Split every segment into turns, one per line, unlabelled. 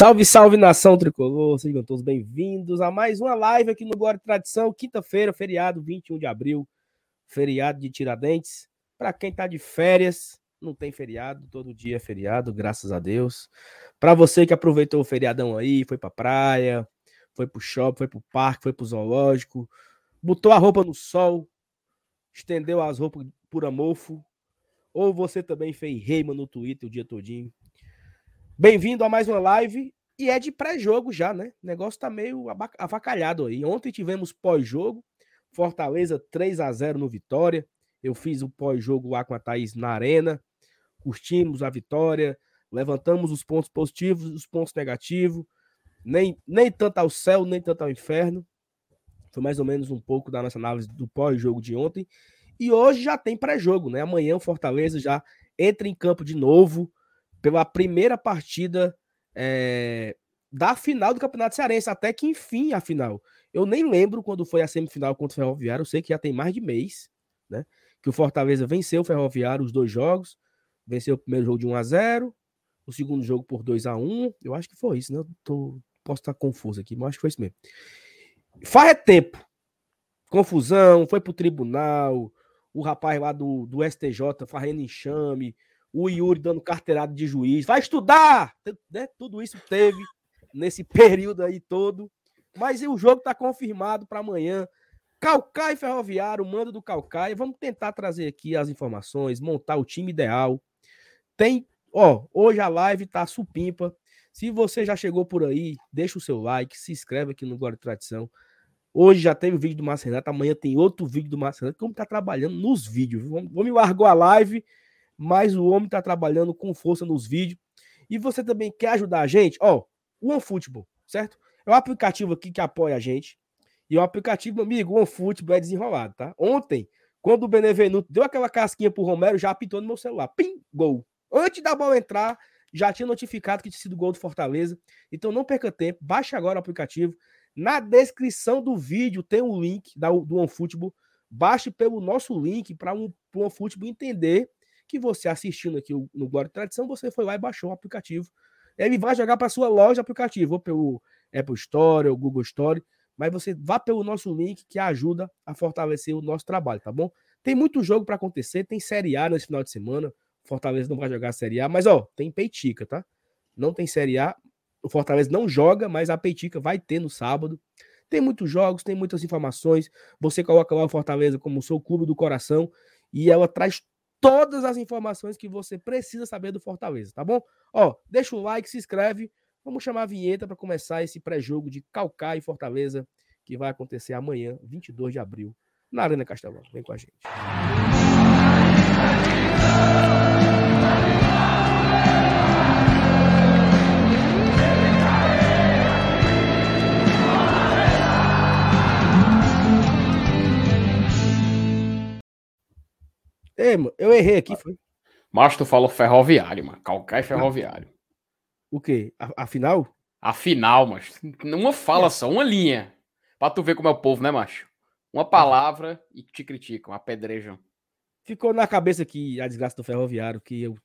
Salve, salve nação tricolor, sejam todos bem-vindos a mais uma live aqui no Glória Tradição, quinta-feira, feriado 21 de abril, feriado de Tiradentes. Para quem tá de férias, não tem feriado, todo dia é feriado, graças a Deus. Para você que aproveitou o feriadão aí, foi pra praia, foi pro shopping, foi pro parque, foi pro zoológico, botou a roupa no sol, estendeu as roupas por amorfo, ou você também fez reima no Twitter o dia todinho Bem-vindo a mais uma live e é de pré-jogo já, né? O negócio tá meio avacalhado aí. Ontem tivemos pós-jogo, Fortaleza 3 a 0 no Vitória. Eu fiz o pós-jogo lá com a Thaís na arena. Curtimos a vitória, levantamos os pontos positivos, os pontos negativos. Nem, nem tanto ao céu, nem tanto ao inferno. Foi mais ou menos um pouco da nossa análise do pós-jogo de ontem. E hoje já tem pré-jogo, né? Amanhã o Fortaleza já entra em campo de novo pela primeira partida é, da final do Campeonato Cearense, até que enfim a final. Eu nem lembro quando foi a semifinal contra o Ferroviário, eu sei que já tem mais de mês, né? Que o Fortaleza venceu o Ferroviário os dois jogos, venceu o primeiro jogo de 1 a 0 o segundo jogo por 2 a 1 eu acho que foi isso, né? Eu tô, posso estar confuso aqui, mas acho que foi isso mesmo. Faz é tempo. Confusão, foi pro tribunal, o rapaz lá do, do STJ fazendo enxame, o Yuri dando carteirada de juiz, vai estudar! Né? Tudo isso teve nesse período aí todo. Mas o jogo está confirmado para amanhã. Calcaia Ferroviário, mando do Calcaia. Vamos tentar trazer aqui as informações, montar o time ideal. Tem, ó, hoje a live tá supimpa. Se você já chegou por aí, deixa o seu like, se inscreve aqui no Glória Tradição. Hoje já teve o vídeo do Márcio Renato, amanhã tem outro vídeo do Márcio Renato, como tá trabalhando nos vídeos. Vamos, vamos largou a live mas o homem está trabalhando com força nos vídeos. E você também quer ajudar a gente? Ó, o OneFootball, certo? É um aplicativo aqui que apoia a gente. E o aplicativo, meu amigo, o OneFootball é desenrolado, tá? Ontem, quando o Benevenuto deu aquela casquinha pro Romero, já apitou no meu celular. Pim, gol. Antes da bola entrar, já tinha notificado que tinha sido gol do Fortaleza. Então não perca tempo, baixe agora o aplicativo. Na descrição do vídeo tem o um link do OneFootball. Baixe pelo nosso link para um, o OneFootball entender que você assistindo aqui no Glória Tradição, você foi lá e baixou o aplicativo. Ele vai jogar para sua loja aplicativo, ou pelo Apple Store, ou Google Store, mas você vá pelo nosso link que ajuda a fortalecer o nosso trabalho, tá bom? Tem muito jogo para acontecer, tem Série A nesse final de semana. Fortaleza não vai jogar Série A, mas ó, tem Peitica, tá? Não tem Série A. O Fortaleza não joga, mas a Peitica vai ter no sábado. Tem muitos jogos, tem muitas informações. Você coloca lá o Fortaleza como seu clube do coração e ela traz todas as informações que você precisa saber do Fortaleza, tá bom? Ó, deixa o like, se inscreve. Vamos chamar a vinheta para começar esse pré-jogo de Calcaia e Fortaleza, que vai acontecer amanhã, 22 de abril, na Arena Castelão. Vem com a gente. Ei, mano, eu errei aqui, foi.
Mas tu falou ferroviário, mano. Calcaia ferroviário.
O quê? A, a final?
A final, mas uma fala é. só, uma linha. Pra tu ver como é o povo, né, macho? Uma palavra e te criticam, apedrejam.
Ficou na cabeça aqui a desgraça do ferroviário, que eu.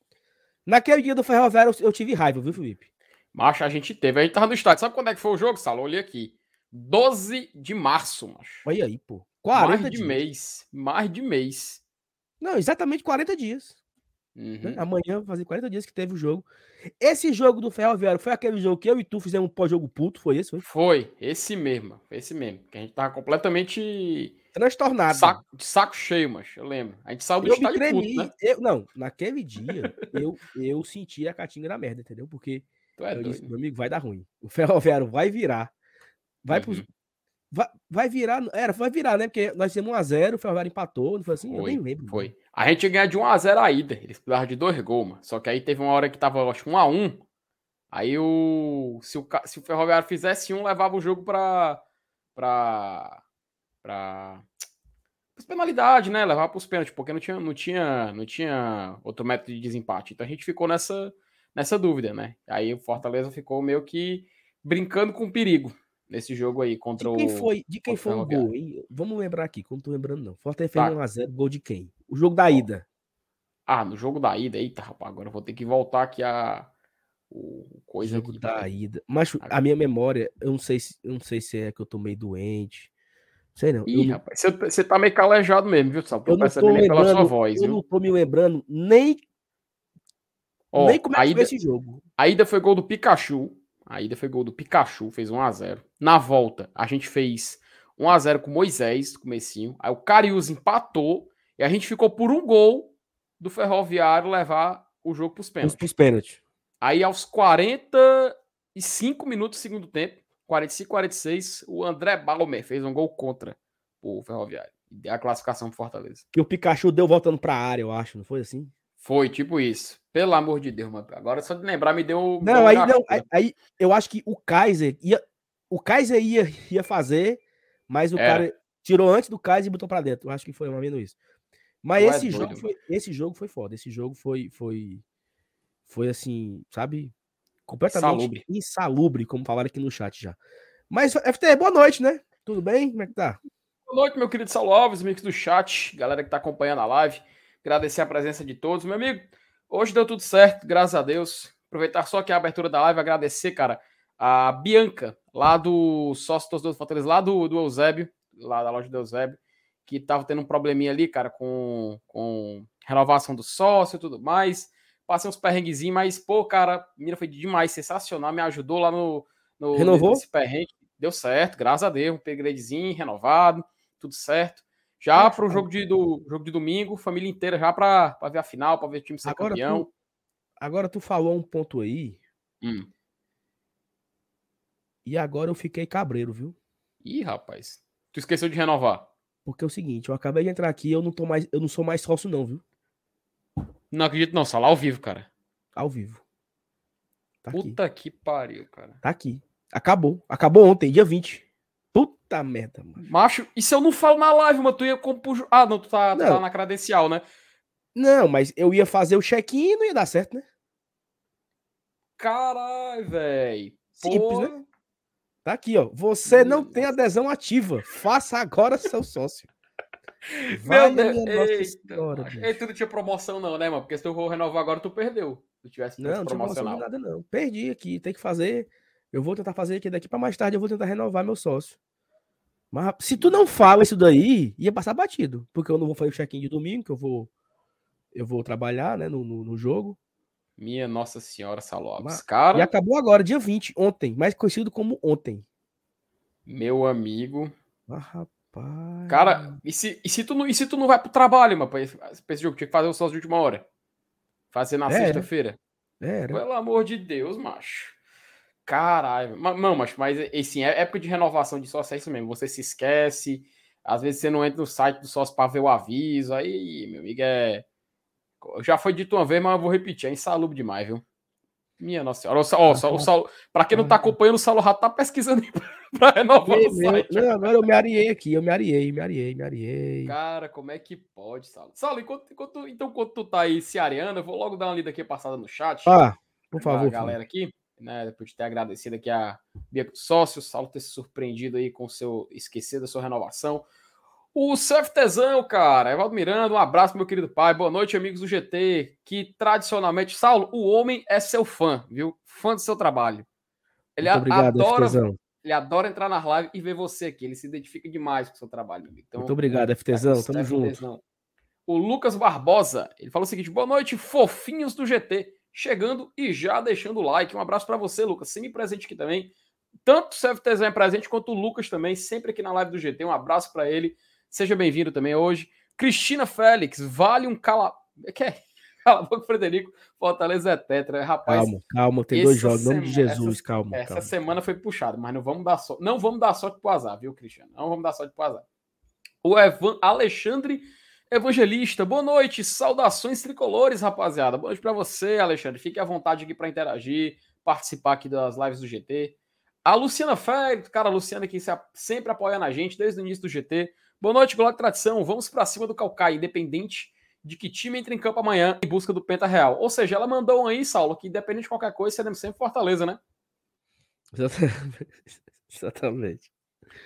Naquele dia do ferroviário eu, tive raiva, viu, Felipe?
Macho, a gente teve. A gente tava no estádio. Sabe quando é que foi o jogo, Salo? Olhei aqui. 12 de março, macho.
Olha aí, pô. 40
mais de dias. mês. Mais de mês.
Não, exatamente 40 dias. Né? Uhum. Né? Amanhã vai fazer 40 dias que teve o jogo. Esse jogo do Ferroviário foi aquele jogo que eu e tu fizemos um pós-jogo puto, foi esse? Foi?
foi, esse mesmo. Esse mesmo. Que a gente tava completamente.
Transtornado.
Saco, de saco cheio, mas eu lembro. A gente saiu do eu estádio
tremi, puto, né? Eu, não, naquele dia eu, eu senti a catinga da merda, entendeu? Porque é eu disse, meu amigo, vai dar ruim. O Ferroviário vai virar. Vai uhum. Vai, vai virar, era, vai virar, né? Porque nós temos 1x0, o Ferroviário empatou, não foi assim?
Foi,
eu
nem lembro. Foi. A gente ia ganhar de 1x0 a ida, eles precisavam de dois gols, mano. Só que aí teve uma hora que tava, acho 1x1. Aí o se, o. se o Ferroviário fizesse um, levava o jogo pra. pra. pra. As penalidades, né? Levava pros pênaltis, porque não tinha, não, tinha, não tinha outro método de desempate. Então a gente ficou nessa, nessa dúvida, né? Aí o Fortaleza ficou meio que brincando com perigo nesse jogo aí contra
de quem
o.
Foi, de quem foi o gol, hein? Vamos lembrar aqui, como tô lembrando, não. Fortaleza fez tá. 1x0, gol de quem? O jogo da ida.
Ah, no jogo da ida, eita, rapaz, agora eu vou ter que voltar aqui a, o coisa
Jogo
aqui.
da
velho.
ida. Mas a minha memória, eu não sei se, eu não sei se é que eu tô meio doente. Sei não.
Ih,
eu,
rapaz, você, tá meio calejado mesmo, viu, Sal?
Eu não tô
aí pela sua
lembrando,
voz,
eu
viu?
não tô me lembrando nem,
Ó,
nem como é que
ida-
foi esse jogo.
A ida foi gol do Pikachu. A ida foi gol do Pikachu, fez 1x0. Na volta, a gente fez 1x0 com o Moisés, no comecinho. Aí o Carius empatou. E a gente ficou por um gol do Ferroviário levar o jogo pros
Os
pênaltis.
pros pênaltis.
Aí aos 45 minutos do segundo tempo, 45, 46, o André Balmer fez um gol contra o Ferroviário. E a classificação pro Fortaleza.
Que o Pikachu deu voltando pra área, eu acho, não foi assim?
Foi, tipo isso. Pelo amor de Deus, mano. Agora só de lembrar me deu.
Não, aí não. Aí, aí eu acho que o Kaiser ia. O Kaiser ia, ia fazer, mas o
Era.
cara tirou antes do Kaiser e botou pra dentro. Eu acho que foi mais ou menos isso. Mas
é
esse,
doido,
jogo foi, esse jogo foi foda. Esse jogo foi. Foi, foi assim, sabe? Completamente
Insalubre.
insalubre, como falaram aqui no chat já. Mas, FT, boa noite, né? Tudo bem? Como é que tá?
Boa noite, meu querido Saulo Alves, amigos do chat, galera que tá acompanhando a live. Agradecer a presença de todos. Meu amigo, hoje deu tudo certo, graças a Deus. Aproveitar só aqui a abertura da live, agradecer, cara, a Bianca, lá do sócio torcedor do Fortaleza, lá do, do Eusébio, lá da loja do Eusébio, que tava tendo um probleminha ali, cara, com, com renovação do sócio e tudo mais. Passei uns perrenguezinhos, mas, pô, cara, a menina foi demais, sensacional, me ajudou lá no, no
Renovou?
nesse perrengue. Deu certo, graças a Deus, um upgradezinho renovado, tudo certo. Já para o jogo de, do, jogo de domingo, família inteira já para ver a final, para ver o time ser
Agora
campeão.
tu, agora tu falou um ponto aí,
Hum.
e agora eu fiquei cabreiro, viu?
Ih, rapaz, tu esqueceu de renovar.
Porque é o seguinte, eu acabei de entrar aqui, eu não tô mais, eu não sou mais sócio não, viu?
Não acredito não, só lá ao vivo, cara.
Ao vivo. Tá aqui.
Puta que pariu, cara.
Tá aqui. Acabou. Acabou ontem, dia 20. Puta merda, mano.
Macho, e se eu não falo na live, mano, tu ia compor... Ah, não, tu tá, tu tá na credencial, né?
Não, mas eu ia fazer o check-in e não ia dar certo, né?
Caralho, velho.
Simples, né? Tá aqui, ó. Você não tem adesão ativa. Faça agora seu sócio.
Meu
Vai,
Deus,
minha Nossa
eita,
Senhora.
Ei, tu não tinha promoção não, né, mano? Porque se tu for renovar agora, tu perdeu. Se tu tivesse
Não, não tinha promoção nada, não. Perdi aqui. Tem que fazer. Eu vou tentar fazer aqui daqui pra mais tarde. Eu vou tentar renovar meu sócio. Mas se tu não fala isso daí, ia passar batido. Porque eu não vou fazer o check-in de domingo, que eu vou. Eu vou trabalhar, né, no, no, no jogo.
Minha Nossa Senhora, Salobes. Cara,
E acabou agora, dia 20, ontem. Mais conhecido como ontem.
meu amigo.
Ah, rapaz.
Cara, e se, e se, tu, não, e se tu não vai pro trabalho, mano, pra esse, pra esse jogo? Tinha que fazer o sócio de última hora. Fazer na
É.
sexta-feira.
Era.
Pelo amor de Deus, macho. Caralho. Não, macho, mas assim, é época de renovação de sócio é isso mesmo. Você se esquece. Às vezes você não entra no site do sócio pra ver o aviso. Aí, meu amigo, é. Já foi dito uma vez, mas eu vou repetir. É insalubre demais, viu? Minha nossa senhora. Ó, o Saulo- pra quem não tá acompanhando, o Saulo Rato tá pesquisando pra renovar
Meu,
o
meu,
site.
não, agora eu me areei aqui, eu me areei, me areei, me areei.
Cara, como é que pode, Saulo? Saulo, enquanto, enquanto, então, enquanto tu tá aí se areando, eu vou logo dar uma lida aqui passada no chat.
Ah, por favor.
galera aqui, né? Depois de ter agradecido aqui a Bia Sócio, o Saulo ter se surpreendido aí com o seu esquecer da sua renovação. O CFTzão, cara, Evaldo Miranda, um abraço, meu querido pai. Boa noite, amigos do GT. Que tradicionalmente, Saulo, o homem é seu fã, viu? Fã do seu trabalho. Ele
Muito obrigado,
adora,
FTzão.
ele adora entrar nas lives e ver você aqui. Ele se identifica demais com o seu trabalho, amigo. Então,
Muito obrigado, FTzão. Tamo junto.
FTzão. O Lucas Barbosa, ele falou o seguinte: boa noite, fofinhos do GT. Chegando e já deixando o like. Um abraço para você, Lucas. Sempre presente aqui também. Tanto o CFTzão é presente quanto o Lucas também, sempre aqui na live do GT. Um abraço para ele. Seja bem-vindo também hoje. Cristina Félix, vale um cala. Que é? Cala a boca, Frederico. Fortaleza é tetra. Rapaz,
Calma, calma, tem dois jogos. Em nome de
semana-
Jesus,
essa-
calma.
essa
calma.
semana foi puxado, mas não vamos dar sorte. Não vamos dar sorte pro azar, viu, Cristiano? Não vamos dar sorte pro azar. O Evan Alexandre Evangelista, boa noite, saudações tricolores, rapaziada. Boa noite pra você, Alexandre. Fique à vontade aqui para interagir, participar aqui das lives do GT. A Luciana Félix, cara, a Luciana que se- sempre apoiando a gente desde o início do GT. Boa noite, e Tradição. Vamos pra cima do Calcaia, independente de que time entre em campo amanhã em busca do Penta Real. Ou seja, ela mandou um aí, Saulo, que independente de qualquer coisa, seremos sempre Fortaleza, né?
Exatamente.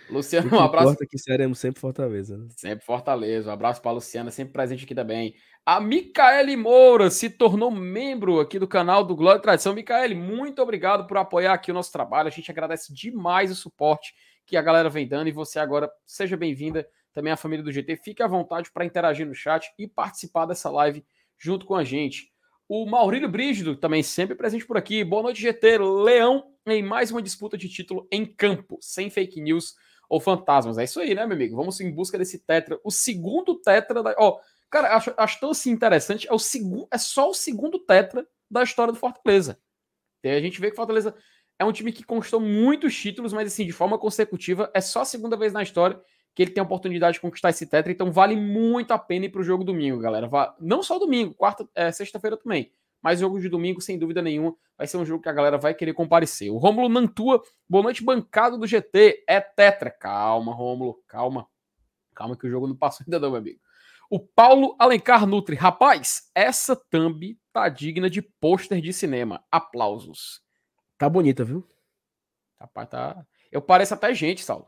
Luciano, um abraço.
que seremos sempre Fortaleza. Né?
Sempre Fortaleza. Um abraço para a Luciana, sempre presente aqui também. A Micaele Moura se tornou membro aqui do canal do Glória e Tradição. Micaele, muito obrigado por apoiar aqui o nosso trabalho. A gente agradece demais o suporte que a galera vem dando e você agora seja bem-vinda também a família do GT. Fique à vontade para interagir no chat e participar dessa live junto com a gente. O Maurílio Brígido, também sempre presente por aqui. Boa noite, GT. Leão em mais uma disputa de título em campo, sem fake news ou fantasmas. É isso aí, né, meu amigo? Vamos em busca desse tetra. O segundo tetra da. Ó, cara, acho, acho tão assim interessante. É, o segundo, é só o segundo tetra da história do Fortaleza. E a gente vê que Fortaleza é um time que conquistou muitos títulos, mas assim, de forma consecutiva, é só a segunda vez na história que ele tem a oportunidade de conquistar esse tetra, então vale muito a pena ir para o jogo domingo, galera. Não só domingo, quarta, é, sexta-feira também. Mas jogo de domingo, sem dúvida nenhuma, vai ser um jogo que a galera vai querer comparecer. O Rômulo Nantua, boa noite, bancado do GT. É tetra. Calma, Rômulo, calma. Calma que o jogo não passou ainda não, meu amigo. O Paulo Alencar Nutri. Rapaz, essa thumb tá digna de pôster de cinema. Aplausos.
Tá bonita, viu?
Rapaz, tá... Eu pareço até gente, Saulo.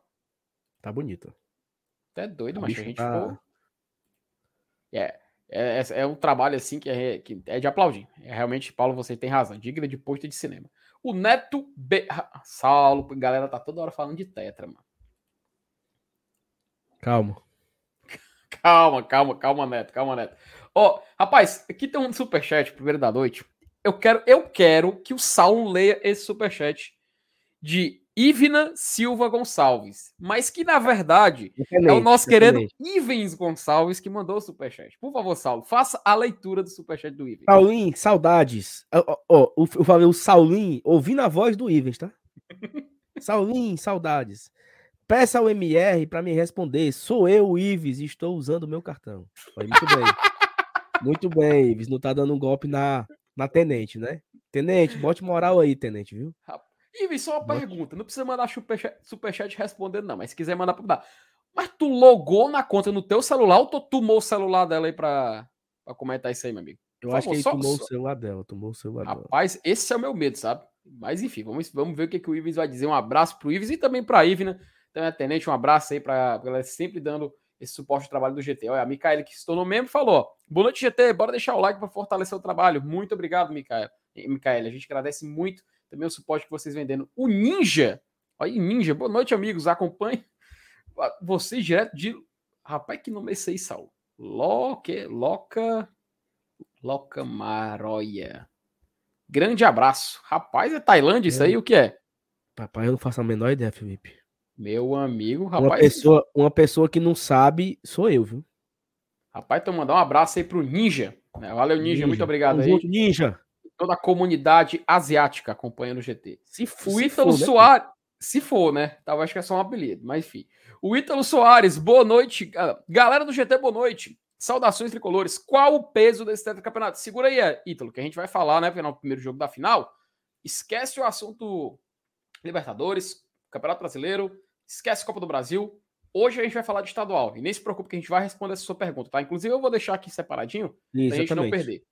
Tá bonita.
Até doido, mas a gente tá... ficou. É, é, é, é, um trabalho assim que é, que é de aplaudir. É, realmente, Paulo, você tem razão. Digna de posto de cinema. O Neto B. Saulo, galera tá toda hora falando de Tetra, mano.
Calma.
calma, calma, calma, Neto, calma, Neto. Ó, oh, rapaz, aqui tem um superchat primeiro da noite. Eu quero, eu quero que o Saulo leia esse superchat de Ivna Silva Gonçalves, mas que na verdade excelente, é o nosso excelente. querido Ivens Gonçalves que mandou o superchat. Por favor, Saulo, faça a leitura do superchat do Ivens.
Saulinho, saudades. Oh, oh, oh, eu falei o Saulinho ouvindo a voz do Ivens, tá? Saulinho, saudades. Peça ao MR para me responder. Sou eu, o Ives, e estou usando o meu cartão. muito bem. muito bem, Ives. Não tá dando um golpe na, na tenente, né? Tenente, bote moral aí, tenente, viu?
Rapaz. E só uma pergunta, não precisa mandar superchat, superchat respondendo, não, mas se quiser mandar para. Mas tu logou na conta no teu celular ou tu tomou o celular dela aí para comentar isso aí, meu amigo?
Eu acho que ele só, tomou só... o celular dela, tomou o celular
Rapaz,
dela.
esse é o meu medo, sabe? Mas enfim, vamos, vamos ver o que, que o Ives vai dizer. Um abraço pro Ives e também pra Ivna, também a Tenente, um abraço aí pra ela sempre dando esse suporte ao trabalho do GT. Olha, a Micaela que se tornou membro falou: boa noite, GT, bora deixar o like para fortalecer o trabalho. Muito obrigado, Micaela. Micaela, a gente agradece muito também o suporte que vocês vendendo. O Ninja, olha Ninja, boa noite, amigos, acompanhe vocês direto de. Rapaz, que nome é esse aí, Saulo? Loque, Loca. Loca Maroia. Grande abraço. Rapaz, é Tailândia isso aí? O que é?
Papai, eu não faço a menor ideia, Felipe.
Meu amigo, rapaz.
Uma pessoa, uma pessoa que não sabe sou eu, viu?
Rapaz, então mandar um abraço aí pro Ninja. Valeu, Ninja. Ninja. Muito obrigado Vamos aí. Junto,
Ninja
toda a comunidade asiática acompanhando o GT. Se, o Ítalo for, né, Soares. Né? Se for, né? Tava, acho que é só um apelido, mas enfim. O Ítalo Soares, boa noite. Galera do GT, boa noite. Saudações tricolores. Qual o peso desse campeonato? Segura aí, Ítalo, que a gente vai falar, né? Porque no primeiro jogo da final. Esquece o assunto Libertadores, Campeonato Brasileiro, esquece Copa do Brasil. Hoje a gente vai falar de estadual. E nem se preocupe que a gente vai responder essa sua pergunta, tá? Inclusive, eu vou deixar aqui separadinho Exatamente. pra gente não perder.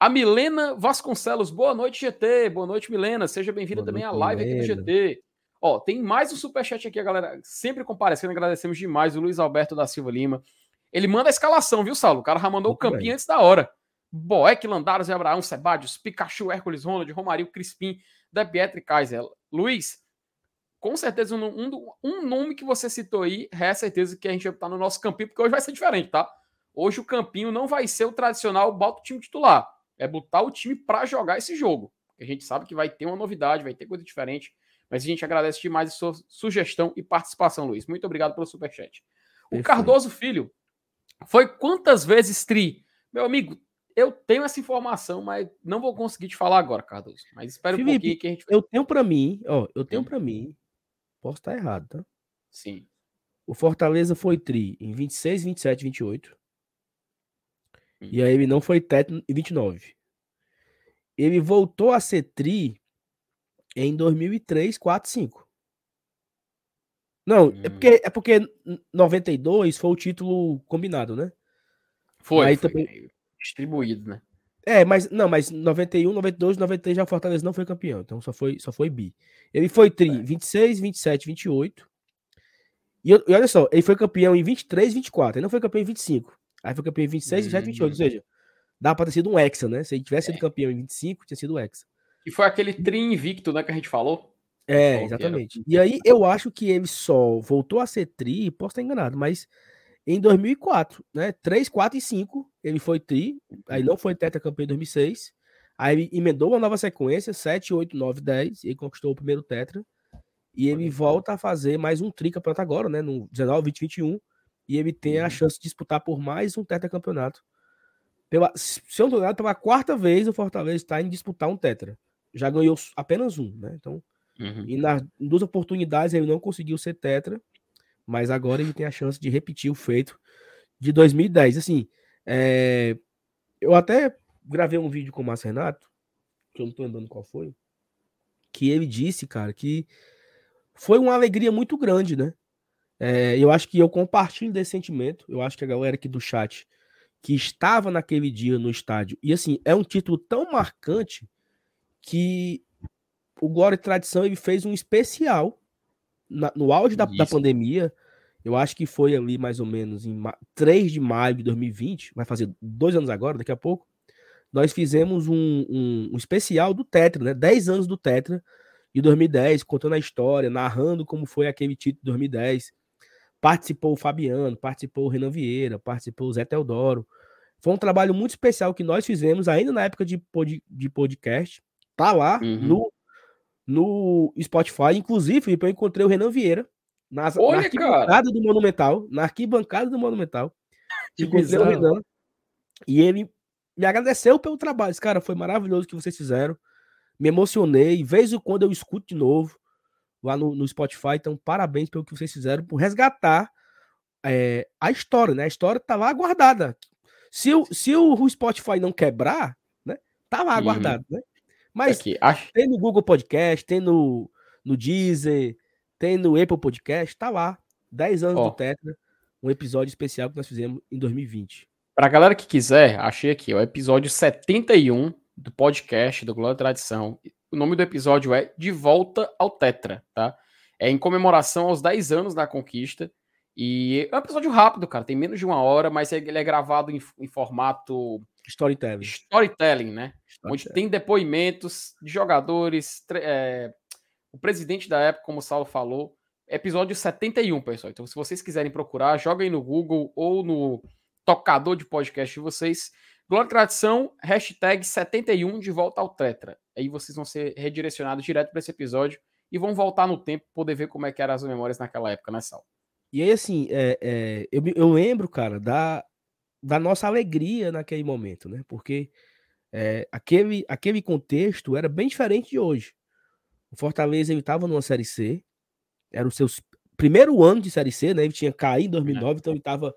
A Milena Vasconcelos, boa noite, GT. Boa noite, Milena. Seja bem-vinda também à live Milena. aqui do GT. Ó, tem mais um superchat aqui, a galera sempre comparecendo. Agradecemos demais o Luiz Alberto da Silva Lima. Ele manda a escalação, viu, Saulo? O cara já mandou Muito o campinho bem. antes da hora. Boeck, Landaros e Abraão, Sebadios, Pikachu, Hércules, Ronald, Romário, Crispim, Da Pietri, Kaiser. Luiz, com certeza um, um, um, nome que você citou aí, é certeza que a gente vai estar no nosso campinho, porque hoje vai ser diferente, tá? Hoje o campinho não vai ser o tradicional bota o time titular é botar o time para jogar esse jogo. A gente sabe que vai ter uma novidade, vai ter coisa diferente. Mas a gente agradece demais a sua sugestão e participação, Luiz. Muito obrigado pelo superchat. O Perfeito. Cardoso Filho foi quantas vezes tri? Meu amigo, eu tenho essa informação, mas não vou conseguir te falar agora, Cardoso. Mas espero Felipe, um pouquinho que a gente.
Eu tenho para mim, ó, eu tenho hum. para mim. Posso estar errado, tá?
Sim.
O Fortaleza foi tri em 26, 27, 28. E aí ele não foi teto em 29. Ele voltou a ser tri em 2003, 4, 5. Não, hum. é, porque, é porque 92 foi o título combinado, né?
Foi, aí foi também... distribuído, né?
É, mas não, mas 91, 92, 93 já o Fortaleza não foi campeão, então só foi só foi bi. Ele foi tri é. 26, 27, 28. E, e, olha só, ele foi campeão em 23, 24. Ele não foi campeão em 25. Aí foi campeão em 26, 27, 28. Ou seja, dá pra ter sido um Hexa, né? Se ele tivesse sido é. campeão em 25, tinha sido um Hexa.
E foi aquele tri invicto, né, que a gente falou?
É, exatamente. E aí eu acho que ele só voltou a ser tri, posso estar enganado, mas em 2004, né? 3, 4 e 5, ele foi tri, aí não foi tetracampeão em 2006. Aí ele emendou uma nova sequência, 7, 8, 9, 10, e conquistou o primeiro tetra. E ele volta a fazer mais um tricampeonato agora, né? No 19, 20, 21. E ele tem a uhum. chance de disputar por mais um tetracampeonato. Pela, se eu não engano, pela quarta vez o Fortaleza está em disputar um tetra. Já ganhou apenas um, né? Então, uhum. e nas duas oportunidades ele não conseguiu ser tetra, mas agora ele tem a chance de repetir o feito de 2010. Assim, é, eu até gravei um vídeo com o Márcio Renato, que eu não tô lembrando qual foi, que ele disse, cara, que foi uma alegria muito grande, né? É, eu acho que eu compartilho desse sentimento. Eu acho que a galera aqui do chat que estava naquele dia no estádio. E assim, é um título tão marcante que o Glória e Tradição ele fez um especial na, no auge da, da, pandemia. Eu acho que foi ali mais ou menos em 3 de maio de 2020, vai fazer dois anos agora, daqui a pouco nós fizemos um, um, um, especial do Tetra, né? 10 anos do Tetra de 2010, contando a história, narrando como foi aquele título de 2010. Participou o Fabiano, participou o Renan Vieira, participou o Zé Teodoro. Foi um trabalho muito especial que nós fizemos ainda na época de, pod, de podcast. Tá lá uhum. no, no Spotify. Inclusive, eu encontrei o Renan Vieira nas, Olha, na arquibancada cara. do Monumental. Na arquibancada do Monumental. Que encontrei o Renan. E ele me agradeceu pelo trabalho. Cara, foi maravilhoso o que vocês fizeram. Me emocionei. Vez em quando eu escuto de novo lá no, no Spotify. Então, parabéns pelo que vocês fizeram por resgatar é, a história, né? A história tá lá guardada. Se o, se o Spotify não quebrar, né? Tá lá uhum. guardado, né? Mas Aqui, acho... tem no Google Podcast, tem no, no Deezer, tem no Apple Podcast, tá lá. 10 anos oh. do Tetra, um episódio especial que nós fizemos em 2020.
Pra galera que quiser, achei aqui, o episódio 71 do podcast do Glória Tradição. O nome do episódio é De Volta ao Tetra, tá? É em comemoração aos 10 anos da conquista. E é um episódio rápido, cara, tem menos de uma hora, mas ele é gravado em, em formato.
Storytelling.
Storytelling, né? Storytelling. Onde tem depoimentos de jogadores, é, o presidente da época, como o Saulo falou. Episódio 71, pessoal. Então, se vocês quiserem procurar, joguem no Google ou no tocador de podcast de vocês. Glória e Tradição, hashtag 71 de volta ao Tetra. Aí vocês vão ser redirecionados direto para esse episódio e vão voltar no tempo poder ver como é que eram as memórias naquela época, né, Sal?
E aí, assim, é, é, eu, eu lembro, cara, da, da nossa alegria naquele momento, né? Porque é, aquele, aquele contexto era bem diferente de hoje. O Fortaleza ele estava numa Série C, era o seu primeiro ano de Série C, né? Ele tinha caído em 2009, então ele estava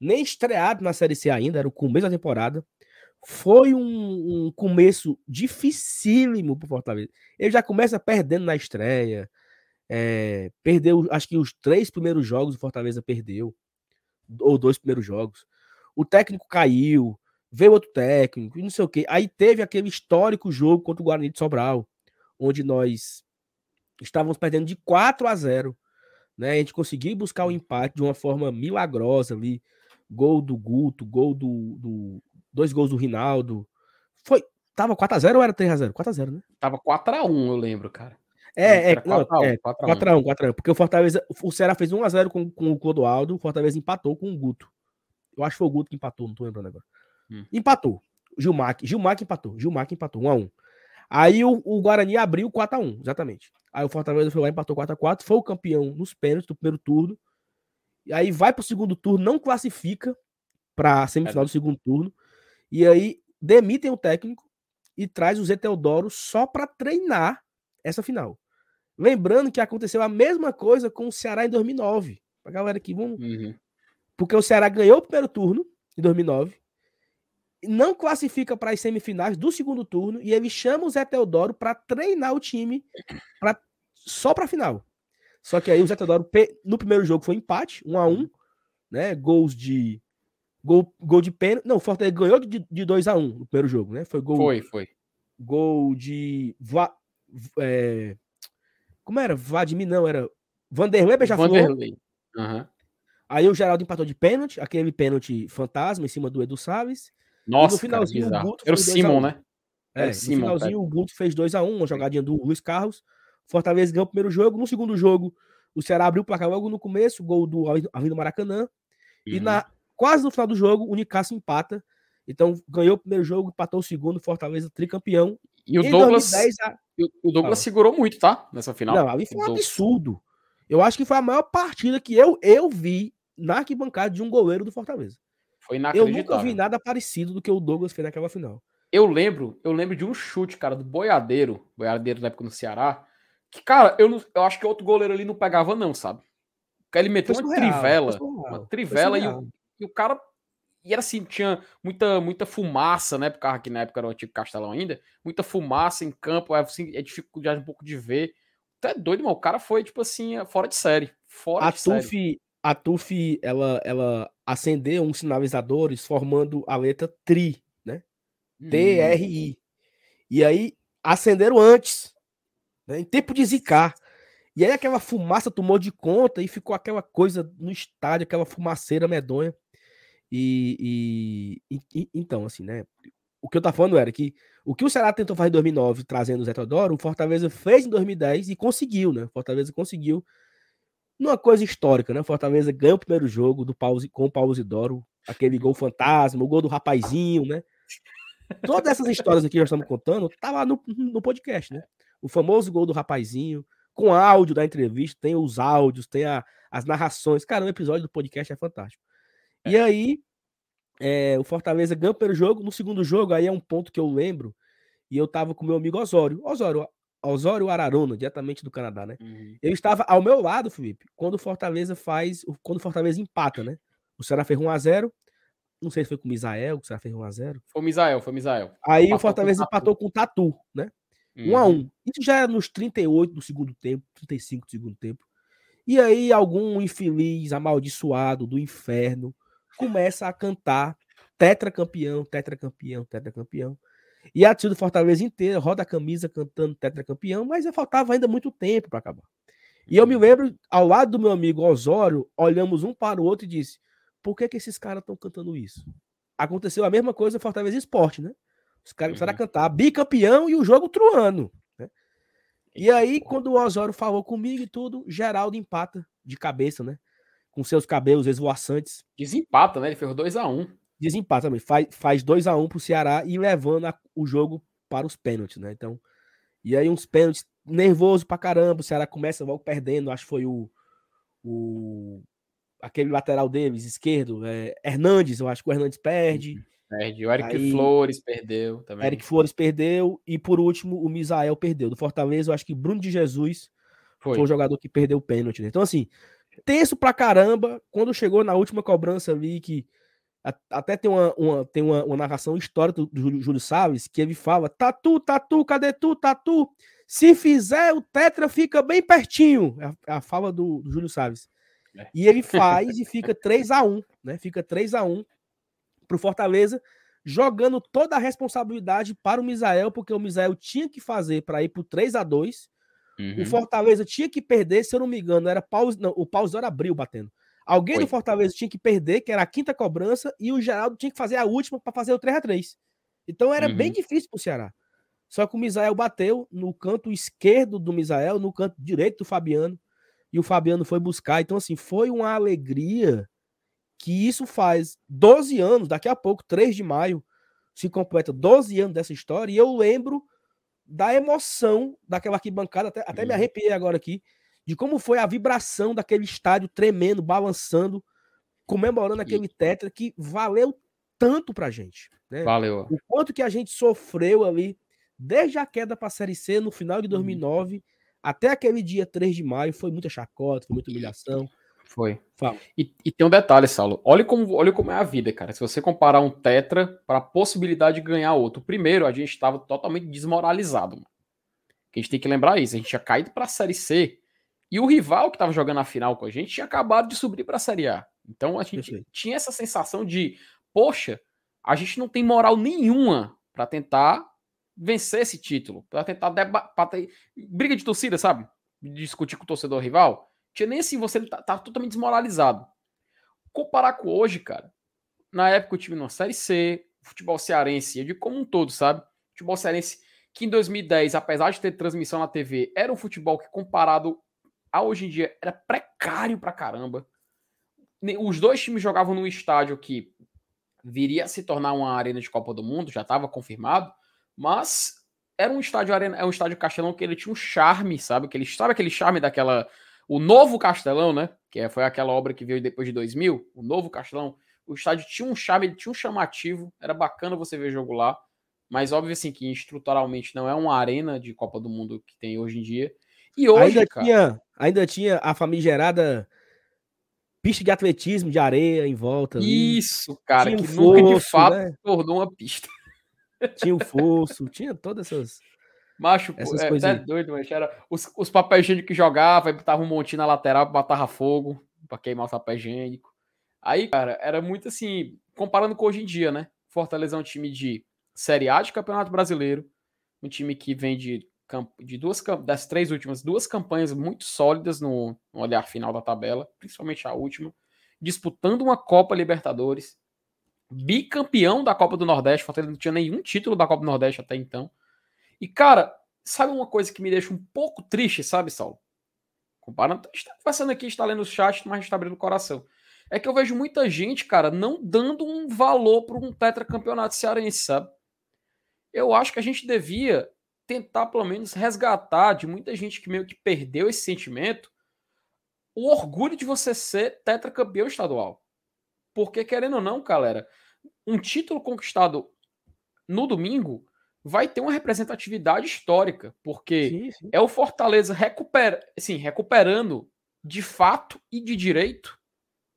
nem estreado na Série C ainda, era o começo da temporada. Foi um, um começo dificílimo para o Fortaleza. Ele já começa perdendo na estreia. É, perdeu, acho que os três primeiros jogos o Fortaleza perdeu, ou dois primeiros jogos. O técnico caiu, veio outro técnico, e não sei o que. Aí teve aquele histórico jogo contra o Guarani de Sobral, onde nós estávamos perdendo de 4 a 0. Né? A gente conseguiu buscar o empate de uma forma milagrosa ali, gol do Guto, gol do, do dois gols do Rinaldo. Foi, tava 4 x 0 ou era 3 x 0? 4 x 0, né?
Tava 4 x 1, eu lembro, cara.
É, é, 4 não, é 4 x 1, 4 x 1, porque o Fortaleza, o Ceará fez 1 x 0 com, com o Clodoaldo, o Fortaleza empatou com o Guto. Eu acho que foi o Guto que empatou, não tô lembrando agora. Hum. Empatou. Gilmar, Gilmar que empatou, Gilmar que empatou 1 x 1. Aí o, o Guarani abriu 4 x 1, exatamente. Aí o Fortaleza foi lá empatou 4 x 4, foi o campeão nos pênaltis do primeiro turno. E aí vai para o segundo turno, não classifica para a semifinal é. do segundo turno. E aí demitem o técnico e traz o Zé Teodoro só para treinar essa final. Lembrando que aconteceu a mesma coisa com o Ceará em 2009. Pra galera aqui, vamos. Uhum. Porque o Ceará ganhou o primeiro turno em 2009, não classifica para as semifinais do segundo turno e ele chama o Zé Teodoro para treinar o time pra, só para a final. Só que aí o Zé Teodoro, no primeiro jogo foi empate, 1 a 1 né? Gols de. Gol, gol de pênalti. Não, o Fortaleza ganhou de, de 2 a 1 no primeiro jogo, né? Foi gol.
Foi, foi.
Gol de. É, como era? Vladimir, não, era. Vanderlei Beija-Flor. Vanderlei.
Uhum.
Aí o Geraldo empatou de pênalti, aquele pênalti fantasma em cima do Edu Salles.
Nossa,
no finalzinho,
cara,
o Guto
Era o
fez dois a
Simon,
um.
né?
É, no
Simon,
finalzinho o Guto fez 2x1, uma jogadinha do Luiz Carlos. Fortaleza ganhou o primeiro jogo. No segundo jogo, o Ceará abriu o placar logo no começo, gol do Arlindo Maracanã. E
Uhum.
na, quase no final do jogo, o Nicasso empata. Então ganhou o primeiro jogo, empatou o segundo, Fortaleza tricampeão.
E o
em
Douglas,
2010, a-
o Douglas
Fala.
segurou muito, tá? Nessa final.
Não, ali foi um
Douglas.
absurdo. Eu acho que foi a maior partida que eu, eu vi na arquibancada de um goleiro do Fortaleza.
Foi
Eu
inacreditável.
nunca vi nada parecido do que o Douglas fez naquela final.
Eu lembro, eu lembro de um chute, cara, do Boiadeiro, Boiadeiro na época no Ceará, que, cara, eu, não, eu acho que outro goleiro ali não pegava, não, sabe? Porque ele meteu uma
surreal,
trivela,
foi surreal,
uma trivela e o, e o cara. E era assim, tinha muita, muita fumaça, né? Porque o carro que na época era o antigo Castelão ainda, muita fumaça em campo, é, assim, é dificuldade um pouco de ver. Tu é doido, mano. O cara foi, tipo assim, fora de série. Fora
A
de série.
TUF, a TUF ela, ela acendeu uns sinalizadores formando a letra TRI, né?
Hum.
T-R-I. E aí acenderam antes, né? em tempo de zicar. E aí aquela fumaça tomou de conta e ficou aquela coisa no estádio, aquela fumaceira medonha. E, e- e- então, assim, né? O que eu tava falando era que o que o Ceará tentou fazer em 2009, trazendo o Zé Teodoro, o Fortaleza fez em 2010 e conseguiu, né? O Fortaleza conseguiu numa coisa histórica, né? O Fortaleza ganhou o primeiro jogo do com o Paulo Zidoro, aquele gol fantasma, o gol do rapazinho, né? Todas essas histórias aqui que nós estamos contando, tá lá no, no podcast, né? O famoso gol do rapazinho, com áudio da entrevista, tem os áudios, tem a- as narrações. Cara, o episódio do podcast é fantástico. E aí, é, o Fortaleza ganha o primeiro jogo. No segundo jogo, aí é um ponto que eu lembro, e eu tava com meu amigo Osório. Osório, Osório Araruna, diretamente do Canadá, né?
Uhum.
Ele estava ao meu lado, Felipe, quando o Fortaleza faz. Quando o Fortaleza empata, né? O Ceará fez 1x0. Não sei se foi com o Misael, que o Ceará fez 1x0.
Foi o Misael, foi o Misael.
Aí
Empatou
o Fortaleza
com
empatou com o Tatu, né? 1
Uhum.
a 1 Isso já era nos 38 do segundo tempo, 35 do segundo tempo. E aí algum infeliz, amaldiçoado do inferno começa a cantar tetracampeão, tetracampeão, tetracampeão. E a torcida do Fortaleza inteira roda a camisa cantando tetracampeão, mas faltava ainda muito tempo para acabar. E eu me lembro, ao lado do meu amigo Osório, olhamos um para o outro e disse: por que, que esses caras estão cantando isso? Aconteceu a mesma coisa no Fortaleza Esporte, né? Os caras começaram a
Uhum.
cantar bicampeão e o jogo truano. Né? E aí, quando o Osório falou comigo e tudo, Geraldo empata de cabeça, né? Com seus cabelos esvoaçantes.
Desempata, né? Ele fez 2x1.
Desempata também. Faz, faz 2 a 1 pro Ceará e levando a- o jogo para os pênaltis, né? Então, e aí uns pênaltis nervoso pra caramba. O Ceará começa logo perdendo. Acho que foi o, o aquele lateral deles, esquerdo, é, Hernandes. Eu acho que o Hernandes perde.
Perde. O Eric
Aí-
Flores perdeu também.
Eric Flores perdeu. E por último, o Misael perdeu. Do Fortaleza, eu acho que Bruno de Jesus
Foi.
foi o jogador que perdeu o pênalti. né? Então, assim, tenso pra caramba. Quando chegou na última cobrança ali, que até tem uma, uma- tem uma, uma narração histórica do, do Júlio, Júlio Salles, que ele fala: Tatu, Tatu, cadê tu, Tatu? Se fizer, o Tetra fica bem pertinho. É a, é a fala do, do Júlio Salles.
É.
E ele faz e fica 3 a 1 né? Fica 3 a 1 pro Fortaleza, jogando toda a responsabilidade para o Misael, porque o Misael tinha que fazer para ir pro 3 a 2
Uhum.
o Fortaleza tinha que perder, se eu não me engano, era Paus, não, o Pausor abriu batendo. Alguém
Foi.
do Fortaleza tinha que perder, que era a quinta cobrança, e o Geraldo tinha que fazer a última para fazer o 3 a 3 Então era bem
Uhum.
difícil pro Ceará. Só que o Misael bateu no canto esquerdo do Misael, no canto direito do Fabiano, e o Fabiano foi buscar. Então, assim, foi uma alegria que isso faz 12 anos, daqui a pouco, 3 de maio, se completa 12 anos dessa história, e eu lembro da emoção daquela arquibancada, até, até me
Uhum.
arrepiei agora aqui, de como foi a vibração daquele estádio tremendo, balançando, comemorando aquele tetra que valeu tanto pra gente. Né?
Valeu.
O quanto que a gente sofreu ali, desde a queda para a Série C no final
Uhum.
de 2009 até aquele dia 3 de maio, foi muita chacota, foi muita humilhação.
Foi. E, e tem um detalhe, Saulo. Olha como, olha como é a vida, cara. Se você comparar um Tetra para a possibilidade de ganhar outro. Primeiro, a gente estava totalmente desmoralizado. Mano. Que a gente tem que lembrar isso. A gente tinha caído para a Série C. E o rival que estava jogando a final com a gente tinha acabado de subir para a Série A. Então a gente
Perfeito.
tinha essa sensação de, poxa, a gente não tem moral nenhuma para tentar vencer esse título, para tentar debater, briga de torcida, sabe? Discutir com o torcedor rival. Tinha nem assim, você tá, tá totalmente desmoralizado. Comparar com hoje, cara. Na época o time numa Série C, futebol cearense, eu digo como um todo, sabe? Futebol cearense que em 2010, apesar de ter transmissão na TV, era um futebol que comparado a hoje em dia era precário pra caramba. Os dois times jogavam num estádio que viria a se tornar uma arena de Copa do Mundo, já estava confirmado, mas era um estádio arena, é um estádio Castelão que ele tinha um charme, sabe? Aquele, sabe aquele charme daquela o novo Castelão, né? Que é, foi aquela obra que veio depois de 2000, o novo Castelão. O estádio tinha um charme, ele tinha um chamativo, era bacana você ver jogo lá, mas óbvio assim que estruturalmente não é uma arena de Copa do Mundo que tem hoje em dia. E hoje,
ainda
cara,
tinha, ainda tinha a famigerada pista de atletismo de areia em volta.
Ali. Isso, cara, tinha que um nunca fosso, de fato né? tornou uma pista.
Tinha o fosso, tinha todas essas.
Macho, essas é, é doido, mas era os, os papéis higiênicos que jogava, botava um montinho na lateral, botava fogo para queimar o papel higiênico. Aí, cara, era muito assim, comparando com hoje em dia, né? Fortaleza é um time de Série A de Campeonato Brasileiro, um time que vem de, de duas das três últimas, duas campanhas muito sólidas no, no olhar final da tabela, principalmente a última, disputando uma Copa Libertadores, bicampeão da Copa do Nordeste, Fortaleza não tinha nenhum título da Copa do Nordeste até então. E, cara, sabe uma coisa que me deixa um pouco triste, sabe, Saulo? Comparando, a gente tá conversando aqui, está lendo o chat, mas a gente tá abrindo o coração. É que eu vejo muita gente, cara, não dando um valor para um tetracampeonato cearense, sabe? Eu acho que a gente devia tentar, pelo menos, resgatar de muita gente que meio que perdeu esse sentimento o orgulho de você ser tetracampeão estadual. Porque, querendo ou não, galera, um título conquistado no domingo vai ter uma representatividade histórica, porque sim, sim. é o Fortaleza recupera, assim, recuperando de fato e de direito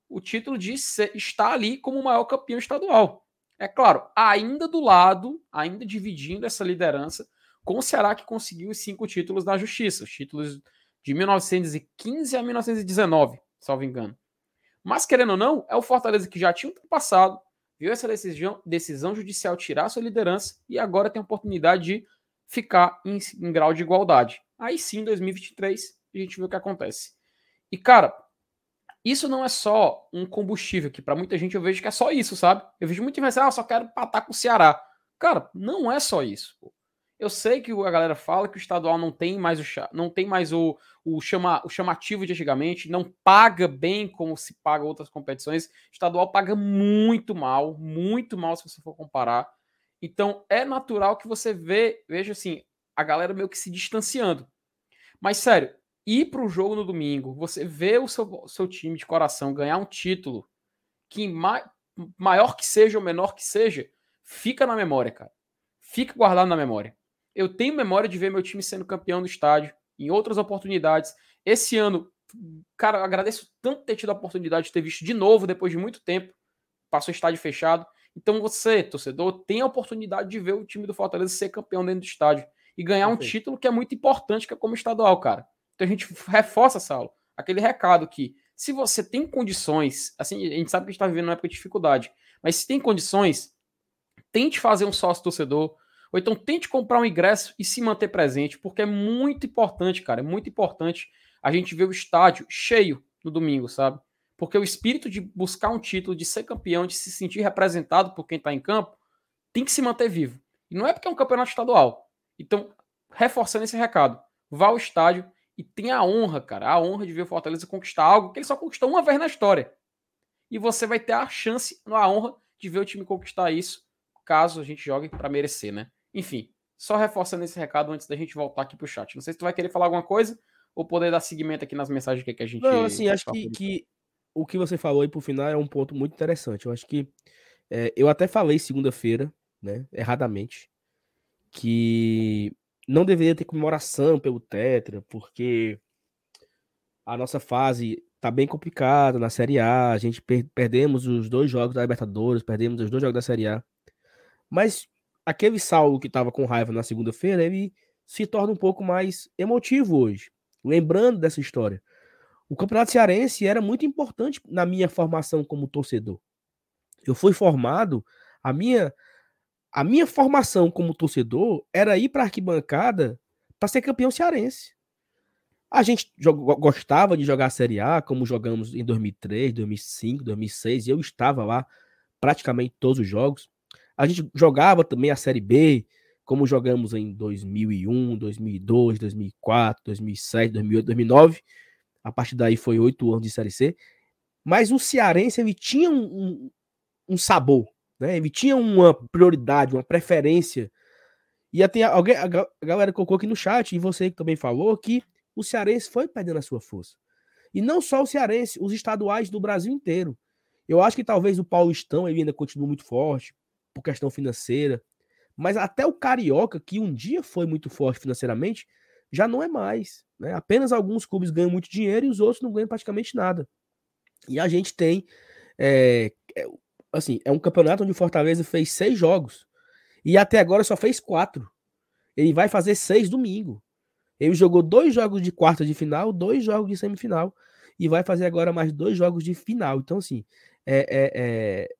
o título de ser, estar ali como o maior campeão estadual. É claro, ainda do lado, ainda dividindo essa liderança com o Ceará que conseguiu os cinco títulos da Justiça, os títulos de 1915 a 1919, salvo engano. Mas querendo ou não, é o Fortaleza que já tinha ultrapassado viu essa decisão, decisão judicial tirar sua liderança e agora tem a oportunidade de ficar em, em grau de igualdade. Aí sim, em 2023, a gente vê o que acontece. E, cara, isso não é só um combustível, que para muita gente eu vejo que é só isso, sabe? Eu vejo muito gente ah, só quero patar com o Ceará. Cara, não é só isso. Pô. Eu sei que a galera fala que o estadual não tem mais o não tem mais o, o, chama, o chamativo de antigamente, não paga bem como se paga outras competições. O estadual paga muito mal, muito mal se você for comparar. Então é natural que você vê, veja assim, a galera meio que se distanciando. Mas sério, ir para o jogo no domingo, você vê o seu, seu time de coração ganhar um título que ma maior que seja ou menor que seja, fica na memória, cara. Fica guardado na memória. Eu tenho memória de ver meu time sendo campeão do estádio em outras oportunidades. Esse ano, cara, agradeço tanto ter tido a oportunidade de ter visto de novo depois de muito tempo. Passou o estádio fechado. Então você, torcedor, tem a oportunidade de ver o time do Fortaleza ser campeão dentro do estádio e ganhar um título que é muito importante, que é como estadual, cara. Então a gente reforça, Saulo, aquele recado que se você tem condições, assim, a gente sabe que a gente está vivendo uma época de dificuldade, mas se tem condições, tente fazer um sócio torcedor, ou então tente comprar um ingresso e se manter presente, porque é muito importante, cara. É muito importante a gente ver o estádio cheio no domingo, sabe? Porque o espírito de buscar um título, de ser campeão, de se sentir representado por quem está em campo, tem que se manter vivo. E não é porque é um campeonato estadual. Então, reforçando esse recado, vá ao estádio e tenha a honra, cara, a honra de ver o Fortaleza conquistar algo que ele só conquistou uma vez na história. E você vai ter a chance, a honra de ver o time conquistar isso, caso a gente jogue para merecer, né? Enfim, só reforçando esse recado antes da gente voltar aqui pro chat. Não sei se tu vai querer falar alguma coisa ou poder dar seguimento aqui nas mensagens que, a gente.
Não, assim, acho que, que, o que você falou aí pro final é um ponto muito interessante. Eu acho que. É, eu até falei segunda-feira, né, erradamente, que não deveria ter comemoração pelo Tetra, porque a nossa fase tá bem complicada na Série A, a gente per perdemos os dois jogos da Libertadores, perdemos os dois jogos da Série A. Mas aquele Saulo que estava com raiva na segunda-feira, ele se torna um pouco mais emotivo hoje, lembrando dessa história. O Campeonato Cearense era muito importante na minha formação como torcedor. Eu fui formado, a minha a minha formação como torcedor era ir para a arquibancada para ser campeão cearense. A gente gostava de jogar a Série A, como jogamos em 2003, 2005, 2006, e eu estava lá praticamente todos os jogos. A gente jogava também a Série B, como jogamos em 2001, 2002, 2004, 2007, 2008, 2009. A partir daí foi oito anos de Série C. Mas o Cearense ele tinha um, um, um sabor, né? ele tinha uma prioridade, uma preferência. E até alguém, a galera colocou aqui no chat, e você que também falou, que o Cearense foi perdendo a sua força. E não só o Cearense, os estaduais do Brasil inteiro. Eu acho que talvez o Paulistão ele ainda continue muito forte, por questão financeira. Mas até o Carioca, que um dia foi muito forte financeiramente, já não é mais. Né? Apenas alguns clubes ganham muito dinheiro e os outros não ganham praticamente nada. E a gente tem. É, é, assim, é um campeonato onde o Fortaleza fez seis jogos. E até agora só fez quatro. Ele vai fazer seis domingo. Ele jogou dois jogos de quarta de final, dois jogos de semifinal e vai fazer agora mais dois jogos de final. Então, assim, é, é, é,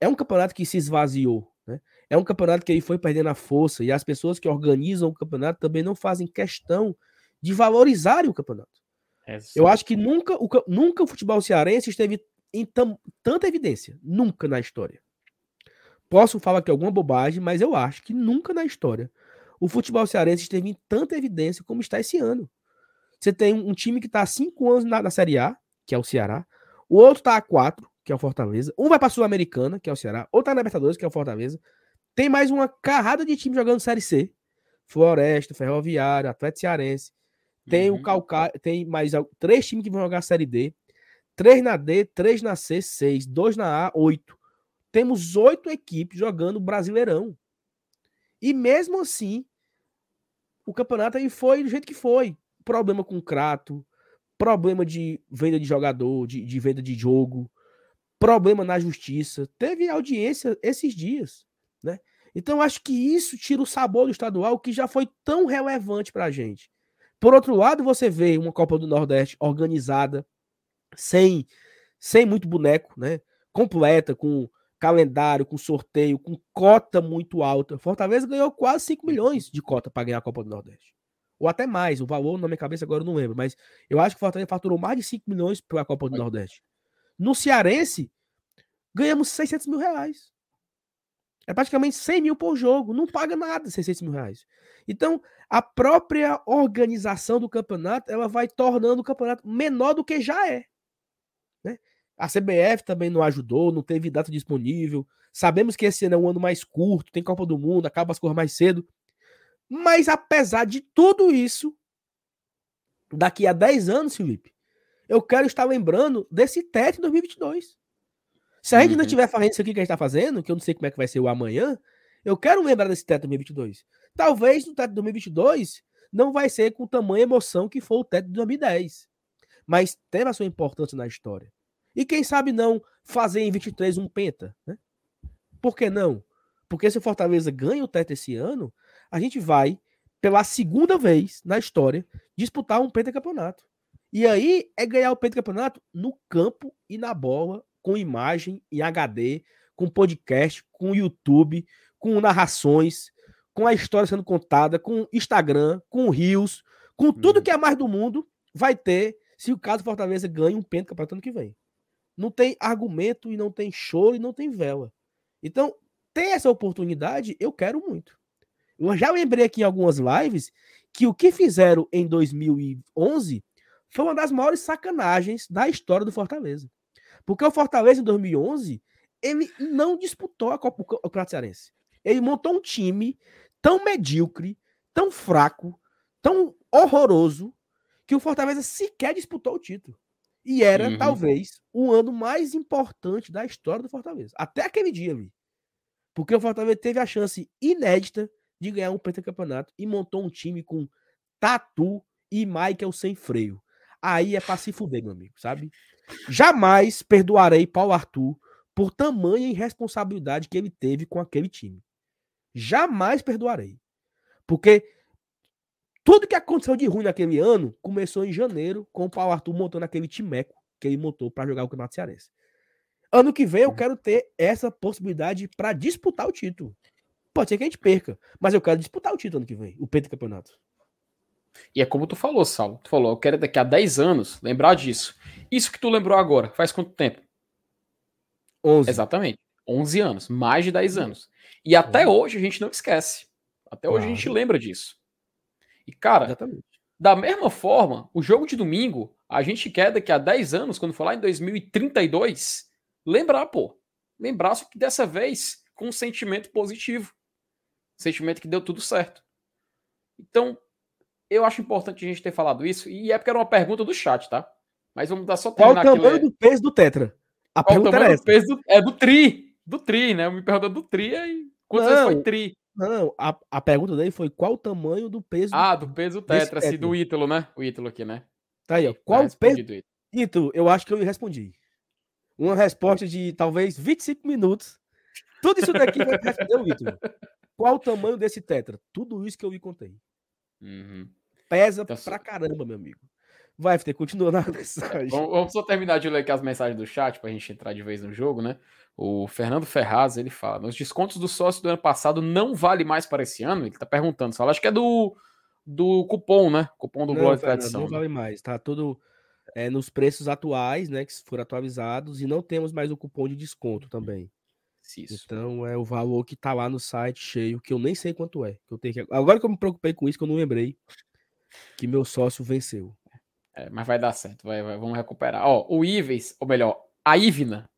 é um campeonato que se esvaziou. Né? É um campeonato que ele foi perdendo a força e as pessoas que organizam o campeonato também não fazem questão de valorizarem o campeonato. É Eu acho que nunca o, nunca o futebol cearense esteve em tanta evidência. Nunca na história. Posso falar aqui alguma bobagem, mas eu acho que nunca na história o futebol cearense esteve em tanta evidência como está esse ano. Você tem um time que está há cinco anos na, na, Série A, que é o Ceará. O outro está há quatro, que é o Fortaleza. Um vai para a Sul-Americana, que é o Ceará. Outro está na Libertadores, que é o Fortaleza. Tem mais uma carrada de time jogando Série C. Floresta, Ferroviário, Atlético Cearense. Tem uhum. o Calcaia, tem mais três times que vão jogar Série D. Três na D, três na C, seis. Dois na A, oito. Temos oito equipes jogando Brasileirão. E mesmo assim, o campeonato aí foi do jeito que foi. Problema com o Crato, problema de venda de jogador, de, de venda de jogo, problema na justiça. Teve audiência esses dias, né? Então acho que isso tira o sabor do estadual que já foi tão relevante para a gente. Por outro lado, você vê uma Copa do Nordeste organizada, sem, sem muito boneco, né? Completa, com calendário, com sorteio, com cota muito alta. Fortaleza ganhou quase 5 milhões de cota para ganhar a Copa do Nordeste. Ou até mais, o valor na minha cabeça agora eu não lembro, mas eu acho que o Fortaleza faturou mais de 5 milhões pela Copa do Nordeste. No Cearense, ganhamos 600 mil reais. É praticamente 100 mil por jogo. Não paga nada 600 mil reais. Então, a própria organização do campeonato, ela vai tornando o campeonato menor do que já é. Né? A CBF também não ajudou, não teve data disponível. Sabemos que esse ano é um ano mais curto, tem Copa do Mundo, acaba as coisas mais cedo. Mas apesar de tudo isso, daqui a 10 anos, Felipe, eu quero estar lembrando desse teto em 2022. Se a gente uhum. não estiver fazendo isso aqui que a gente está fazendo, que eu não sei como é que vai ser o amanhã, eu quero lembrar desse teto 2022. Talvez no teto 2022 não vai ser com tamanha emoção que foi o teto de 2010. Mas teve a sua importância na história. E quem sabe não fazer em 23 um penta, né? Por que não? Porque se o Fortaleza ganha o teto esse ano, a gente vai, pela segunda vez na história, disputar um pentacampeonato. E aí é ganhar o pentacampeonato no campo e na bola, com imagem em HD, com podcast, com YouTube, com narrações, com a história sendo contada, com Instagram, com Rios, com tudo uhum. que é mais do mundo, vai ter se o caso Fortaleza ganhe um pentacampeonato ano que vem não tem argumento e não tem choro e não tem vela. Então, ter essa oportunidade, eu quero muito. Eu já lembrei aqui em algumas lives que o que fizeram em 2011 foi uma das maiores sacanagens da história do Fortaleza. Porque o Fortaleza em 2011, ele não disputou a Copa o Campeonato Cearense. Ele montou um time tão medíocre, tão fraco, tão horroroso, que o Fortaleza sequer disputou o título. E era, uhum. talvez, o ano mais importante da história do Fortaleza. Até aquele dia ali. Porque o Fortaleza teve a chance inédita de ganhar um pentacampeonato e montou um time com Tatu e Michael sem freio. Aí é pra se fuder, meu amigo, sabe? Jamais perdoarei Paulo Arthur por tamanha irresponsabilidade que ele teve com aquele time. Jamais perdoarei. Porque tudo que aconteceu de ruim naquele ano começou em janeiro, com o Paulo Arthur montando aquele timeco que ele montou para jogar o Campeonato Cearense. Ano que vem eu quero ter essa possibilidade para disputar o título. Pode ser que a gente perca, mas eu quero disputar o título ano que vem, o campeonato.
E é como tu falou, Saulo. Tu falou, eu quero daqui a 10 anos lembrar disso. Isso que tu lembrou agora, faz quanto tempo? 11. Exatamente. 11 anos, mais de 10 anos. E até hoje a gente não esquece. Até hoje a gente lembra disso. E, cara, Exatamente. da mesma forma, o jogo de domingo, a gente quer daqui a 10 anos, quando for lá em 2032, lembrar, pô. Lembrar só que dessa vez com um sentimento positivo. Sentimento que deu tudo certo. Então, eu acho importante a gente ter falado isso. E é porque era uma pergunta do chat, tá? Mas vamos dar só
Qual o tamanho aquilo... do peso do Tetra?
A Qual pergunta era essa. Do peso do... É do Tri. Do Tri, né? Me perguntou do Tri e quantas vezes foi Tri?
Não, a, a pergunta dele foi qual o tamanho do peso.
Ah, do peso Tetra, assim, do Ítalo, né? O Ítalo aqui, né?
Tá aí, ó. Qual o peso? Ítalo, eu acho que eu respondi. Uma resposta de talvez 25 minutos. Tudo isso daqui vai responder o Ítalo. Qual o tamanho desse Tetra? Tudo isso que eu lhe contei.
Uhum.
Pesa então, pra caramba, meu amigo. Vai, FT, continua na
mensagem. Vamos só terminar de ler aqui as mensagens do chat pra gente entrar de vez no jogo, né? O Fernando Ferraz, ele fala: nos descontos do sócio do ano passado não vale mais para esse ano? Ele tá perguntando, só acho que é do, do cupom, né? Cupom do Glória Tradição.
Não né? vale mais, tá tudo é, nos preços atuais, né? Que foram atualizados, e não temos mais o cupom de desconto também. Isso. Então é o valor que tá lá no site cheio, que eu nem sei quanto é. Que eu tenho que... Agora que eu me preocupei com isso, que eu não lembrei que meu sócio venceu.
É, mas vai dar certo, vai, vai, vamos recuperar. Ó, o Ivens, ou melhor, a Ivna,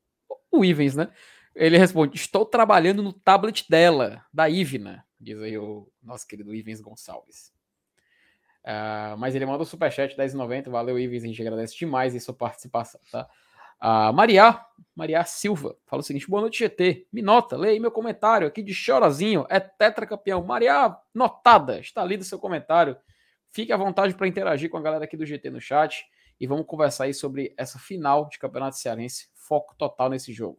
o Ivens, né? Ele responde: Estou trabalhando no tablet dela, da Ivna, diz aí o nosso querido Ivens Gonçalves. Uh, mas ele mandou superchat 10,90. Valeu, Ivens. A gente agradece demais a sua participação, tá? A Maria, Maria Silva, fala o seguinte: boa noite, GT. Me nota, leia meu comentário aqui de chorazinho. É tetracampeão. Maria, notada, está lido seu comentário. Fique à vontade para interagir com a galera aqui do GT no chat e vamos conversar aí sobre essa final de Campeonato Cearense. Foco total nesse jogo.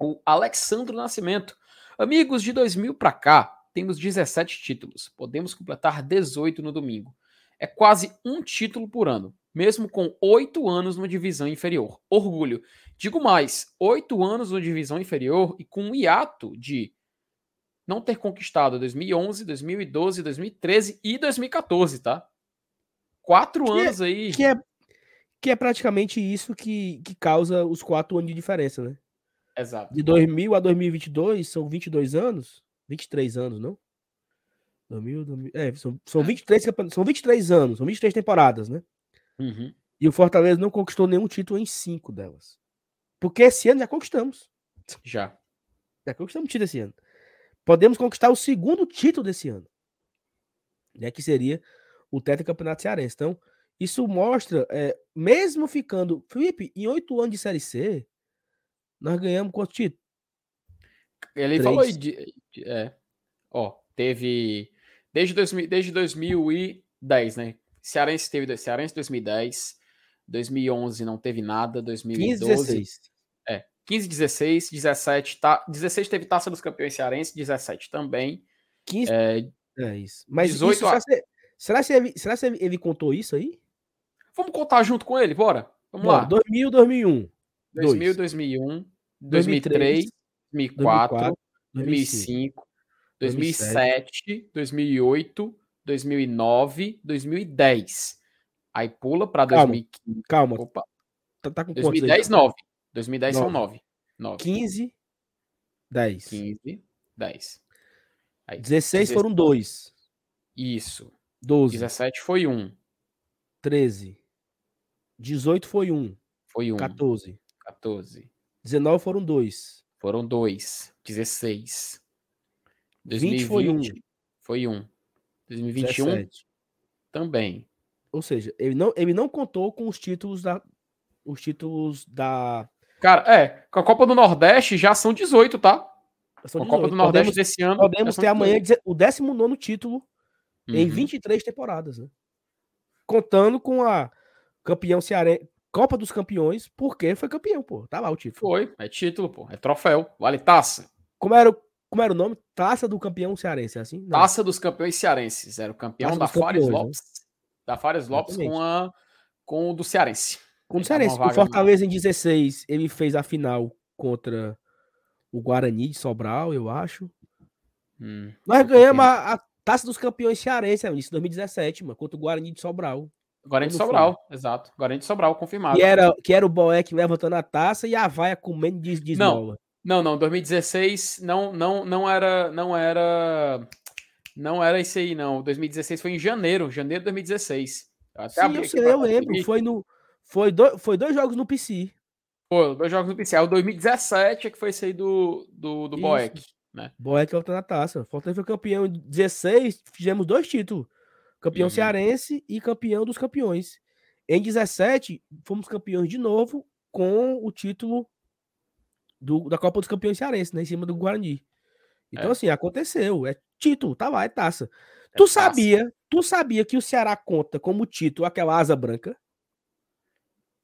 O Alexandre Nascimento. Amigos, de 2000 para cá, temos 17 títulos. Podemos completar 18 no domingo. É quase um título por ano, mesmo com oito anos numa divisão inferior. Orgulho. Digo mais, oito anos numa divisão inferior e com um hiato de não ter conquistado 2011, 2012, 2013 e 2014, tá? Quatro que é anos
é,
aí.
Que é, que é praticamente isso que, que causa os quatro anos de diferença, né?
Exato.
De 2000 a 2022 são 22 anos? 23 anos, não? 2000, 2000 é, são, são, 23, são 23 anos, são 23 temporadas, né?
Uhum.
E o Fortaleza não conquistou nenhum título em cinco delas. Porque esse ano já conquistamos.
Já.
Já conquistamos título esse ano podemos conquistar o segundo título desse ano, né, que seria o Campeonato Cearense. Então, isso mostra, é, mesmo ficando. Felipe, em oito anos de Série C, nós ganhamos quantos títulos?
Ele Três. falou de, de, é, ó, teve desde, 2000, desde 2010, né? Cearense teve Cearense 2010, 2011 não teve nada, 2012 15, 16. 15, 16, 17, tá, 16 teve Taça dos Campeões Cearense, 17 também.
15, é, é isso. Mas 18 isso, a... será, que ele, será que ele contou isso aí?
Vamos contar junto com ele, bora. Vamos Bom, lá.
2000, 2001.
2000, 2001, 2003, 2004, 2005, 2007, 2008, 2009, 2010. Aí pula para 2015.
Calma. Opa.
Tá, tá com 2010, 9. 2010 9. são 9. 9.
15, 10.
15, 10.
Aí, 16, 16 foram 2.
Isso.
12.
17 foi 1.
13. 18 foi 1.
Foi 1.
14.
14.
19 foram 2.
Foram 2. 16. 2020 foi 1. Foi 1. 2021 17. também.
Ou seja, ele não, ele não contou com os títulos da os títulos da
Cara, é, com a Copa do Nordeste já são 18, tá? São 18. a Copa do Nordeste podemos, desse ano.
Podemos ter amanhã o 19 título uhum. em 23 temporadas, né? Contando com a campeão cearense, Copa dos Campeões, porque foi campeão, pô. Tá lá o título.
Foi, é título, pô. É troféu, vale taça.
Como era, como era o nome? Taça do campeão cearense, é assim?
Não. Taça dos campeões cearenses. Era o campeão taça da Fares né? Lopes. Né? Da Fares Lopes com, a, com o do cearense.
Com o Cearense. O Fortaleza em 16, ele fez a final contra o Guarani de Sobral, eu acho.
Hum,
Nós ganhamos a, a, Taça dos Campeões Cearense, é, isso 2017, mano, contra o Guarani de Sobral.
Guarani de Sobral, foi? exato. Guarani de Sobral, confirmado.
Que era, que era o Boeck levantando a taça e a vaia comendo de, de
não, não, não, 2016 não, não, não era, não era, não era isso aí, não. 2016 foi em janeiro, janeiro de 2016.
Até Sim, eu, sei, eu lembro, foi no, foi, do, foi dois jogos no PC.
Foi, dois jogos no PC. É o 2017 é que foi esse aí do, do, do Boeck, né?
Boeck levantando a taça. Fortaleza foi campeão em 16, fizemos dois títulos. Campeão uhum. cearense e campeão dos campeões. Em 17, fomos campeões de novo com o título do, da Copa dos Campeões Cearense, né? Em cima do Guarani. Então, é. assim, aconteceu. É título, tá lá, é taça. É tu taça. sabia, tu sabia que o Ceará conta como título aquela asa branca?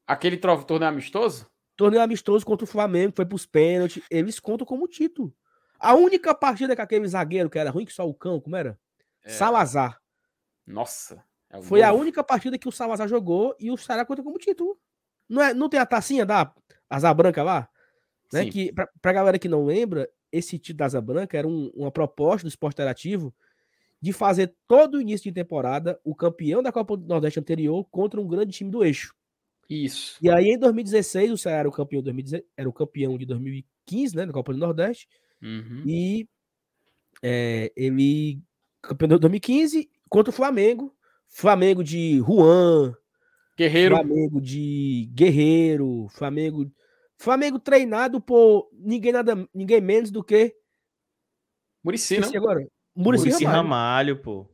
Aquele torneio amistoso?
Torneio amistoso contra o Flamengo, foi pros pênaltis. Eles contam como título. A única partida que aquele zagueiro, que era ruim que só o cão, como era? É. Salazar.
Nossa.
É Foi a única partida que o Salazar jogou e o Ceará conta como título. Não, é, não tem a tacinha da Asa Branca lá? Né? Que, pra, pra galera que não lembra, esse título da Asa Branca era um, uma proposta do esporte interativo de fazer todo o início de temporada o campeão da Copa do Nordeste anterior contra um grande time do eixo.
Isso.
E aí, em 2016, o Ceará era o campeão, 2016, era o campeão de 2015, né? Da Copa do Nordeste.
Uhum.
E é, ele. Campeão de 2015 contra o Flamengo. Flamengo de Juan.
Guerreiro.
Flamengo de Guerreiro. Flamengo. Flamengo treinado por ninguém nada, ninguém menos do que
Murici, não?
agora.
Murici, Murici Ramalho. Ramalho, pô.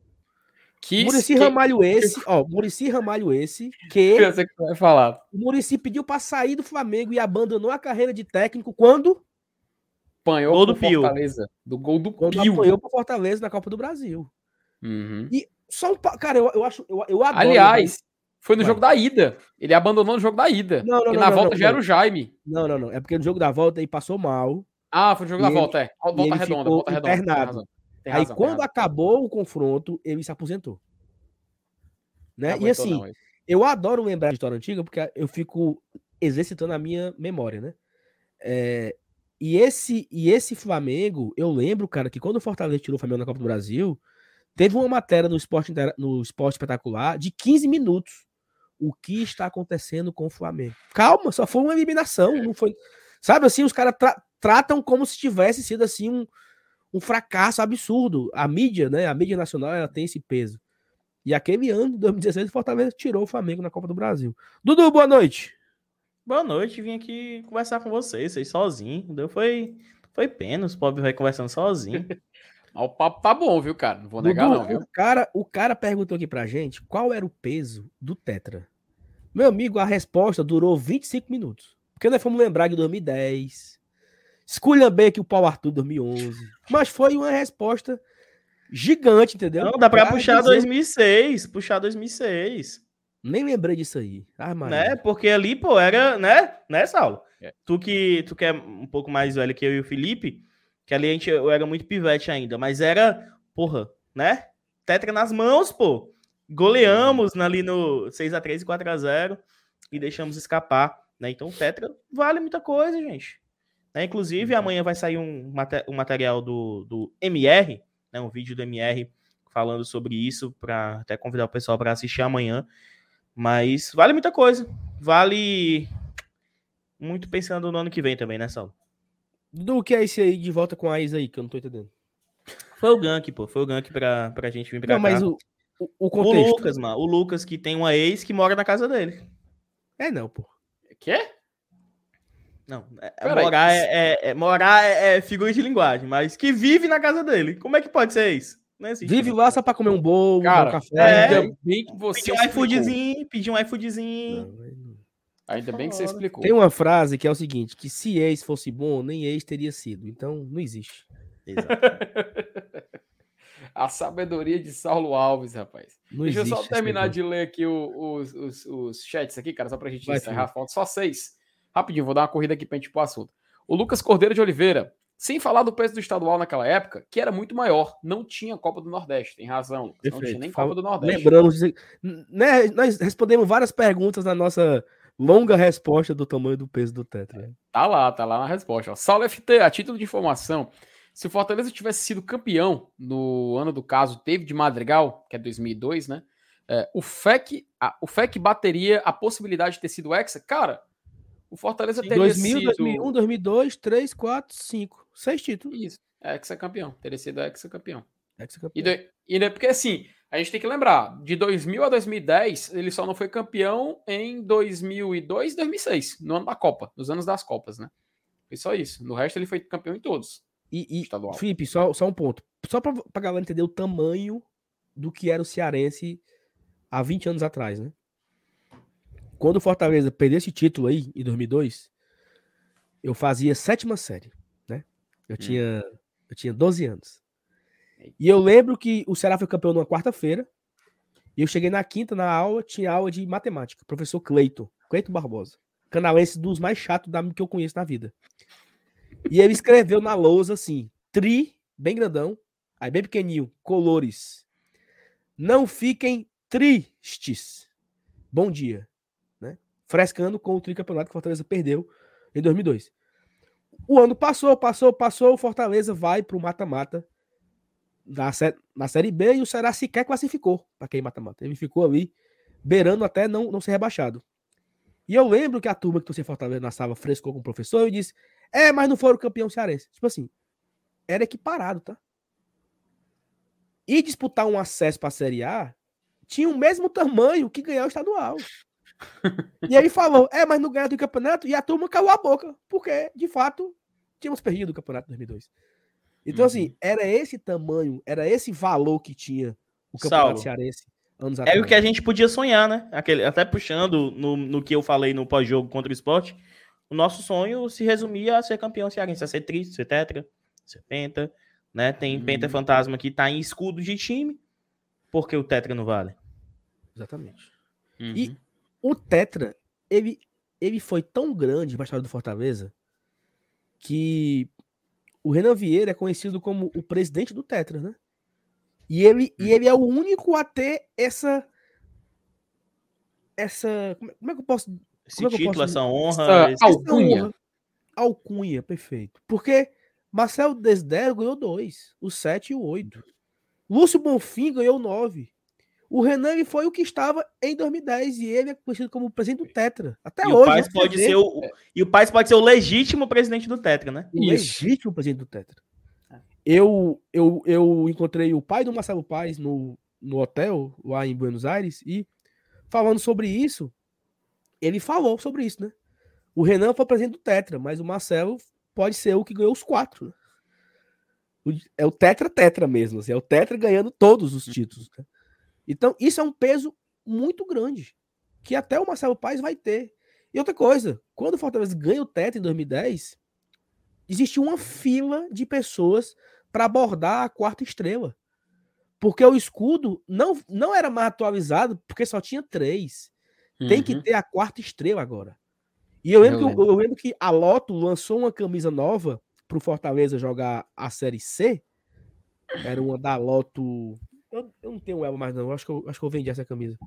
Que, Murici que... Ramalho esse, ó, Murici Ramalho esse, que
eu sei que vai falar.
O Murici pediu para sair do Flamengo e abandonou a carreira de técnico quando
apanhou gol do Fortaleza, do gol do
quando Pio. apanhou pro Fortaleza na Copa do Brasil.
Uhum.
E só um. Cara, eu, eu acho. Eu, eu adoro.
Aliás, foi no jogo da ida. Ele abandonou no jogo da ida.
Não, não,
não,
na
não, volta não, já era o Jaime.
Não, não, não. É porque no jogo da volta ele passou mal.
Ah, foi no jogo da ele, volta, é. Volta redonda, volta redonda.
Internado. Tem razão, Aí, quando acabou o confronto, ele se aposentou. Né? e assim, não, eu adoro lembrar de história antiga porque eu fico exercitando a minha memória, né? É, e, esse, e esse Flamengo, eu lembro, cara, que quando o Fortaleza tirou o Flamengo na Copa do Brasil, Teve uma matéria no Esporte, no esporte Espetacular de 15 minutos. O que está acontecendo com o Flamengo? Calma, só foi uma eliminação. Não foi. Sabe assim, os caras tra tratam como se tivesse sido assim um, um fracasso absurdo. A mídia, né? A mídia nacional ela tem esse peso. E aquele ano, 2016, o Fortaleza tirou o Flamengo na Copa do Brasil. Dudu, boa noite.
Boa noite, vim aqui conversar com vocês, vocês sozinhos. Foi, foi pena, os pobres vai conversando sozinho.
O papo tá bom, viu, cara? Não vou negar, Dudu, não, viu?
O cara, o cara perguntou aqui pra gente qual era o peso do Tetra. Meu amigo, a resposta durou 25 minutos. Porque nós fomos lembrar de 2010. Bem aqui o Paulo Arthur 2011. Mas foi uma resposta gigante, entendeu?
Não, dá pra, pra puxar dizer... 2006. Puxar 2006.
Nem lembrei disso aí.
Ah, né? Porque ali, pô, era, né? Né, Saulo? É. Tu que tu que é um pouco mais velho que eu e o Felipe, que ali a gente, eu era muito pivete ainda, mas era, porra, né? Tetra nas mãos, pô. Goleamos ali no 6x3 e 4x0 e deixamos escapar, né? Então, Tetra vale muita coisa, gente. Né? Inclusive, amanhã vai sair um, um material do, do MR, né? um vídeo do MR falando sobre isso, para até convidar o pessoal para assistir amanhã. Mas vale muita coisa. Vale muito pensando no ano que vem também, né, Saulo?
Do que é esse aí de volta com a Isa aí, que eu não tô entendendo.
Foi o gank, pô. Foi o gank pra, pra gente vir pra
não, cá. mas o, o, o
contexto... O Lucas, mano. O Lucas que tem uma ex que mora na casa dele.
É não, pô.
Quê?
Não, é, é morar, é, é, é, morar é, é, figura de linguagem, mas que vive na casa dele. Como é que pode ser isso?
Não é vive lá só pra comer um bolo,
Cara,
um
café. É, bem que você
pedir um iFoodzinho, pedir um iFoodzinho. Não,
Ainda bem que você explicou.
Tem uma frase que é o seguinte: que se ex fosse bom, nem ex teria sido. Então, não existe.
a sabedoria de Saulo Alves, rapaz. Não Deixa eu só terminar de ler aqui os, os, os, chats aqui, cara, só pra gente Vai, encerrar. Falta só seis. Rapidinho, vou dar uma corrida aqui pra gente ir pro assunto. O Lucas Cordeiro de Oliveira. Sem falar do peso do estadual naquela época, que era muito maior. Não tinha Copa do Nordeste, tem razão. Não tinha nem Copa do Nordeste.
Lembramos, né, nós respondemos várias perguntas na nossa Longa resposta do tamanho do peso do Tetra.
Tá lá, tá lá na resposta. Ó. Saulo FT, a título de informação, Se o Fortaleza tivesse sido campeão no ano do caso teve de Madrigal, que é 2002, né? É, o FEC, a, o FEC bateria a possibilidade de ter sido hexa. Cara, o Fortaleza
Sim,
teria
2000,
sido
2001, 2002, 3, 4, 5. Seis títulos.
isso, hexa campeão, teria sido hexa campeão.
Ex-campeão.
E, de, e de- porque assim, a gente tem que lembrar, de 2000 a 2010, ele só não foi campeão em 2002 e 2006, no ano da Copa, nos anos das Copas, né? Foi só isso. No resto ele foi campeão em todos.
E, e
Estadual.
Felipe, só, só um ponto. Só pra, pra galera entender o tamanho do que era o Cearense há 20 anos atrás, né? Quando o Fortaleza perdeu esse título aí, em 2002, eu fazia sétima série, né? Eu, tinha, eu tinha 12 anos. E eu lembro que o Ceará foi campeão numa quarta-feira, e eu cheguei na quinta, na aula, tinha aula de matemática. Professor Cleiton, Cleiton Barbosa. Canalense dos mais chatos da, que eu conheço na vida. E ele escreveu na lousa assim, tri, bem grandão, aí bem pequenininho, colores. Não fiquem tristes. Bom dia. Frescando com o tricampeonato que o Fortaleza perdeu em 2002. O ano passou, passou, passou, o Fortaleza vai para o mata-mata na, na Série B e o Ceará sequer classificou para aquele mata-mata. Ele ficou ali beirando até não, não ser rebaixado. E eu lembro que a turma que torcia Fortaleza na sala frescou com o professor e disse: É, mas não foram campeão cearense. Tipo assim, era equiparado, tá? E disputar um acesso para a Série A tinha o mesmo tamanho que ganhar o estadual. e ele falou: É, mas não ganhou do campeonato. E a turma caiu a boca, porque de fato tínhamos perdido o campeonato de 2002. Então, assim, era esse tamanho, era esse valor que tinha o campeonato
Saulo,
cearense anos
É
atrás.
o que a gente podia sonhar, né? Aquele, até puxando no, no que eu falei no pós-jogo contra o esporte, o nosso sonho se resumia a ser campeão cearense, a ser triste, ser tetra, ser penta, né? Tem
Uhum.
penta fantasma que tá em escudo de time, porque o tetra não vale.
Exatamente.
Uhum.
E o Tetra, ele, ele foi tão grande para a história do Fortaleza que o Renan Vieira é conhecido como o presidente do Tetra, né? E ele, e ele é o único a ter essa. Essa. Como é, é que eu posso.
Esse
Como é que eu
título,
posso
essa honra.
Essa
esse-
essa
Alcunha.
honra? Alcunha, perfeito. Porque Marcelo Desdero ganhou dois, o 7 e o 8. Lúcio Bonfim ganhou nove. O Renan ele foi o que estava em 2010 e ele é conhecido como presidente do Tetra. Até
E
hoje.
o Paz
você
pode ser o, e o Paz pode ser o legítimo presidente do Tetra, né?
o
Isso.
legítimo presidente do Tetra. Eu, eu, eu encontrei o pai do Marcelo Paz no, no hotel lá em Buenos Aires e falando sobre isso, ele falou sobre isso, né? O Renan foi presidente do Tetra, mas o Marcelo pode ser o que ganhou os quatro. né? O- É o Tetra Tetra mesmo, assim, é o Tetra ganhando todos os títulos. né? Então, isso é um peso muito grande, que até o Marcelo Paz vai ter. E outra coisa, quando o Fortaleza ganha o Tetra em 2010, existe uma fila de pessoas para abordar a quarta estrela. Porque o escudo não, não era mais atualizado, porque só tinha três. Tem que
Uhum.
ter a quarta estrela agora. E eu lembro,
Eu
que, eu lembro que a Loto lançou uma camisa nova pro Fortaleza jogar a Série C. Era uma da Loto. Eu, eu não tenho ela mais, não. Eu acho que eu, acho que eu vendi essa camisa.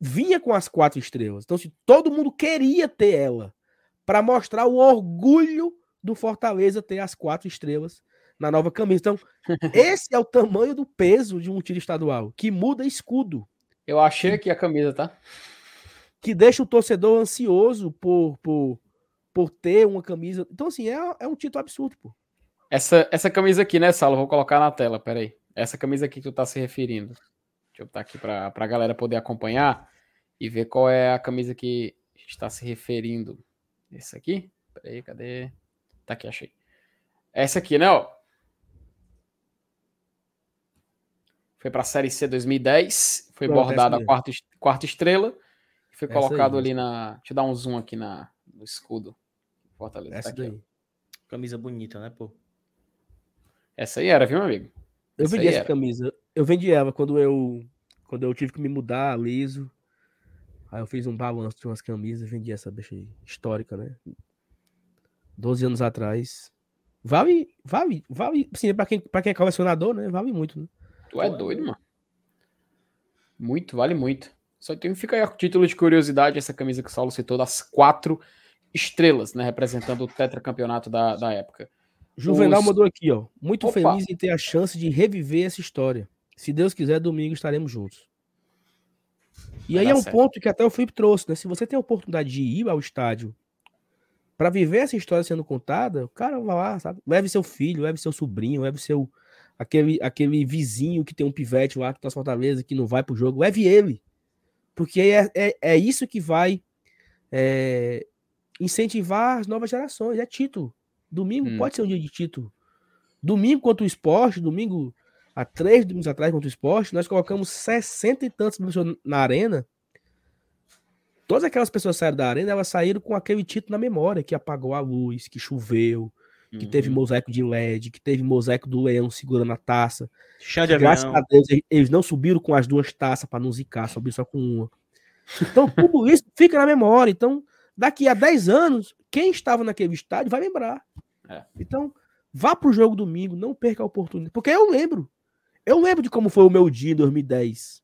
Vinha com as quatro estrelas. Então, se todo mundo queria ter ela para mostrar o orgulho do Fortaleza ter as quatro estrelas na nova camisa. Então, esse é o tamanho do peso de um tiro estadual, que muda escudo
Eu achei aqui a camisa, tá?
que deixa o torcedor ansioso por, por, por ter uma camisa. Então, assim, é, é um título absurdo, pô.
Essa, essa camisa aqui, né, Saulo? Vou colocar na tela, peraí. Essa camisa aqui que tu tá se referindo. Deixa eu botar aqui pra, pra galera poder acompanhar e ver qual é a camisa que a gente tá se referindo. Essa aqui? Peraí, cadê? Tá aqui, achei. Essa aqui, né, ó. Foi pra Série C 2010. Foi
Pronto,
bordada a quarta, quarta estrela. E foi
Essa aí
colocado
mesmo.
ali na. Deixa eu dar um zoom aqui na, no escudo. Fortaleza. tá
Essa
aqui, ó.
daí.
Camisa bonita, né, pô?
Essa aí era, viu, meu amigo?
Eu vendi essa
era.
camisa. Eu vendi ela quando eu quando eu tive que me mudar liso. Aí eu fiz um balanço de umas camisas e vendi essa bicha aí, histórica, né? 12 anos atrás. Vale, vale, vale, sim, pra quem, pra quem é colecionador, né? Vale muito, né?
Tu é doido, mano. Muito, vale muito. Só tem fica aí o título de curiosidade, essa camisa que o Saulo citou, das quatro estrelas, né? Representando o tetracampeonato da, da época.
Juvenal
Os-
mandou aqui, ó. Muito
Opa.
feliz em ter a chance de reviver essa história. Se Deus quiser, domingo estaremos juntos. E
Vai
aí é um
certo.
ponto que até o Felipe trouxe, né? Se você tem a oportunidade de ir ao estádio para viver essa história sendo contada, o cara vai lá, sabe? Leve seu filho, leve seu sobrinho, leve seu aquele, aquele vizinho que tem um pivete lá que tá Fortaleza que não vai pro jogo, leve ele. Porque é, é, é isso que vai é, incentivar as novas gerações, é título. Domingo
Hum.
pode ser um dia de título. Domingo contra o esporte, domingo, há três domingos atrás contra o esporte, nós colocamos 60 e tantas pessoas na arena. Todas aquelas pessoas que saíram da arena, elas saíram com aquele título na memória, que apagou a luz, que choveu, que teve
Uhum.
mosaico de LED, que teve mosaico do leão segurando a taça.
Chão de
Graças
avião.
a Deus, eles- eles não subiram com as duas taças para não zicar, subiram só com uma. Então, tudo isso fica na memória. Então, daqui a 10 anos, quem estava naquele estádio vai lembrar.
É.
Então, vá pro jogo domingo, não perca a oportunidade. Porque eu lembro. Eu lembro de como foi o meu dia em 2010.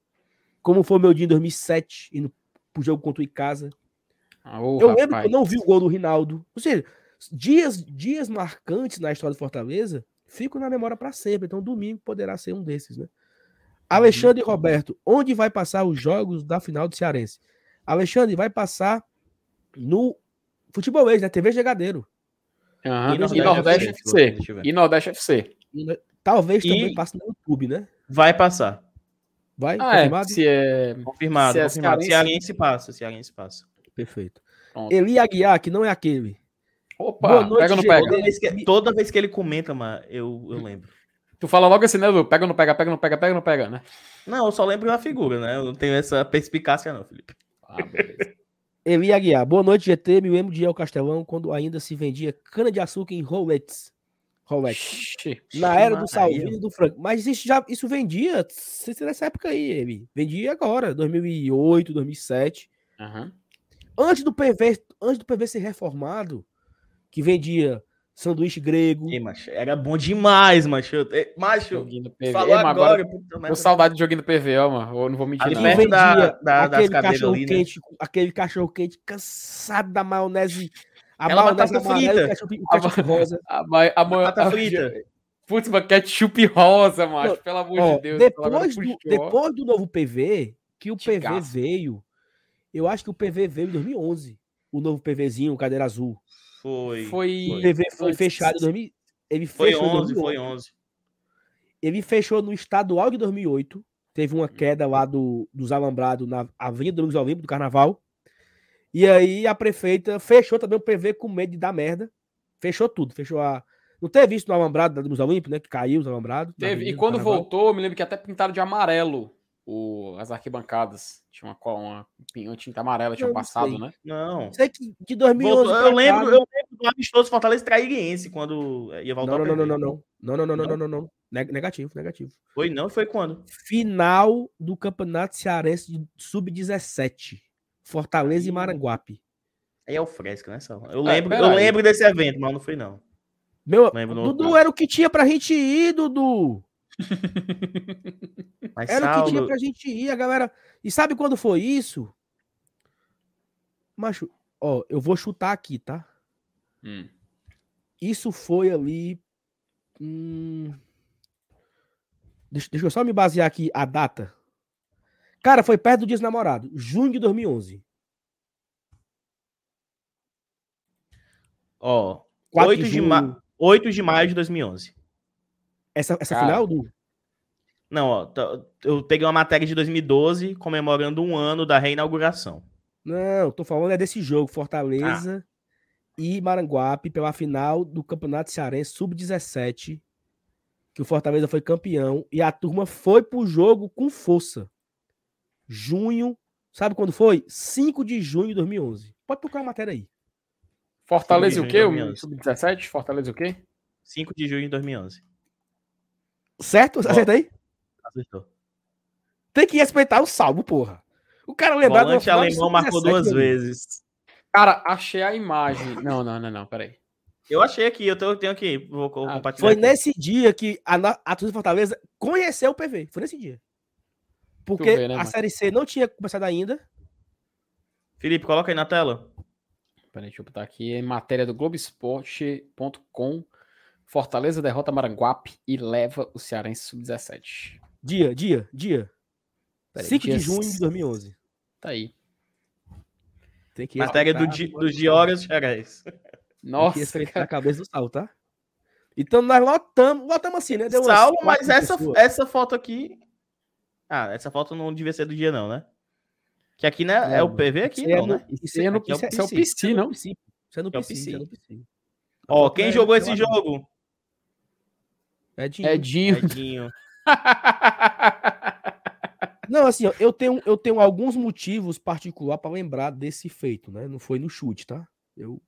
Como foi o meu dia em 2007, indo pro jogo contra o Icasa.
Ah,
Eu lembro
rapaz.
que eu não vi o gol do Rinaldo. Ou seja, dias, dias marcantes na história do Fortaleza ficam na memória para sempre. Então, domingo poderá ser um desses, né? Alexandre e Roberto, onde vai passar os jogos da final do Cearense? Alexandre vai passar no Futebolês, né? TV Jogadeiro.
Aham.
E
E
Nordeste
Nordeste
FC, se
FC. E Nordeste FC.
Talvez
E-
também passe no YouTube, né?
Vai passar.
Vai?
Ah, é.
confirmado?
Se é.
Confirmado,
Se é
confirmado.
cearense-
Cearense passa, Cearense passa.
Perfeito.
Pronto.
Eli Aguiar, que não é aquele.
Opa,
Boa noite,
pega ou não pega?
Toda vez que, toda vez que ele comenta, mano, eu, eu lembro.
Tu fala logo assim, né, Lu? Pega ou não pega, pega ou não pega, pega ou não pega, né?
Não, eu só lembro a figura, né? Eu não tenho essa perspicácia, não, Felipe.
Ah, beleza.
Eli Aguiar, boa noite, GT. Me lembro de El Castelão quando ainda se vendia cana-de-açúcar em roletes.
Ixi.
Na era do
Maria.
Salvino e do Franco. Mas isso já isso vendia nessa época aí, ele. Vendia agora, 2008, 2007.
Aham.
Antes do PV, antes do PV ser reformado, que vendia sanduíche grego.
Ih, macho, era bom demais, macho. Macho,
Joguinho do PV.
falou
Ei,
agora.
agora.
puta
Tô saudade de joguinho do PV, ó, mano. Eu não vou mentir,
Ali
não.
perto da- da- das
aquele
cadeiras
cachorro
ali, né?
quente, aquele cachorro quente cansado da maionese. A
Aquela
maionese
batata
e
frita.
o ketchup, o
A
ketchup rosa.
A, ma- a, ma-
Batata
a-
frita.
Putz, mas ketchup rosa, macho.
Não,
Pelo amor
Ó,
de Deus.
depois, do, depois do novo PV, que o PV
Tigaço.
veio, eu acho que o PV veio em 2011. O novo PVzinho, cadeira azul.
Foi.
O
Foi.
PV foi fechado em 2000. Ele
Foi
fechou em
11,
2011.
foi 11.
Ele fechou no estadual de 2008. Teve uma queda lá do, dos alambrados na Avenida Domingos Olímpio, do Carnaval. E aí a prefeita fechou também o PV com medo de dar merda. Fechou tudo. Fechou a. Não teve isso no alambrado da Domingos Olímpio, né? Que caiu os alambrados.
Teve.
Avenida
E
do
quando voltou, eu me lembro que até pintaram de amarelo o, as arquibancadas. Tinha uma, uma, uma tinta amarela, tinha
Eu não
passado,
sei.
né?
Não.
Sei que de 2011
Voltou-
pra
eu, lembro, eu lembro do amistoso Fortaleza Trairiense quando ia voltar
Não, não, não, não, não, não. Não, não, não, não, não, não, não. Neg- Negativo, negativo.
Foi não, foi quando?
Final do Campeonato Cearense de Sub-17. Fortaleza e Maranguape.
Aí é o Fresca, né, Sal? Eu
É,
lembro, eu
peraí.
lembro desse evento, mas não foi não.
Meu,
Lembro
Dudu
outro.
era o que tinha pra gente ir, Dudu.
Mas
Era o que tinha pra gente ir, a galera. E sabe quando foi isso? Macho, ó, eu vou chutar aqui, tá?
Hum.
Isso foi ali. hum, Deixa, deixa eu só me basear aqui a data. Cara, foi perto do Dia dos Namorados, junho de 2011.
ó,
4
8 de, ma... 8 de maio de 2011.
Essa, essa
Cara.
final do.
Não, ó, eu peguei uma matéria de 2012 comemorando um ano da reinauguração.
Não, tô falando é desse jogo,
Ah.
Fortaleza e Maranguape, pela final do Campeonato Cearense Sub-17, que o Fortaleza foi campeão e a turma foi pro jogo com força. Junho, sabe quando foi? 5 de junho de 2011. Pode procurar a matéria aí.
Fortaleza e o quê? O
2011.
Sub-17? Fortaleza e o quê?
5 de junho de 2011.
Certo? Acerta aí?
Acertou.
Tem que respeitar o salvo, porra. O cara lembrar
Volante
de
alemão marcou
Sub-17,
duas vezes.
Cara, achei a imagem. Não, não, não, não, peraí.
Eu achei aqui, eu tenho, eu tenho aqui. Vou
Ah,
compartilhar.
Foi
aqui.
nesse dia que a, a torcida do Fortaleza conheceu o PV. Foi nesse dia. Porque
vê, né,
a
mano?
Série C não tinha começado ainda.
Felipe, coloca aí na tela.
Peraí, deixa eu botar aqui. Em matéria do Globoesporte.com. Fortaleza derrota Maranguape e leva o Cearense sub-17.
Dia, dia, dia. 5 de junho de 2011.
Tá aí.
Tem que Matéria do, di, do Diógenes Xerez.
Nossa, Tem que a cabeça do Saulo, tá? Então nós lotamos, lotamos assim, né?
Deu Saulo, mas essa, essa foto aqui. Ah, essa foto não devia ser do dia, não, né? Que aqui né, é, é o PV aqui, não,
né? Isso é no PC, é o PC, não? Isso
é no PC. Ó, quem jogou esse jogo?
Edinho. Edinho. Edinho. Não, assim, ó, eu tenho, eu tenho alguns motivos particulares para lembrar desse feito, né? Não foi no chute, tá? Eu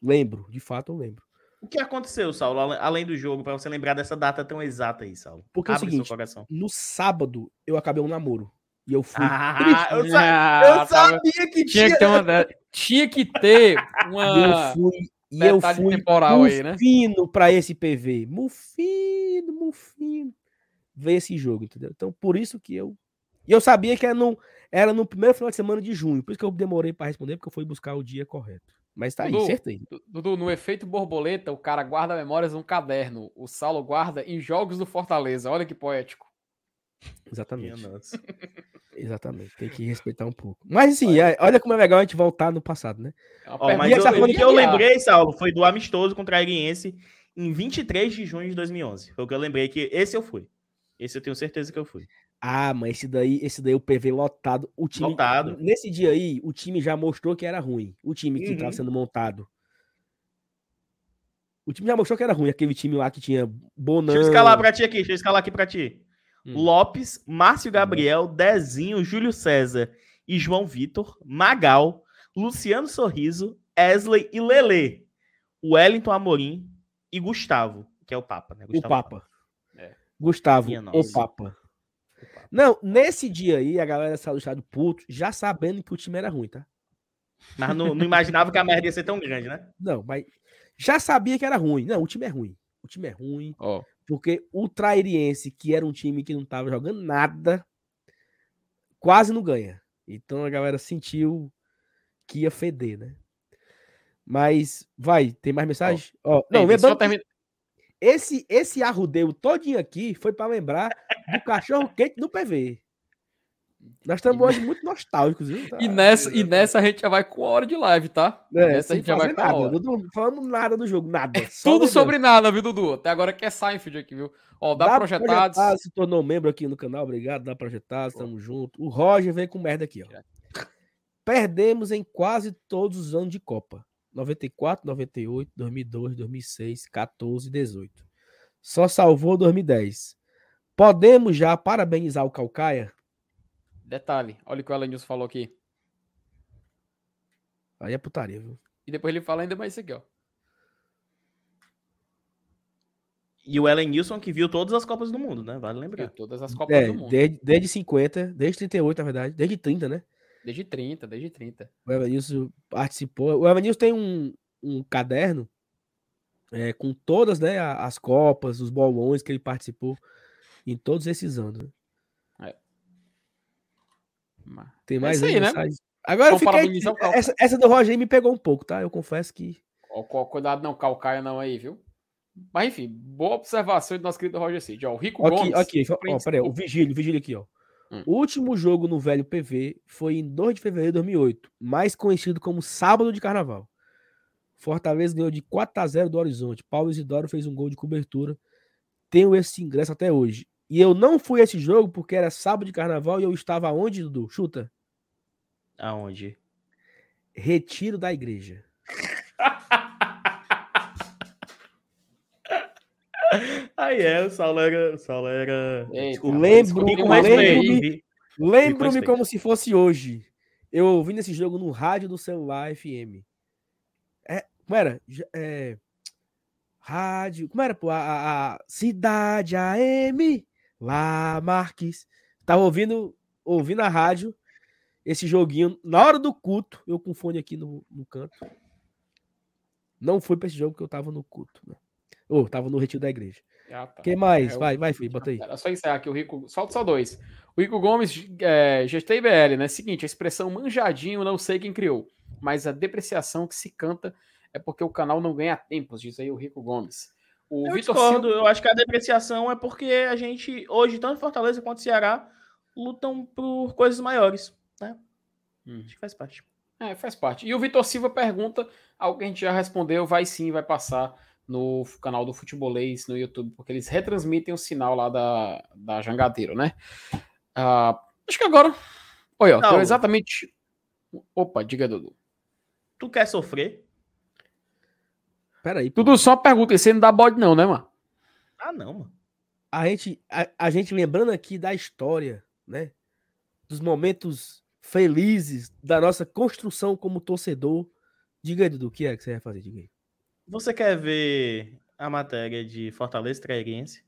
lembro, de fato eu lembro.
O que aconteceu, Saulo, além do jogo, para você lembrar dessa data tão exata aí, Saulo?
Porque Abre é o seguinte, no sábado eu acabei um namoro. E eu fui.
Ah, eu, sa ah, eu sabia que tinha.
Tinha que ter uma, tinha que ter uma.
Eu fui, e eu fui temporal aí, né? Mufino para esse PV. Mufino, mufino. Ver esse jogo, entendeu? Então, por isso que eu e eu sabia que era no, era no primeiro final de semana de junho, por isso que eu demorei para responder, porque eu fui buscar o dia correto. Mas tá Dudu, aí, certeza.
Dudu, no efeito borboleta, o cara guarda memórias num caderno. O Saulo guarda em jogos do Fortaleza. Olha que poético.
Exatamente. Exatamente. Tem que respeitar um pouco. Mas assim, olha, é, olha como é legal a gente voltar no passado, né?
É mas eu, o que eu lembrei, Saulo, foi do amistoso contra a Aguiense em 23 de junho de 2011. Foi o que eu lembrei que esse eu fui. Esse eu tenho certeza que eu fui.
Ah, mas esse daí, esse daí o PV lotado. O time,
lotado.
Nesse dia aí, o time já mostrou que era ruim. O time que estava uhum. sendo montado. O time já mostrou que era ruim. Aquele time lá que tinha Bonan.
Deixa eu escalar pra ti aqui. Deixa eu escalar aqui pra ti. Hum. Lopes, Márcio Gabriel, Dezinho, Júlio César e João Vitor, Magal, Luciano Sorriso, Esley e Lele. Wellington Amorim e Gustavo, que é o Papa, né?
Gustavo o Papa. É. Gustavo, o Papa. Não, nesse dia aí, a galera saiu do estado puto, já sabendo que o time era ruim, tá?
Mas não, não imaginava que a merda ia ser tão grande, né?
Não, mas já sabia que era ruim. Não, o time é ruim. O time é ruim. Oh. Porque o Trairiense, que era um time que não tava jogando nada, quase não ganha. Então a galera sentiu que ia feder, né? Mas, vai, tem mais mensagem?
Oh. Oh, não, lembrando, termina...
Esse, esse arrudeio todinho aqui foi para lembrar do cachorro quente do PV. Nós estamos hoje muito nostálgicos, viu?
Tá? E, nessa, e nessa a gente já vai com a hora de live, tá?
É, nessa a gente já vai com nada. Não falamos nada do jogo, nada. É
tudo sobre nada, viu, Dudu? Até agora que é Seinfeld aqui, viu? Ó, dá, dá projetados.
projetados. Se tornou membro aqui no canal, obrigado. Dá projetados, tamo junto. O Roger veio com merda aqui, ó. Perdemos em quase todos os anos de Copa. 94, 98, 2002, 2006, 14 e 18. Só salvou 2010. Podemos já parabenizar o Calcaia?
Detalhe, olha o que o Alan Nilson falou aqui.
Aí é putaria, viu?
E depois ele fala ainda mais isso aqui, ó.
E o Ellen Nilson que viu todas as Copas do Mundo, né? Vale lembrar. Viu
todas as Copas é, do Mundo.
Desde, desde 50, desde 38, na verdade. Desde 30, né?
Desde 30, desde 30.
O Evanilson participou. O Evanilson tem um, um caderno é, com todas né, as Copas, os bolões que ele participou em todos esses anos. Né? É. Tem mais é aí, né? Agora eu fiquei. Essa, essa, do Roger me pegou um pouco, tá? Eu confesso que.
Cuidado, não, calcaia não aí, viu? Mas enfim, boa observação do nosso querido Roger Cid. Ó, o Rico
aqui, Gomes. Aqui, ó, peraí, o Vigílio, o Vigílio aqui, ó. Hum. O último jogo no velho PV foi em 2 de fevereiro de 2008, mais conhecido como Sábado de Carnaval. Fortaleza ganhou de 4 a 0 do Horizonte. Paulo Isidoro fez um gol de cobertura. Tenho esse ingresso até hoje. E eu não fui a esse jogo porque era sábado de carnaval e eu estava onde, Dudu? Chuta.
Aonde?
Retiro da igreja.
Aí é, o Saulo era. O Saulo era...
lembro-me lembro lembro como se fosse hoje. Eu ouvindo esse jogo no rádio do celular FM. É, como era? É, rádio. Como era, pô? A, a, a Cidade AM, lá, Marques. Tava ouvindo, ouvindo a rádio, esse joguinho. Na hora do culto, eu com fone aqui no, no canto. Não foi pra esse jogo que eu tava no culto, né? Ou oh, tava no retiro da igreja. Ah, tá. Quem mais? É, vai, vai, filho, bota aí.
Era só encerrar aqui o Rico. Solta só dois. O Rico Gomes, é, GTBL, né? Seguinte, a expressão manjadinho não sei quem criou, mas a depreciação que se canta é porque o canal não ganha tempos, diz aí o Rico Gomes. O
Eu
Vitor
discordo,
Silva.
eu acho que a depreciação é porque a gente, hoje, tanto Fortaleza quanto Ceará, lutam por coisas maiores, né?
Hum.
Acho que faz parte.
É, faz parte. E o Vitor Silva pergunta algo que a gente já respondeu, vai sim, vai passar no canal do Futebolês no YouTube, porque eles retransmitem o sinal lá da, da Jangadeiro, né? Ah, acho que agora. Olha, ó, exatamente. Opa, diga, Dudu.
Tu quer sofrer?
Peraí, pô.
Dudu, só pergunta, você não dá bode, não, né, mano?
Ah, não, mano.
a gente, a, a gente lembrando aqui da história, né? Dos momentos felizes da nossa construção como torcedor. Diga aí, Dudu, o que é que você vai fazer? Diga aí.
Você quer ver a matéria de Fortaleza Trairense?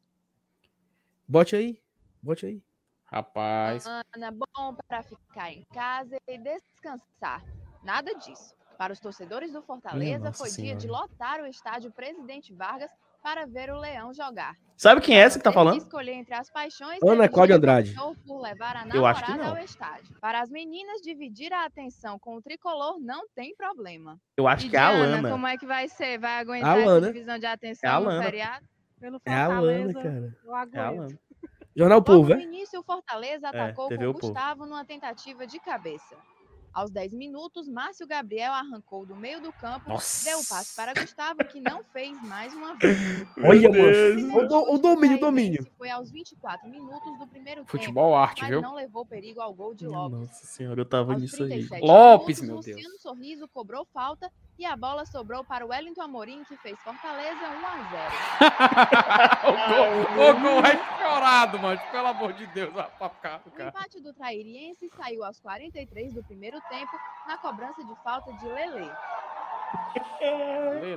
Bote aí. Bote aí.
Rapaz.
Ana, bom para ficar em casa e descansar. Nada disso. Para os torcedores do Fortaleza,
Nossa
foi dia de
Senhora.
lotar o estádio Presidente Vargas para ver o Leão jogar.
Sabe quem é essa que tá falando?
escolher entre as paixões.
Ana Cláudia Andrade.
Por levar a
Eu acho que não.
ao estádio. Para as meninas dividir a atenção com o tricolor não tem problema.
Eu acho
E
que é a
Diana,
Lana.
como é que vai ser? Vai aguentar
A
essa divisão de atenção
É a
no
Lana.
feriado?
Pelo
É a Lana,
Fortaleza,
cara.
eu
É a
aguento.
Lana.
Jornal Povo,
no
é?
início, o Fortaleza
É,
atacou
TV
com
O Povo.
Gustavo numa tentativa de cabeça. Aos 10 minutos, Márcio Gabriel arrancou do meio do campo,
Nossa.
deu o passe para Gustavo, que não fez mais uma vez.
Olha,
Deus.
mano. O, o domínio, o domínio.
Foi aos 24 minutos do primeiro
Futebol
tempo,
arte,
mas
viu?
não levou perigo ao gol de Lopes.
Nossa senhora, eu tava
Aos
nisso aí.
37
Lopes,
minutos,
meu
Luciano Sorriso cobrou falta e a bola sobrou para o Wellington Amorim, que fez Fortaleza 1 a 0.
o gol, o gol é chorado, mano. Pelo amor de Deus, cá,
O empate do Trairiense saiu aos 43 do primeiro tempo na cobrança de falta de Lele.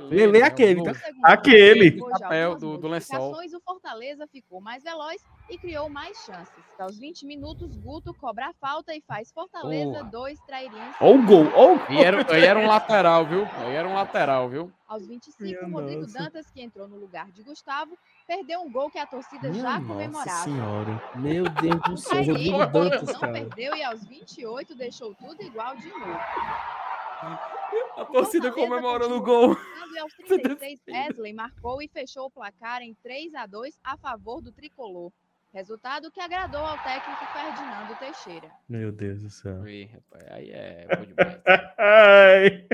Lele é aquele, tá?
Aquele.
Chapéu
algumas
do- do lençol.
O Fortaleza ficou mais veloz e criou mais chances. Aos 20 minutos, Guto cobra a falta e faz Fortaleza
Porra.
2, Trairiense.
Ó o gol, ó o gol.
E era, aí era um lateral, viu? Aí era um lateral, viu?
Aos 25,
Minha
Rodrigo
nossa.
Dantas, que entrou no lugar de Gustavo, perdeu um gol que a torcida
Minha
já
nossa
comemorava.
senhora.
Meu Deus do céu. Rodrigo Dantas,
não
cara.
perdeu e aos 28 deixou tudo igual de novo.
A
torcida comemorando o
gol.
E aos 36, Wesley marcou e fechou o placar em 3 a 2 a favor do tricolor. Resultado que agradou ao técnico Ferdinando Teixeira.
Meu Deus do céu.
Ih, rapaz, aí é bom demais.
Ai,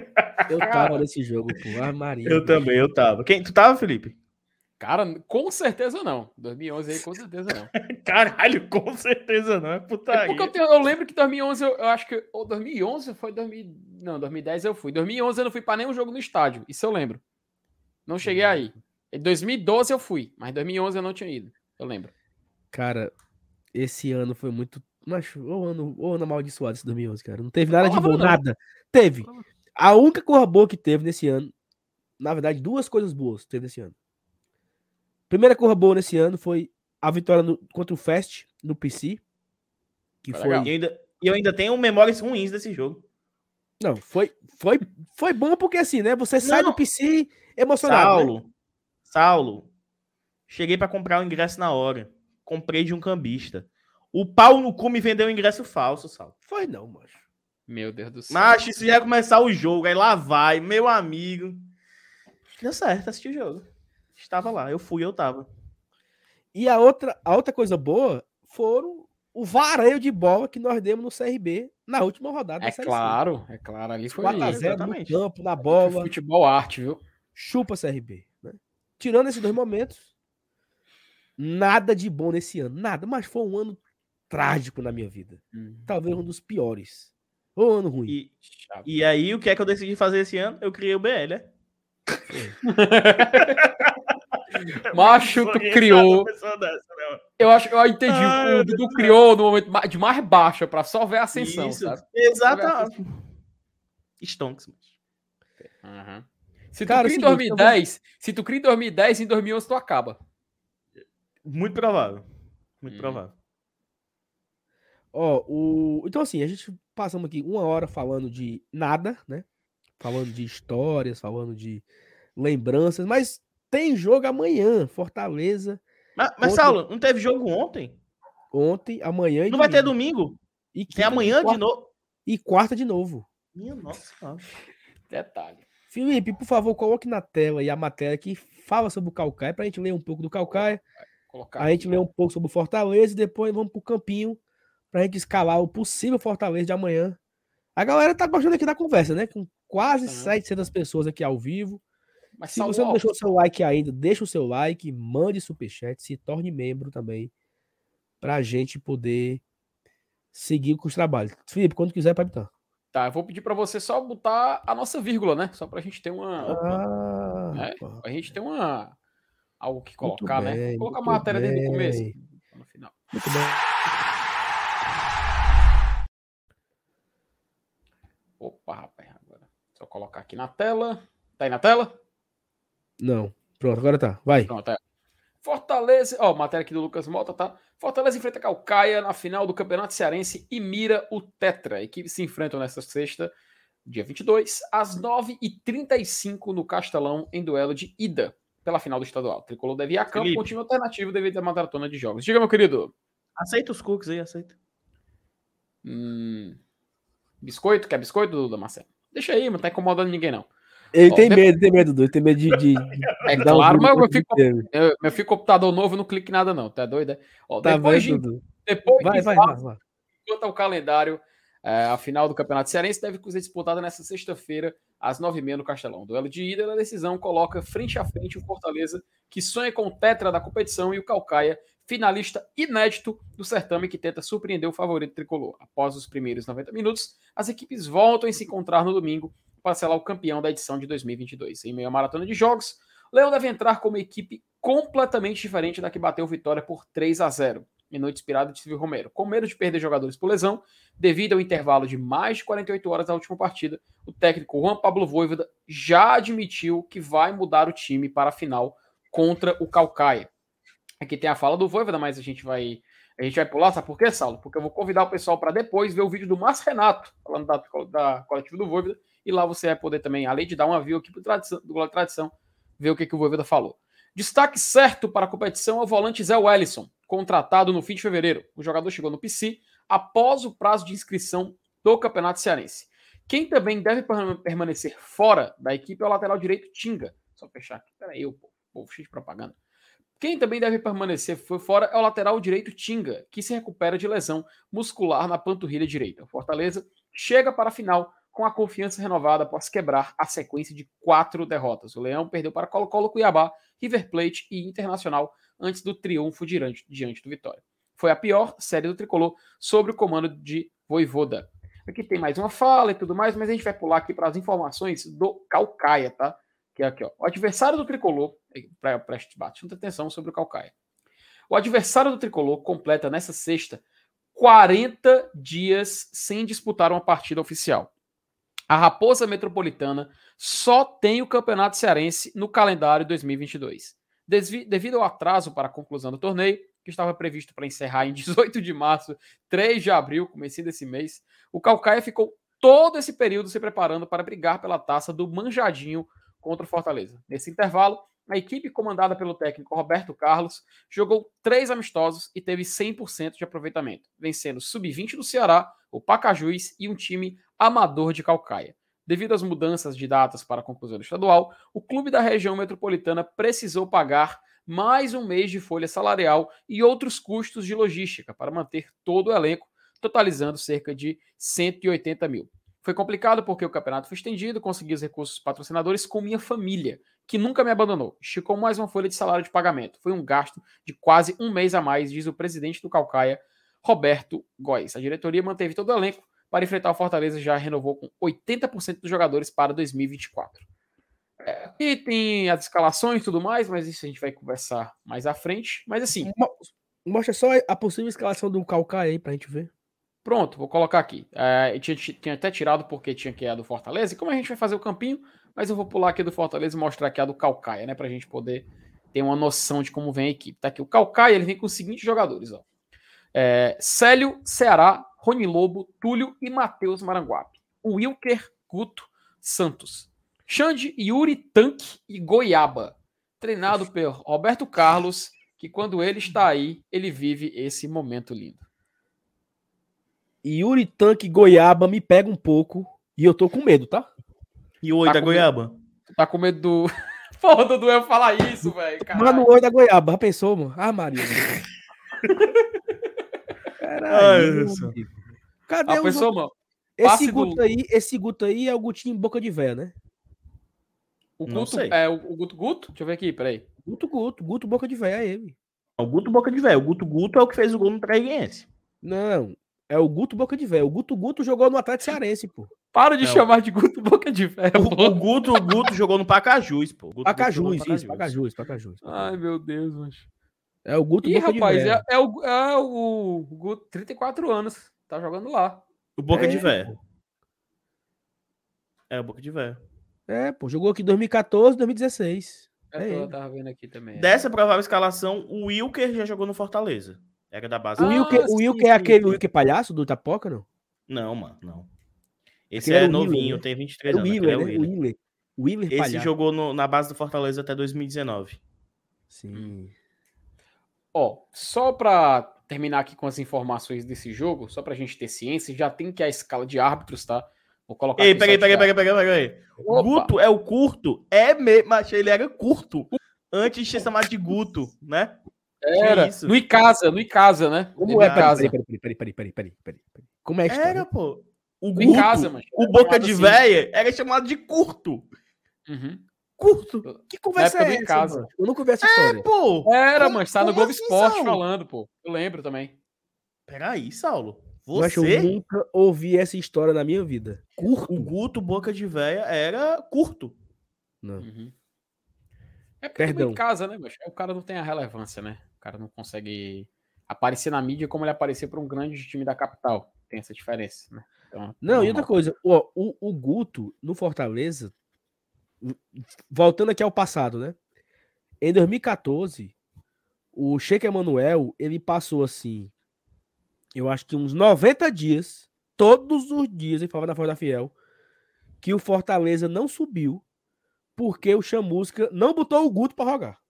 Eu tava nesse jogo, pô. Ah, Maria.
eu também, eu tava. Quem? Tu tava, Felipe?
Cara, com certeza não. 2011 aí, com certeza não.
Caralho, com certeza não. É
É
putaria.
porque eu, tenho- eu lembro que 2011, eu, eu acho que. Ou 2011 foi 2000. Não, 2010 eu fui. 2011 eu não fui pra nenhum jogo no estádio. Isso eu lembro. Não cheguei aí. Em 2012 eu fui, mas 2011 eu não tinha ido. Eu lembro.
Cara, esse ano foi muito. Macho, o ano, o ano amaldiçoado esse 2011, cara. Não teve nada de bom,
não.
nada. Teve. A única coisa boa que teve nesse ano, na verdade, duas coisas boas teve nesse ano. Primeira coisa boa nesse ano foi a vitória no- contra o Fest no PC. Que
Foi
foi.
legal.
E eu ainda, e eu ainda tenho memórias ruins desse jogo.
Não, foi, foi, foi bom porque assim, né? Você sai
Não.
do PC emocionado. né?
Saulo, Saulo, cheguei pra comprar o ingresso na hora. Comprei de um cambista. O pau no cu me vendeu o ingresso falso, Saulo.
Foi não, macho.
Meu Deus do céu.
Macho, isso ia começar o jogo, aí lá vai, meu amigo. Deu certo, assisti o jogo. Estava lá, eu fui, eu tava.
E a outra, a outra coisa boa foram o vareio de bola que nós demos no CRB na última rodada
É claro, é claro. Ali foi
4x0 no campo, na bola.
futebol arte, viu?
chupa CRB. Né? Tirando esses dois momentos, nada de bom nesse ano. Nada, mas foi um ano trágico na minha vida. Talvez um dos piores. Foi um ano ruim.
E, e aí, o que é que eu decidi fazer esse ano? Eu criei o BL, né?
Macho, tu criou.
dessa, né?
Eu acho que eu entendi.
Ai,
o Dudu criou no momento de mais baixa pra só ver a ascensão,
Isso,
sabe?
Exatamente. Stonks.
Uhum. Se tu
Cara,
cria em
seguinte, eu vou-
2010, se tu cria em 2010, em 2011 tu acaba.
Muito provável. Muito
Hum.
provável.
Ó, o... Então, assim, a gente passamos aqui uma hora falando de nada, né? Falando de histórias, falando de lembranças, mas tem jogo amanhã. Fortaleza,
Mas, mas
Ontem-
Saulo, não teve jogo ontem?
ontem, amanhã e
Não vai ter
domingo.
domingo?
E
Tem
quinta-
amanhã de
quarta-
novo?
E quarta de novo.
Minha nossa.
Detalhe.
Felipe, por favor, coloque na tela aí a matéria que fala sobre o Calcaia, para a gente ler um pouco do Calcaia.
Colocar
A gente
aqui,
lê um pouco sobre o Fortaleza e depois vamos pro campinho pra gente escalar o possível Fortaleza de amanhã. A galera tá gostando aqui da conversa, né? Com quase
Tá.
700 pessoas aqui ao vivo.
Mas
Se você não deixou o seu like ainda, deixa o seu like, mande superchat, se torne membro também, pra gente poder seguir com os trabalhos. Felipe, quando quiser, pode botar.
Tá, eu vou pedir pra você só botar a nossa vírgula, né? Só pra gente ter uma.
Ah,
né? A gente tem uma. Algo que colocar, né?
bem,
Vou colocar a matéria desde o começo.
bem.
No final.
muito bem.
Opa, rapaz, agora. Só colocar aqui na tela. Tá aí na tela?
Não. Pronto, agora tá. Vai.
Pronto, é. Fortaleza, ó, matéria aqui do Lucas Mota, tá? Fortaleza enfrenta Calcaia na final do Campeonato Cearense e mira o Tetra. Equipes se enfrentam nesta sexta, dia 22, às 9h35 no Castelão, em duelo de ida pela final do estadual. Tricolor deve ir a campo,
Felipe.
continua alternativo devido à maratona de jogos. Diga, meu querido.
Aceita os cookies aí, aceita.
Hum, biscoito? Quer biscoito, Duda Marcelo? Deixa aí, não tá incomodando ninguém, não.
Ele
Ó,
tem
depois-
medo, tem medo, Dudu. Tem medo de. de,
É
de um
claro, mas
vídeo
eu fico, eu, meu fico computador novo, não clique nada, não. Tá doido? é? Ó,
Tá
depois de depois
Vai,
de
vai, vai, vai.
Quanto ao calendário, é, a final do Campeonato Cearense deve ser disputada nesta sexta-feira, às 9h30 no Castelão. Duelo de ida na decisão coloca frente a frente o Fortaleza, que sonha com o tetra da competição, e o Calcaia, finalista inédito do certame que tenta surpreender o favorito tricolor. Após os primeiros 90 minutos, as equipes voltam a se encontrar no domingo para selar o campeão da edição de 2022. Em meio à maratona de jogos, Leão deve entrar com uma equipe completamente diferente da que bateu vitória por 3 a 0 em noite inspirada de Silvio Romero. Com medo de perder jogadores por lesão, devido ao intervalo de mais de 48 horas da última partida, o técnico Juan Pablo Voivoda já admitiu que vai mudar o time para a final contra o Calcaia. Aqui tem a fala do Voivoda, mas a gente vai a gente vai pular, sabe por quê, Saulo? Porque eu vou convidar o pessoal para depois ver o vídeo do Márcio Renato, falando da, da coletiva do Voivoda, e lá você vai poder também, além de dar uma view aqui pro tradição, do Globo Tradição, ver o que, que o Voivoda falou. Destaque certo para a competição é o volante Zé Wellison, contratado no fim de fevereiro. O jogador chegou no PC após o prazo de inscrição do Campeonato Cearense. Quem também deve perma- permanecer fora da equipe é o lateral direito Tinga. Só fechar aqui. Peraí, o povo, cheio de propaganda. Quem também deve permanecer fora é o lateral direito Tinga, que se recupera de lesão muscular na panturrilha direita. O Fortaleza chega para a final com a confiança renovada após quebrar a sequência de quatro derrotas. O Leão perdeu para Colo-Colo, Cuiabá, River Plate e Internacional antes do triunfo diante, diante do Vitória. Foi a pior série do Tricolor sobre o comando de Voivoda. Aqui tem mais uma fala e tudo mais, mas a gente vai pular aqui para as informações do Calcaia, tá? Que é aqui, ó. O adversário do Tricolor, pre- preste bastante atenção sobre o Calcaia. O adversário do Tricolor completa nessa sexta 40 dias sem disputar uma partida oficial. A Raposa Metropolitana só tem o Campeonato Cearense no calendário 2022. Desvi- devido ao atraso para a conclusão do torneio, que estava previsto para encerrar em 18 de março, 3 de abril, comecinho desse mês, o Calcaia ficou todo esse período se preparando para brigar pela taça do Manjadinho contra o Fortaleza. Nesse intervalo, a equipe comandada pelo técnico Roberto Carlos jogou três amistosos e teve 100% de aproveitamento, vencendo o Sub-20 do Ceará, o Pacajus e um time amador de Calcaia. Devido às mudanças de datas para a conclusão estadual, o clube da região metropolitana precisou pagar mais um mês de folha salarial e outros custos de logística para manter todo o elenco, totalizando cerca de 180 mil. Foi complicado porque o campeonato foi estendido, consegui os recursos patrocinadores com minha família, que nunca me abandonou. Esticou mais uma folha de salário de pagamento. Foi um gasto de quase um mês a mais, diz o presidente do Calcaia, Roberto Góes. A diretoria manteve todo o elenco para enfrentar o Fortaleza e já renovou com 80% dos jogadores para 2024. É, aqui tem as escalações e tudo mais, mas isso a gente vai conversar mais à frente. Mas assim,
Mo- Mostra só a possível escalação do Calcaia aí pra gente ver.
Pronto, vou colocar aqui. É, eu tinha, tinha até tirado porque tinha que ir a do Fortaleza. E como a gente vai fazer o campinho, mas eu vou pular aqui do Fortaleza e mostrar aqui a do Calcaia, né? Pra gente poder ter uma noção de como vem a equipe. Tá aqui. O Calcaia ele vem com os seguintes jogadores, ó. É, Célio, Ceará, Rony Lobo, Túlio e Matheus Maranguape. Wilker, Guto, Santos. Xande, Yuri, Tanque e Goiaba. Treinado por Roberto Carlos, que quando ele está aí, ele vive esse momento lindo.
Yuri Tanque Goiaba me pega um pouco e eu tô com medo, tá?
E o oi
Tá
da Goiaba?
tá com medo do. Porra, Dudu, eu falar isso, velho.
Mano, o olho da goiaba, já pensou, mano? Ah, Maria. Caralho. Cadê
A
os
pessoa,
outros?
mano.
Esse Guto
do-
aí, esse Guto aí é o Gutinho boca de véia, né?
O
Não
Guto,
sei.
é o, o Guto Guto? Deixa eu ver aqui, peraí.
Guto Guto, Guto boca de véia é ele.
O Guto Boca de Velho. O Guto Guto é o que fez o gol no Traiguense.
Não, é o Guto boca de véia. O Guto Guto jogou no Atlético Cearense, pô.
Para de
Não.
chamar de Guto Boca de Ferro.
O, o Guto, o Guto jogou no Pacajus, pô. Guto Guto
Pacajus, isso, Pacajus, Pacajus.
Ai, meu Deus, mano.
É o Guto
Ih,
boca
rapaz,
de véia.
é, é o, é o Guto, 34 anos. Tá jogando lá.
O Boca
É,
de Velho. É, o Boca de Velho.
É, pô, jogou aqui em 2014, 2016.
É,
É
eu
ele.
tava vendo aqui também.
Dessa provável escalação, o Wilker já jogou no Fortaleza. Era da base.
O
Ah,
Wilker, o Wilker é aquele. Wilker palhaço do Itapoca, não?
Não, mano, não. Esse
Aquele
é
o Willer,
novinho,
né?
tem
É
23
o
anos. aquele
Willer,
é o
né? O
Willer.
Willer. O Willer
Esse
palhaço.
jogou no- na base do Fortaleza até 2019.
Sim.
Ó, só pra terminar aqui com as informações desse jogo, só pra gente ter ciência, já tem que a escala de árbitros, tá? Vou colocar
Ei, peraí, peraí, peraí, peraí, peraí. Guto é o curto? É mesmo, mas ele era curto. Antes de ser chamado de Guto, né?
Era. No Icasa, no Icasa, né?
Como é? Peraí, peraí, peraí, peraí, peraí, peraí, peraí, peraí, peraí. Como é história?
Era, pô. O
No
Guto,
Icasa, mano.
o Boca de
assim.
Véia, era chamado de curto.
Uhum.
Curto.
Que conversa é essa, mano? Eu nunca vi essa história.
Pô,
Era,
Como-
mas tá no Globo
assim,
Esporte
Saulo?
falando, pô. Eu lembro também.
peraí, Saulo.
Que
Você,
eu nunca ouvi essa história na minha vida. Curto?
o Guto Boca de Véia era curto.
Não.
Uhum. É porque
Perdão.
em casa, né, mas o cara não tem a relevância, né? O cara não consegue aparecer na mídia como ele aparecer para um grande time da capital. Tem essa diferença, né? Então,
Não, e outra coisa, ó, o, o Guto no Fortaleza, voltando aqui ao passado, né? Em 2014, o Sheik Emanuel, ele passou assim, eu acho que uns 90 dias, todos os dias, na Voz da Fiel, que o Fortaleza não subiu porque o Chamusca não botou o Guto para jogar.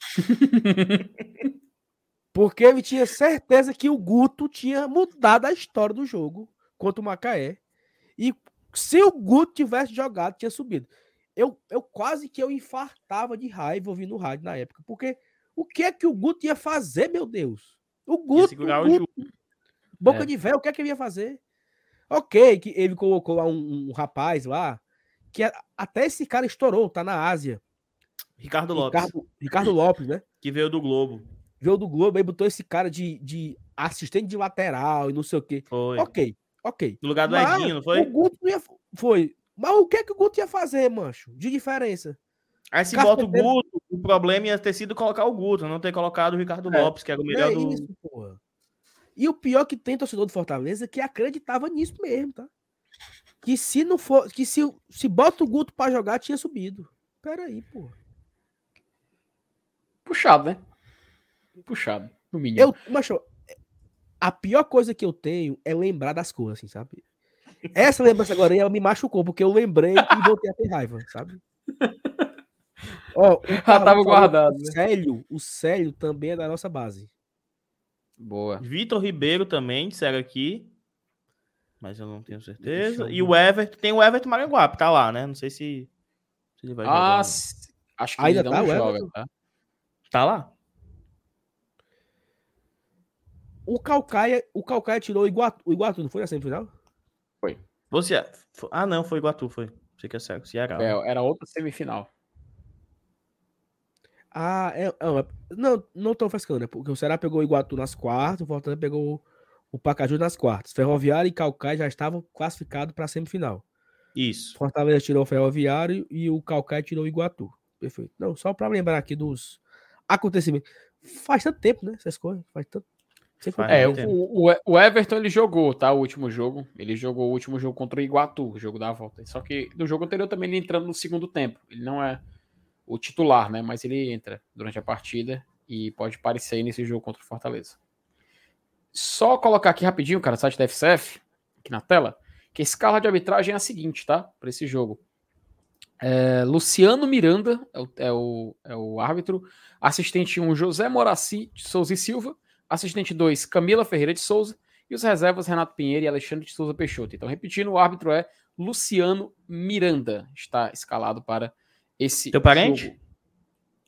Porque ele tinha certeza que o Guto tinha mudado a história do jogo contra o Macaé. E se o Guto tivesse jogado, tinha subido. Eu, eu quase que eu infartava de raiva ouvindo o rádio na época. Porque o que é que o Guto ia fazer, meu Deus? O Guto, o
o
Guto boca
É.
de véu, o que é que ele ia fazer? Ok, que ele colocou lá um, um rapaz lá, que até esse cara estourou, tá na Ásia.
Ricardo Lopes,
Ricardo, Ricardo Lopes, né?
que veio do Globo.
Veio do Globo, aí botou esse cara de, de assistente de lateral e não sei o quê.
Foi.
Ok, ok.
No lugar do
Mas
Edinho, não foi?
O Guto não ia, foi. Mas o que é que o Guto ia fazer, mancho? De diferença?
Aí se bota o Guto, o problema ia ter sido colocar o Guto, não ter colocado o Ricardo
É,
Lopes, que era o melhor
é
do.
isso, porra. E o pior que tem torcedor do Fortaleza é que acreditava nisso mesmo, tá? Que se não for, que se, se bota o Guto pra jogar, tinha subido. Peraí, porra.
Puxado, né? Puxado, no mínimo.
Eu, macho, a pior coisa que eu tenho é lembrar das coisas, assim, sabe? Essa lembrança agora aí, ela me machucou, porque eu lembrei e voltei a ter raiva, sabe? Ó, o
Já tava
falou
guardado,
O
né?
Célio, o Célio também é da nossa base.
Boa.
Vitor Ribeiro também, disseram aqui. Mas eu não tenho certeza.
eu
E o
ver.
Everton, tem o Everton Maranguape, tá lá, né? Não sei se, se ele vai jogar.
Ah,
não.
s- acho que
Ainda
ele
tá
joga, tá?
Tá lá?
O Calcaia, o Calcaia tirou o Iguatu, o Iguatu, não foi na semifinal?
Você. Ah, não, foi Iguatu, foi. Você que é certo, Ceará.
É, era outra semifinal.
Ah, é, é, não, não tô frescando, né? Porque o Ceará pegou o Iguatu nas quartas, o Fortaleza pegou o Pacaju nas quartas. Ferroviário e Calcaia já estavam classificados para a semifinal.
Isso.
Fortaleza tirou o Ferroviário e o Calcaia tirou o Iguatu. Perfeito. Não, só para lembrar aqui dos acontecimentos. Faz tanto tempo, né? Essas coisas. Faz tanto.
É, o, o- o Everton ele jogou, tá? O último jogo. Ele jogou o último jogo contra o Iguatu, o jogo da volta. Só que no jogo anterior também ele entrando no segundo tempo. Ele não é o titular, né? Mas ele entra durante a partida e pode aparecer aí nesse jogo contra o Fortaleza. Só colocar aqui rapidinho, cara, o site da FCF, aqui na tela, que a escala de arbitragem é a seguinte, tá? Para esse jogo. É, Luciano Miranda é o, é, o, é o árbitro. Assistente 1, José Moraci de Souza e Silva. Assistente 2, Camila Ferreira de Souza. E os reservas, Renato Pinheiro e Alexandre de Souza Peixoto. Então, repetindo, o árbitro é Luciano Miranda. Está escalado para esse.
Teu parente?
Jogo...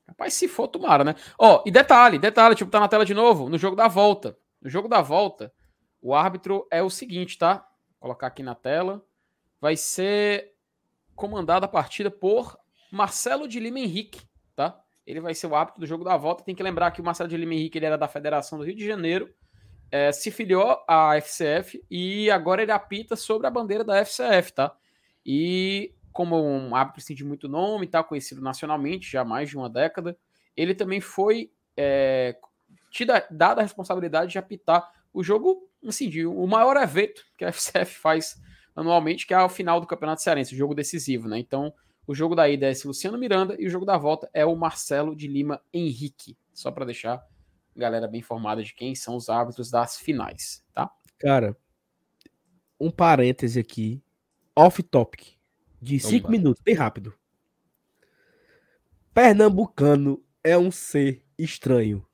Rapaz, se for, tomara, né? Ó, e detalhe, detalhe, tipo, tá na tela de novo, no jogo da volta. No jogo da volta, o árbitro é o seguinte, tá? Vou colocar aqui na tela. Vai ser comandada a partida por Marcelo de Lima Henrique, tá? Ele vai ser o árbitro do jogo da volta. Tem que lembrar que o Marcelo de Lima Henrique ele era da Federação do Rio de Janeiro, é, se filiou à FCF e agora ele apita sobre a bandeira da FCF, tá? E como um árbitro assim, de muito nome, tá conhecido nacionalmente já há mais de uma década, ele também foi é, tida, dada a responsabilidade de apitar o jogo, assim, de, o maior evento que a FCF faz anualmente, que é o final do Campeonato Cearense, o jogo decisivo, né? Então, o jogo da ida é esse Luciano Miranda e o jogo da volta é o Marcelo de Lima Henrique, só para deixar a galera bem informada de quem são os árbitros das finais, tá?
Cara, um parêntese aqui, off topic, de 5 minutos, bem rápido. Pernambucano é um ser estranho.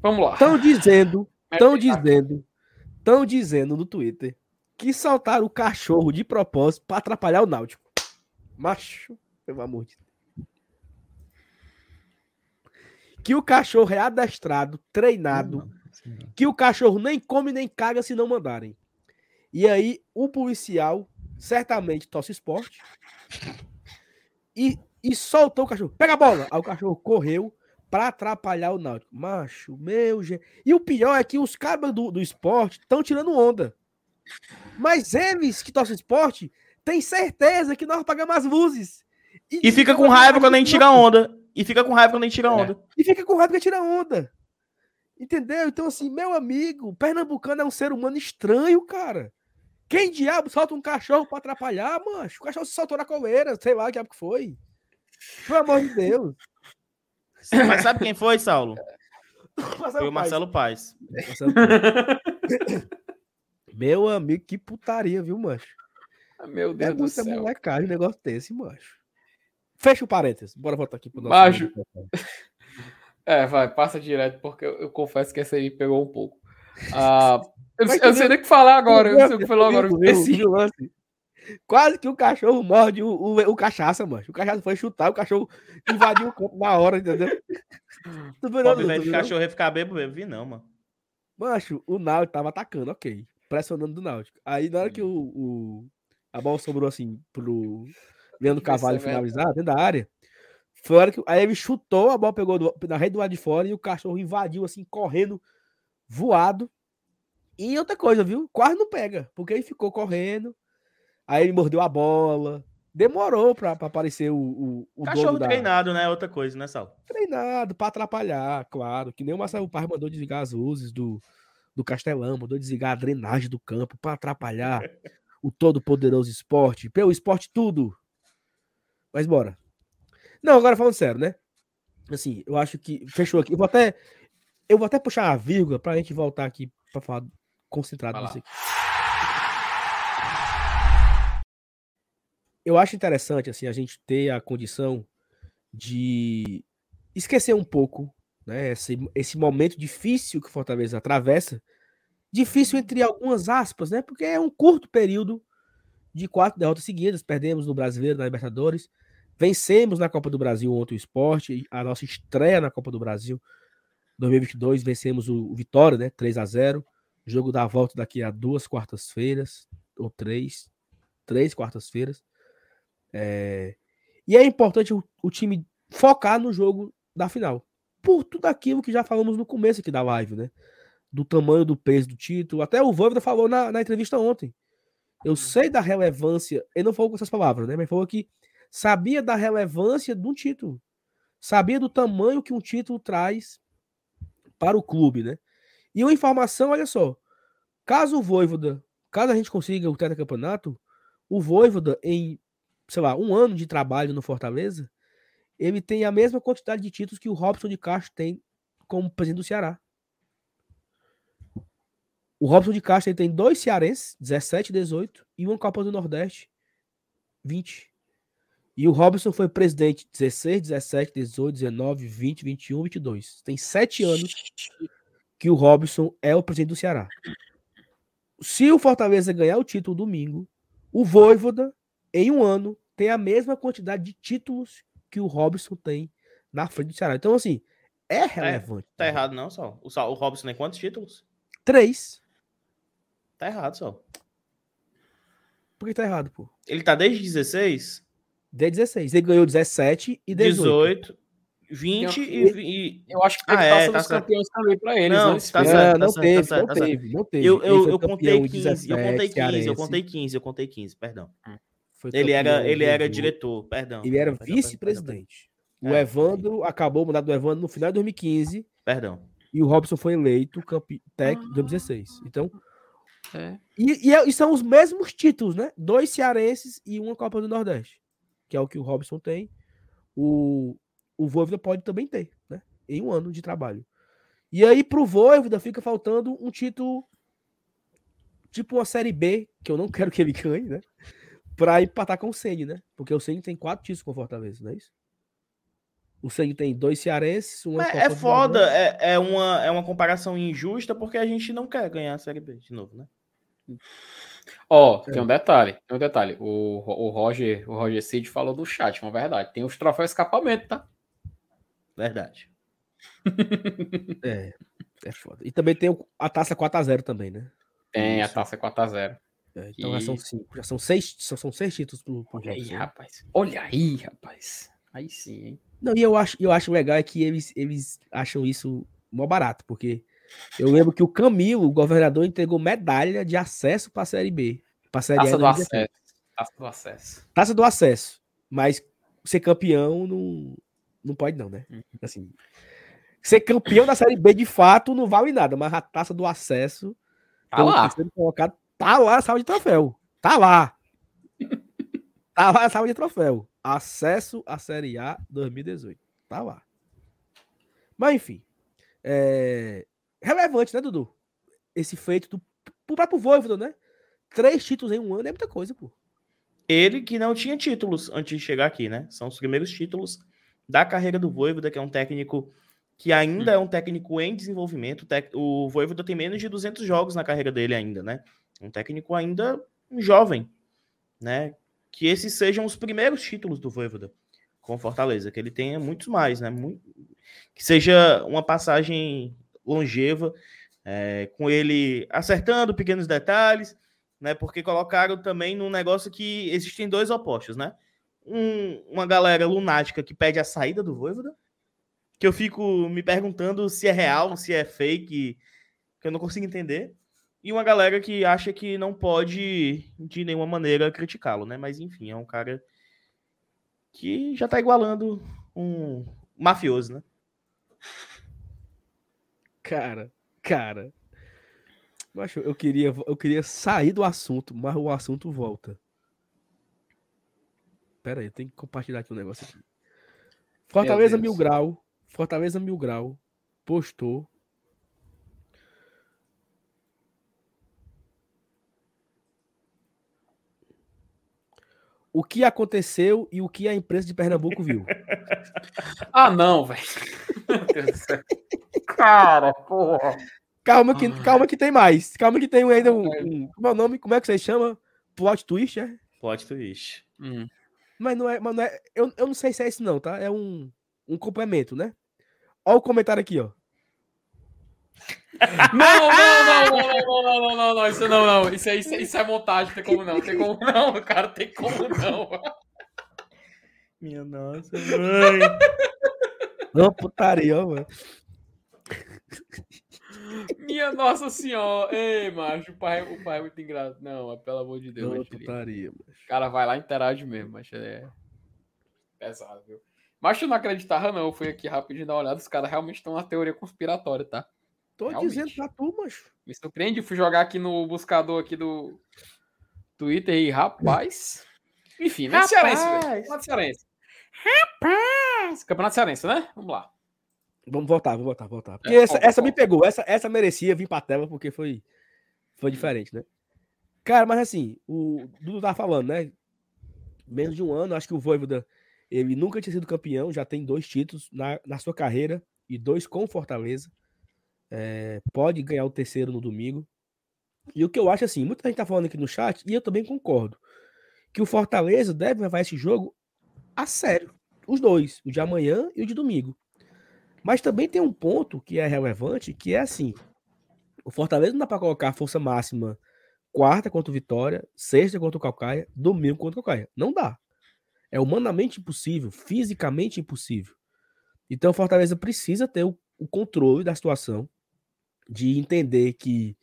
Vamos lá.
Estão dizendo, estão dizendo, estão dizendo no Twitter que soltaram o cachorro de propósito para atrapalhar o Náutico. Macho, pelo amor de Deus. Que o cachorro é adestrado, treinado, que o cachorro nem come nem caga se não mandarem. E aí o policial certamente tosse esporte e, e soltou o cachorro. Pega a bola! Aí o cachorro correu para atrapalhar o Náutico. Macho, meu. E o pior é que os cabos do, do esporte estão tirando onda. Mas eles que torcem esporte têm certeza que nós pagamos as luzes.
E, e fica com raiva quando a gente tira onda. E fica com raiva quando a gente tira onda. É.
E fica com raiva quando tira onda. Entendeu? Então, assim, meu amigo, pernambucano é um ser humano estranho, cara. Quem diabo solta um cachorro pra atrapalhar, mancho? O cachorro se soltou na coleira, sei lá que foi. Pelo amor de Deus.
Mas sabe quem foi, Saulo? Marcelo foi o Marcelo Paz. Marcelo
Paz. Meu amigo, que putaria, viu, mancho?
Ah, meu Deus é do céu.
molecagem um negócio desse, mancho. Fecha o parênteses. Bora voltar aqui pro
nosso... Macho. É, vai, passa direto, porque eu, eu confesso que essa aí pegou um pouco. Ah, eu, eu sei nem o que falar agora. Eu não sei o que falar agora.
Quase que o cachorro morde o, o, o cachaça, mano. O cachaça foi chutar, o cachorro invadiu o campo na hora, entendeu?
Tu viu, não, tu cachorro ia ficar bêbado, eu vi não, mano.
Macho, o Náutico tava atacando, ok. Pressionando do Náutico. Aí na hora que o, o a bola sobrou assim pro Leandro Cavalho finalizar dentro da área, foi a hora que aí ele chutou, a bola pegou do, na rede do lado de fora e o cachorro invadiu assim, correndo, voado. E outra coisa, viu? Quase não pega, porque ele ficou correndo, aí ele mordeu a bola. Demorou pra, pra aparecer o, o, o
Cachorro treinado, da... né? Outra coisa, né, Sal?
Treinado, pra atrapalhar, claro. Que nem o Marcelo Paz mandou desligar as luzes do, do Castelão, mandou desligar a drenagem do campo pra atrapalhar o todo poderoso esporte. Pelo esporte, tudo. Mas bora. Não, agora falando sério, né? Assim, eu acho que fechou aqui. Eu vou até, eu vou até puxar a vírgula pra gente voltar aqui pra falar concentrado nisso aqui. Eu acho interessante assim a gente ter a condição de esquecer um pouco, né, esse, esse momento difícil que o Fortaleza atravessa, difícil entre algumas aspas, né? Porque é um curto período de quatro derrotas seguidas, perdemos no Brasileiro, na Libertadores, vencemos na Copa do Brasil ontem o esporte, a nossa estreia na Copa do Brasil 2022, vencemos o, o Vitória, né? 3 a 0 Jogo da volta daqui a duas quartas-feiras, ou três, três quartas-feiras. É... E é importante o, o, time focar no jogo da final. Por tudo aquilo que já falamos no começo aqui da live, né? Do tamanho do peso do título. Até o Vâmida falou na, na entrevista ontem. Eu sei da relevância, ele não falou com essas palavras, né? Mas falou que sabia da relevância de um título. Sabia do tamanho que um título traz para o clube, né? E uma informação, olha só. Caso o Voivoda, caso a gente consiga o tetracampeonato, o Voivoda, em, sei lá, um ano de trabalho no Fortaleza, ele tem a mesma quantidade de títulos que o Robson de Castro tem como presidente do Ceará. O Robson de Castro tem dois cearenses, 17 e 18, e uma Copa do Nordeste, 20. E o Robson foi presidente 16, 17, 18, 19, 20, 21, 22. Tem sete anos que o Robson é o presidente do Ceará. Se o Fortaleza ganhar o título domingo, o Voivoda, em um ano, tem a mesma quantidade de títulos que o Robson tem na frente do Ceará. Então, assim, é relevante.
Tá errado, não, só. O, Sal- o Robson tem quantos títulos?
Três.
Tá errado, só.
Por que tá errado, pô?
Ele tá desde 16,
De 16. Ele ganhou 17 e 18.
18, 20 e, e-
Eu acho que
Ah,
teve
é,
taça
tá
dos
certo.
campeões também pra eles.
Não,
né?
Tá
filme.
Não,
certo,
não
certo,
teve,
tá certo,
não
tá certo.
teve, não teve.
Eu, eu, eu contei
em
15, eu
17,
contei 15, eu contei 15, eu contei 15, perdão.
Foi
Ele era, ele era
do-
diretor, perdão.
Ele era vice-presidente. O
É.
Evandro acabou o mandato do Evandro no final de 2015
Perdão.
e o Robson foi eleito campe... tec em 2016. Então,
É.
e, e, é- e são os mesmos títulos, né? Dois cearenses e uma Copa do Nordeste, que é o que o Robson tem. O, o Voivoda pode também ter, né? Em um ano de trabalho. E aí, pro Voivoda, fica faltando um título, tipo uma Série B, que eu não quero que ele ganhe, né? Pra empatar com o Ceni, né? Porque o Ceni tem quatro títulos com o Fortaleza, não é isso? O Ceni tem dois cearenses, uma Copa
é
do
foda, é, é, uma, é uma comparação injusta porque a gente não quer ganhar a Série B de novo, né?
Ó,
É.
tem um detalhe, tem um detalhe. O, o Roger, o Roger Cid falou do chat, uma verdade. Tem os troféus escapamento, tá?
Verdade.
É, é foda. E também tem a taça 4x0 também, né?
Tem a
Isso.
taça 4x0.
É, então já são
E-
cinco. Já são seis, são, são seis títulos pro, pro
Olha aí,
né?
rapaz. Olha aí, rapaz. Aí sim, hein?
Não, e eu acho, eu acho legal é que eles, eles acham isso mó barato, porque eu lembro que o Camilo, o governador, entregou medalha de acesso pra Série B. Pra Série A
Taça
em
do
2017.
acesso. Taça do acesso.
Taça do acesso. Mas ser campeão não, não pode, não, né?
Uhum.
Assim. Ser campeão da Série B de fato não vale nada, mas a taça do acesso,
Tá lá.
terceiro colocado, tá lá a salva de troféu. Tá lá. tá lá a salva de troféu. Acesso à Série A 2018. Tá lá. Mas enfim. É... Relevante, né, Dudu? Esse feito do pro próprio Voivoda, né? Três títulos em um ano é muita coisa, pô.
Ele que não tinha títulos antes de chegar aqui, né? São os primeiros títulos da carreira do Voivoda, que é um técnico que ainda é um técnico em desenvolvimento. O Voivoda tem menos de 200 jogos na carreira dele ainda, né? Um técnico ainda jovem, né? Que esses sejam os primeiros títulos do Voivoda com Fortaleza, que ele tenha muitos mais, né? Que seja uma passagem longeva, é, com ele acertando pequenos detalhes, né? Porque colocaram também num negócio que existem dois opostos, né? Um- uma galera lunática que pede a saída do Voivoda, que eu fico me perguntando se é real, se é fake, que eu não consigo entender. E uma galera que acha que não pode de nenhuma maneira criticá-lo, né? Mas enfim, é um cara que já tá igualando um mafioso, né?
Cara, cara. Eu, acho, eu, queria, eu queria sair do assunto, mas o assunto volta. Pera aí, eu tenho que compartilhar aqui um negócio aqui. Fortaleza. Mil Grau. Fortaleza Mil Grau postou. O que aconteceu e o que a imprensa de Pernambuco viu.
Ah, não, velho. Cara, porra.
Calma que,
Ah.
calma que tem mais. Calma que tem ainda um, um- Como é o nome? Como é que vocês chamam? Plot twist, é?
Plot twist.
Hum.
Mas não é. Mas não é eu, eu não sei se é isso, não, tá? É um, um complemento, né? Olha o comentário aqui, ó.
Não, não, não, não, não, não, não, isso não, não. Isso é, isso, é, isso é montagem, tem como não, tem como não, cara, tem como não.
Minha nossa, mãe.
Não, putaria, mano.
Minha nossa senhora. Ei, macho, o pai, é, o pai é muito engraçado. Não, pelo amor de Deus.
Não,
é
putaria,
macho. Cara, vai lá e interage mesmo, macho. É pesado, viu? Mas não acreditava, não. Eu fui aqui rapidinho dar uma olhada. Os caras realmente estão na teoria conspiratória, tá?
Tô
Realmente.
dizendo pra tu, macho.
Me surpreende. Fui jogar aqui no buscador aqui do Twitter e, rapaz. Enfim, né? Cearense, velho.
Rapaz.
Campeonato Cearense. Rapaz! Campeonato Cearense, né? Vamos lá.
Vamos voltar, vamos voltar, voltar. Porque
É,
essa,
volta,
essa me
volta.
pegou. Essa, essa merecia vir pra tela porque foi, foi diferente, né? Cara, mas assim, o Dudu tava falando, né? Menos de um ano, acho que o Voivoda, ele nunca tinha sido campeão, já tem dois títulos na, na sua carreira e dois com Fortaleza. É, pode ganhar o terceiro no domingo. E o que eu acho assim, muita gente tá falando aqui no chat, e eu também concordo, que o Fortaleza deve levar esse jogo a sério. Os dois, o de amanhã e o de domingo. Mas também tem um ponto que é relevante, que é assim: o Fortaleza não dá para colocar força máxima quarta contra o Vitória, sexta contra o Calcaia, domingo contra o Calcaia. Não dá. É humanamente impossível, fisicamente impossível. Então o Fortaleza precisa ter o, o controle da situação, de entender que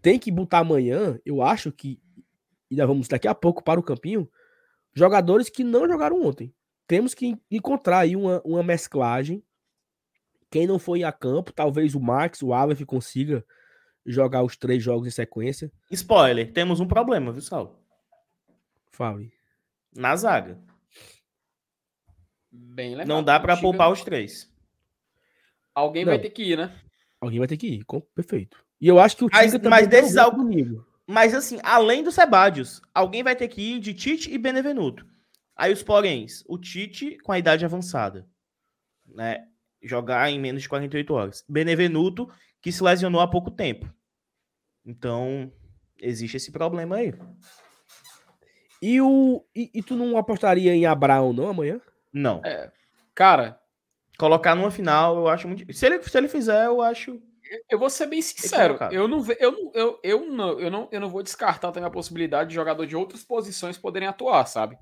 tem que botar amanhã, eu acho que, e nós vamos daqui a pouco para o campinho, jogadores que não jogaram ontem. Temos que encontrar aí uma, uma mesclagem. Quem não foi a campo, talvez o Max, o Aleph consiga jogar os três jogos em sequência.
Spoiler, temos um problema, viu, Saulo?
Fale.
Na zaga.
Bem lembrado.
Não dá para poupar os três.
Alguém
Não.
vai ter que ir, né?
Alguém vai ter que ir. com- Perfeito. E eu acho que o
Mas- mas desses
um
al-
comigo.
Mas assim, além do Sebadios, alguém vai ter que ir de Tite e Benevenuto. Aí os poréns, o Tite com a idade avançada, né? Jogar em menos de 48 horas. Benevenuto, que se lesionou há pouco tempo. Então, existe esse problema aí.
E, o, e, e tu não apostaria em Abraão, não, amanhã?
Não.
Cara,
Colocar numa final, eu acho muito. Se ele, se ele fizer, eu acho.
eu vou ser bem sincero.
colocado.
Eu não, eu, não- eu, eu, não, eu, não, eu não vou descartar também a possibilidade de jogador de outras posições poderem atuar, sabe?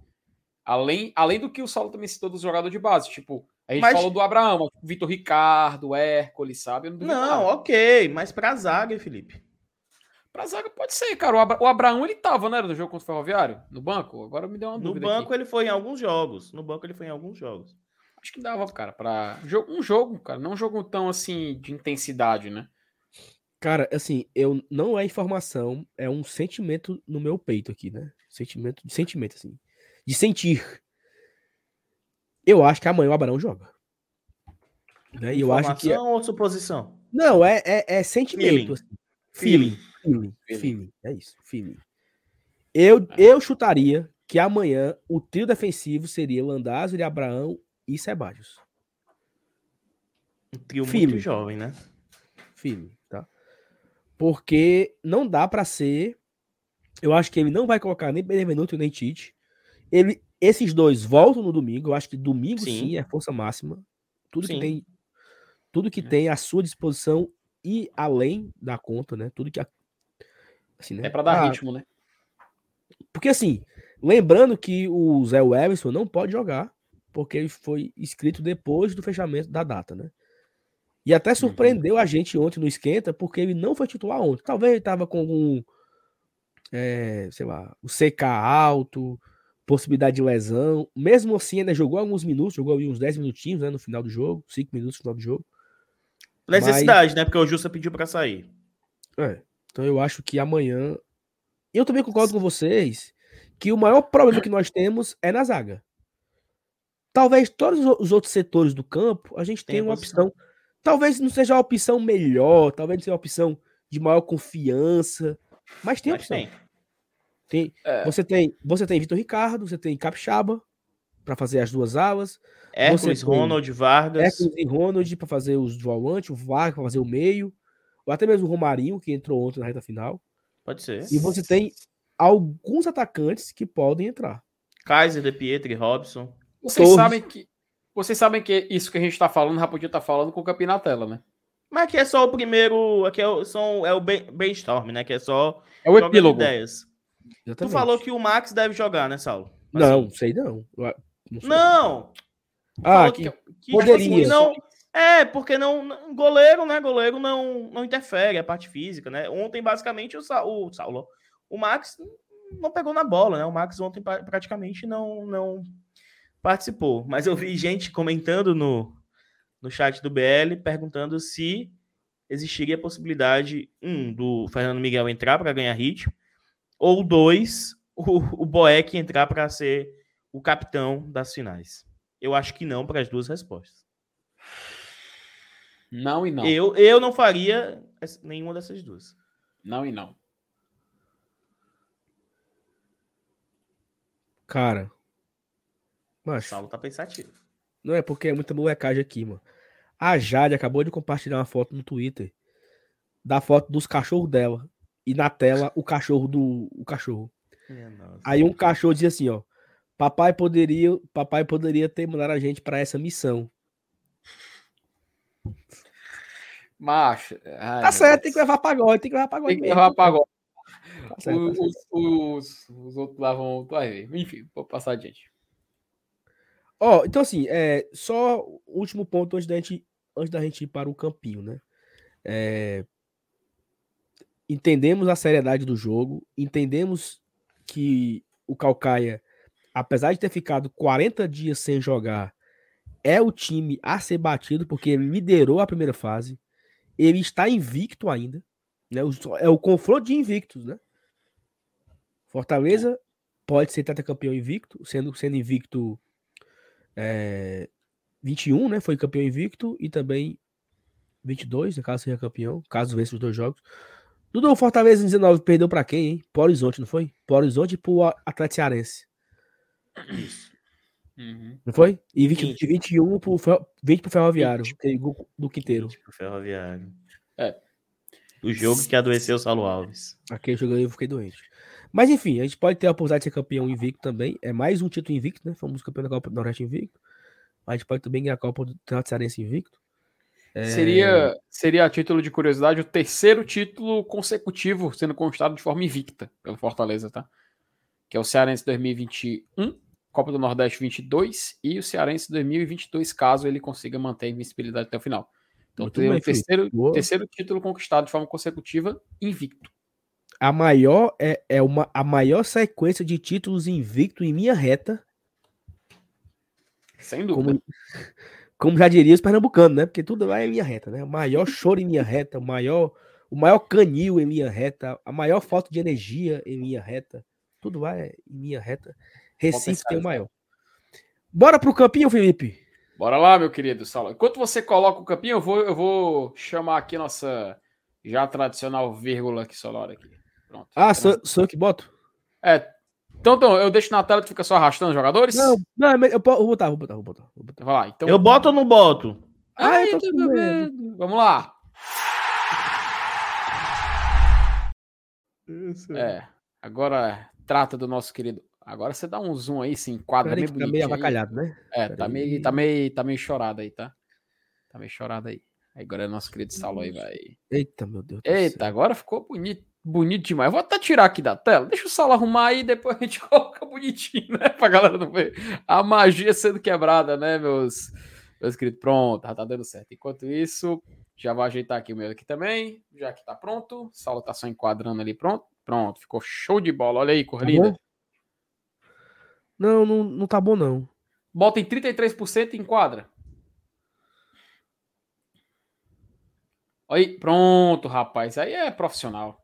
Além, além do que o Saulo também citou dos jogadores de base. Tipo, a gente
Mas-
falou do Abraão, Vitor Ricardo, Hércules, sabe? Eu não,
Não, ok, mas pra zaga, Felipe.
Pra zaga pode ser, cara. O, Abra- o Abraão, ele tava, né? No jogo contra o Ferroviário? No banco? Agora me deu uma
No
dúvida
banco
aqui.
ele foi em alguns jogos. No banco ele foi em alguns jogos.
Acho que dava, cara, pra... jo- Um jogo, cara. Não um jogo tão, assim, de intensidade, né?
Cara, assim, eu não é informação, é um sentimento no meu peito aqui, né? Sentimento, de sentimento, assim. De sentir. Eu acho que amanhã o Abraão joga. Né? E eu acho que.
Informação ou suposição?
Não, é, é, é sentimento.
Feeling.
assim. Feeling.
Feeling.
Feeling.
Feeling.
Feeling. É isso, feeling. Eu, eu chutaria que amanhã o trio defensivo seria Landázuri, Abraão e Sebadios.
Um trio
Feeling.
muito jovem, né?
Feeling, tá? Porque não dá pra ser. Eu acho que ele não vai colocar nem Benevenuto nem Tite. Ele, esses dois voltam no domingo. Eu acho que domingo sim,
Sim.
é força máxima. Tudo que
Sim.
tem, tudo que
É.
tem à sua disposição e além da conta, né? Tudo que a- assim, né?
É pra dar
Ah,
ritmo, né?
Porque assim, lembrando que o Zé Everson não pode jogar, porque ele foi inscrito depois do fechamento da data, né? E até surpreendeu a gente ontem no esquenta, porque ele não foi titular ontem. Talvez ele tava com algum, é, sei lá, o CK alto, possibilidade de lesão. Mesmo assim, ainda jogou alguns minutos, jogou ali uns 10 minutinhos, né, no final do jogo, 5 minutos no final do jogo.
Necessidade, né? Porque o Justa pediu pra sair.
É. Então eu acho que amanhã. Eu também concordo com vocês que o maior problema que nós temos é na zaga. Talvez todos os- os outros setores do campo a gente tenha uma
posição.
opção. Talvez não seja a opção melhor, talvez não seja a opção de maior confiança, mas tem
Mas
opção.
tem.
Tem,
É.
Você tem, você tem Vitor Ricardo, você tem Capixaba para fazer as duas alas,
Hércules, Ronald, Vargas.
Hércules e Ronald para fazer os volantes, o Vargas para fazer o meio, ou até mesmo o Romarinho que entrou ontem na reta final.
Pode ser.
E você tem alguns atacantes que podem entrar.
Kaiser, De Pietri, Robson.
Vocês
Torres.
sabem que. Vocês sabem que isso que a gente tá falando, podia estar falando com o Campinho na tela, né?
Mas aqui é só o primeiro. Aqui é o, são, é o brain- brainstorm, né? Que é só
É o epílogo.
ideias. Tu falou que o Max deve jogar, né, Saulo?
Não,
Assim.
sei não. Não. sei.
Não!
Ah, que,
que,
poderia.
não, é, porque não, não- goleiro, né? Goleiro não, não interfere a parte física, né? Ontem, basicamente, o, Sa, o Saulo, o Max não pegou na bola, né? O Max ontem pra- praticamente não, não participou. Mas eu vi gente comentando no, no chat do BL perguntando se existiria a possibilidade, um, do Fernando Miguel entrar para ganhar ritmo, ou dois, o, o Boeck entrar para ser o capitão das finais. Eu acho que não para as duas respostas.
Não e não.
Eu, eu não faria nenhuma dessas duas.
Não e não.
Cara.
O
Mas
Saulo tá pensativo.
não é porque é muita molecagem aqui, mano. A Jade acabou de compartilhar uma foto no Twitter da foto dos cachorros dela. E na tela o cachorro do. O cachorro. Aí um cachorro dizia assim, ó. Papai poderia, papai poderia ter mandado a gente para essa missão.
Macho.
Ai, tá certo, tem que levar pagode, tem que levar pagode.
Tem que levar pagode. Tá certo, os, tá certo. Os, os, outros lá vão. ver. Enfim, vou passar adiante.
Ó, oh, então assim, é, só último ponto antes da gente, antes da gente ir para o campinho, né? É, entendemos a seriedade do jogo, entendemos que o Calcaia, apesar de ter ficado 40 dias sem jogar, é o time a ser batido, porque ele liderou a primeira fase. Ele está invicto ainda. Né? É o confronto de invictos, né? Fortaleza pode ser campeão invicto, sendo, sendo invicto é, 21, né? Foi campeão invicto e também 22, no caso seja campeão, caso vença os dois jogos. Dudu, Fortaleza em 19 perdeu para quem, hein? Pro Horizonte, não foi? Pro Horizonte e pro Atlético Cearense.
Isso. Uhum.
Não foi? E 20, 20. 21 pro, 20 pro Ferroviário, 20. do Quinteiro. 20
pro Ferroviário.
É.
O jogo que adoeceu o Saulo Alves.
Aquele jogo aí eu fiquei doente. Mas enfim, a gente pode ter a oportunidade de ser campeão invicto também. É mais um título invicto, né? Fomos campeão da Copa do Nordeste invicto. Mas a gente pode também ganhar a Copa do Atlético Cearense invicto.
É... Seria, seria, a título de curiosidade, o terceiro título consecutivo sendo constado de forma invicta pelo Fortaleza, tá? Que é o Cearense 2021, Copa do Nordeste 22 e o Cearense 2022, caso ele consiga manter a invencibilidade até o final. Então, tem o terceiro, terceiro título conquistado de forma consecutiva invicto.
A maior é, é uma, a maior sequência de títulos invicto em minha reta.
Sem dúvida.
Como, como já diria os pernambucanos, né? Porque tudo lá é minha reta, né? O maior choro em minha reta, o maior, o maior canil em minha reta, a maior falta de energia em minha reta. Tudo lá é em minha reta. Recife tem o maior. Bora pro campinho, Felipe.
Bora lá, meu querido Saulo. Enquanto você coloca o campinho, eu vou, eu vou chamar aqui nossa já tradicional vírgula aqui sonora aqui.
Pronto. Ah, sou, sou eu que boto?
É, então, então, eu deixo na tela e fica só arrastando os jogadores?
Não, não, eu, vou botar, vou botar, vou botar. Vou botar.
Vai lá, então...
Eu boto ou não boto?
Ai, Ai Vamos lá. Isso. É, agora trata do nosso querido. Agora você dá um zoom aí, se enquadra
meio bonito. Tá meio avacalhado, né?
É, tá meio, tá, meio, tá meio chorado aí, tá? Tá meio chorado aí. Agora é nosso querido Saulo aí, vai.
Eita, meu Deus.
Eita, agora ficou bonito bonito demais. Vou até tirar aqui da tela. Deixa o Saulo arrumar aí, depois a gente coloca bonitinho, né? Pra galera não ver a magia sendo quebrada, né, meus, meus queridos? Pronto, já tá dando certo. Enquanto isso, já vou ajeitar aqui o meu aqui também, já que tá pronto. O Saulo tá só enquadrando ali, pronto. Pronto, ficou show de bola. Olha aí, cor tá.
Não, não, não tá bom, não.
Bota em 33% e enquadra. Aí, pronto, rapaz. Aí é profissional.